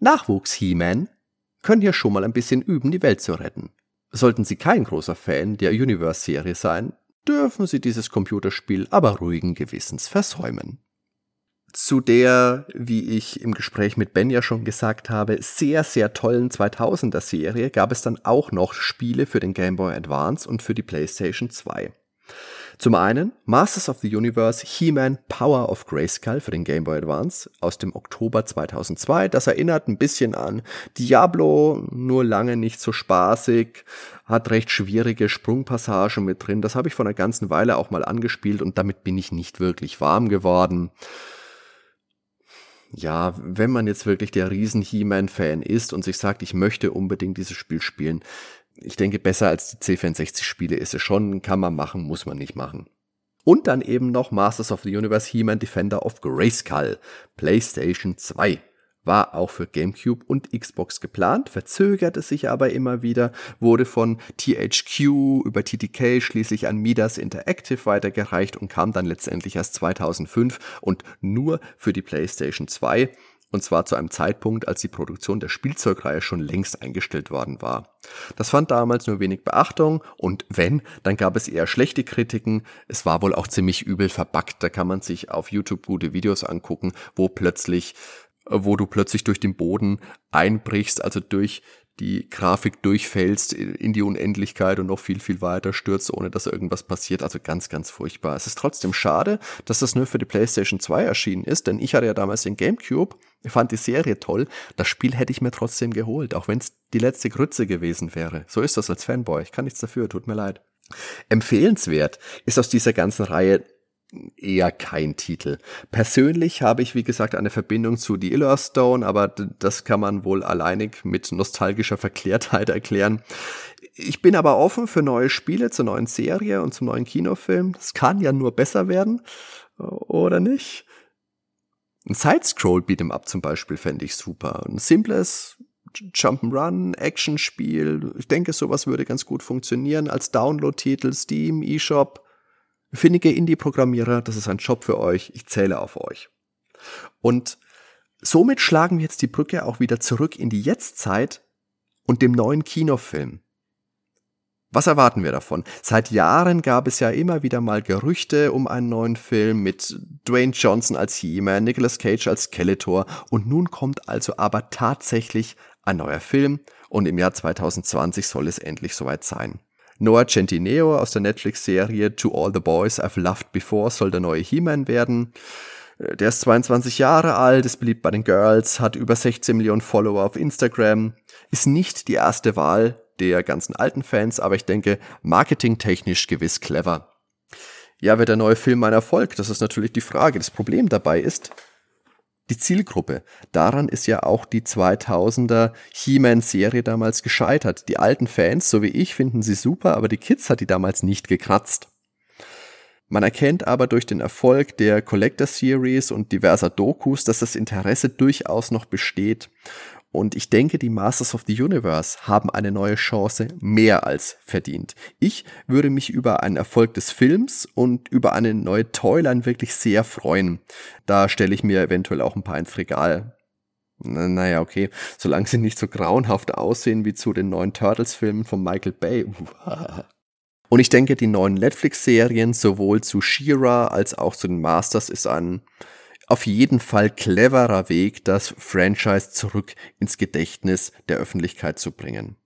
Nachwuchs He-Man können hier schon mal ein bisschen üben, die Welt zu retten. Sollten Sie kein großer Fan der Universe-Serie sein, dürfen Sie dieses Computerspiel aber ruhigen Gewissens versäumen. Zu der, wie ich im Gespräch mit Ben ja schon gesagt habe, sehr, sehr tollen 2000er Serie gab es dann auch noch Spiele für den Game Boy Advance und für die PlayStation 2. Zum einen Masters of the Universe He-Man Power of Grayskull für den Game Boy Advance aus dem Oktober 2002. Das erinnert ein bisschen an Diablo, nur lange nicht so spaßig, hat recht schwierige Sprungpassagen mit drin. Das habe ich vor einer ganzen Weile auch mal angespielt und damit bin ich nicht wirklich warm geworden. Ja, wenn man jetzt wirklich der riesen He-Man-Fan ist und sich sagt, ich möchte unbedingt dieses Spiel spielen, ich denke, besser als die C64-Spiele ist es schon, kann man machen, muss man nicht machen. Und dann eben noch Masters of the Universe He-Man Defender of Grayskull, PlayStation 2. War auch für GameCube und Xbox geplant, verzögerte sich aber immer wieder, wurde von THQ über TTK schließlich an Midas Interactive weitergereicht und kam dann letztendlich erst 2005 und nur für die PlayStation 2 und zwar zu einem Zeitpunkt, als die Produktion der Spielzeugreihe schon längst eingestellt worden war. Das fand damals nur wenig Beachtung und wenn, dann gab es eher schlechte Kritiken. Es war wohl auch ziemlich übel verbackt. Da kann man sich auf YouTube gute Videos angucken, wo plötzlich wo du plötzlich durch den Boden einbrichst, also durch die Grafik durchfällst in die Unendlichkeit und noch viel, viel weiter stürzt, ohne dass irgendwas passiert. Also ganz, ganz furchtbar. Es ist trotzdem schade, dass das nur für die PlayStation 2 erschienen ist, denn ich hatte ja damals den GameCube, fand die Serie toll. Das Spiel hätte ich mir trotzdem geholt, auch wenn es die letzte Grütze gewesen wäre. So ist das als Fanboy. Ich kann nichts dafür, tut mir leid. Empfehlenswert ist aus dieser ganzen Reihe eher kein Titel. Persönlich habe ich, wie gesagt, eine Verbindung zu The Illerstone, aber das kann man wohl alleinig mit nostalgischer Verklärtheit erklären. Ich bin aber offen für neue Spiele, zur neuen Serie und zum neuen Kinofilm. Es kann ja nur besser werden, oder nicht? Ein Sidescroll Beat'em Up zum Beispiel fände ich super. Ein simples Jump'n'Run, Action-Spiel. Ich denke, sowas würde ganz gut funktionieren als Download-Titel, Steam, eShop. Findige Indie-Programmierer, das ist ein Job für euch, ich zähle auf euch. Und somit schlagen wir jetzt die Brücke auch wieder zurück in die Jetztzeit und dem neuen Kinofilm. Was erwarten wir davon? Seit Jahren gab es ja immer wieder mal Gerüchte um einen neuen Film mit Dwayne Johnson als He-Man, Nicolas Cage als Skeletor und nun kommt also aber tatsächlich ein neuer Film und im Jahr 2020 soll es endlich soweit sein. Noah Centineo aus der Netflix-Serie To All the Boys I've Loved Before soll der neue He-Man werden. Äh, der ist 22 Jahre alt, ist beliebt bei den Girls, hat über 16 Millionen Follower auf Instagram, ist nicht die erste Wahl der ganzen alten Fans, aber ich denke, marketingtechnisch gewiss clever. Ja, wird der neue Film ein Erfolg? Das ist natürlich die Frage. Das Problem dabei ist, die Zielgruppe. Daran ist ja auch die 2000er He-Man-Serie damals gescheitert. Die alten Fans, so wie ich, finden sie super, aber die Kids hat die damals nicht gekratzt. Man erkennt aber durch den Erfolg der Collector Series und diverser Dokus, dass das Interesse durchaus noch besteht und ich denke, die Masters of the Universe haben eine neue Chance mehr als verdient. Ich würde mich über einen Erfolg des Films und über eine neue Toyline wirklich sehr freuen. Da stelle ich mir eventuell auch ein paar ins Regal. Naja, okay. Solange sie nicht so grauenhaft aussehen wie zu den neuen Turtles-Filmen von Michael Bay. Und ich denke, die neuen Netflix-Serien sowohl zu She-Ra als auch zu den Masters ist ein auf jeden Fall cleverer Weg, das Franchise zurück ins Gedächtnis der Öffentlichkeit zu bringen.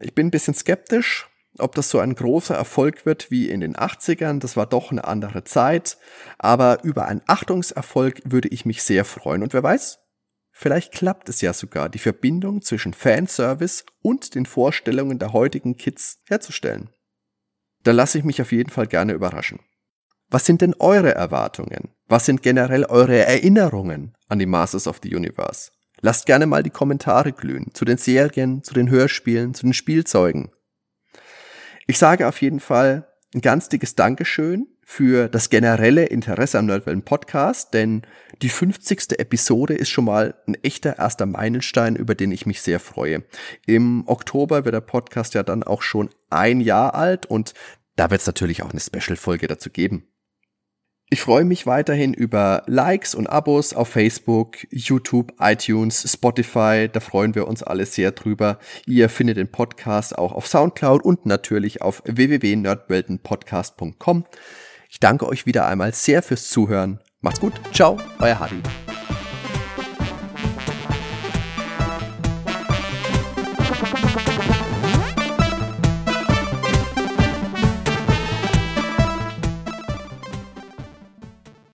Ich bin ein bisschen skeptisch, ob das so ein großer Erfolg wird wie in den 80ern, das war doch eine andere Zeit, aber über einen Achtungserfolg würde ich mich sehr freuen und wer weiß, vielleicht klappt es ja sogar, die Verbindung zwischen Fanservice und den Vorstellungen der heutigen Kids herzustellen. Da lasse ich mich auf jeden Fall gerne überraschen. Was sind denn eure Erwartungen? Was sind generell eure Erinnerungen an die Masters of the Universe? Lasst gerne mal die Kommentare glühen zu den Serien, zu den Hörspielen, zu den Spielzeugen. Ich sage auf jeden Fall ein ganz dickes Dankeschön für das generelle Interesse am Nerdwellen Podcast, denn die 50. Episode ist schon mal ein echter erster Meilenstein, über den ich mich sehr freue. Im Oktober wird der Podcast ja dann auch schon ein Jahr alt und da wird es natürlich auch eine Special-Folge dazu geben. Ich freue mich weiterhin über Likes und Abos auf Facebook, YouTube, iTunes, Spotify. Da freuen wir uns alle sehr drüber. Ihr findet den Podcast auch auf Soundcloud und natürlich auf www.nerdweltenpodcast.com. Ich danke euch wieder einmal sehr fürs Zuhören. Macht's gut. Ciao, euer Hardy.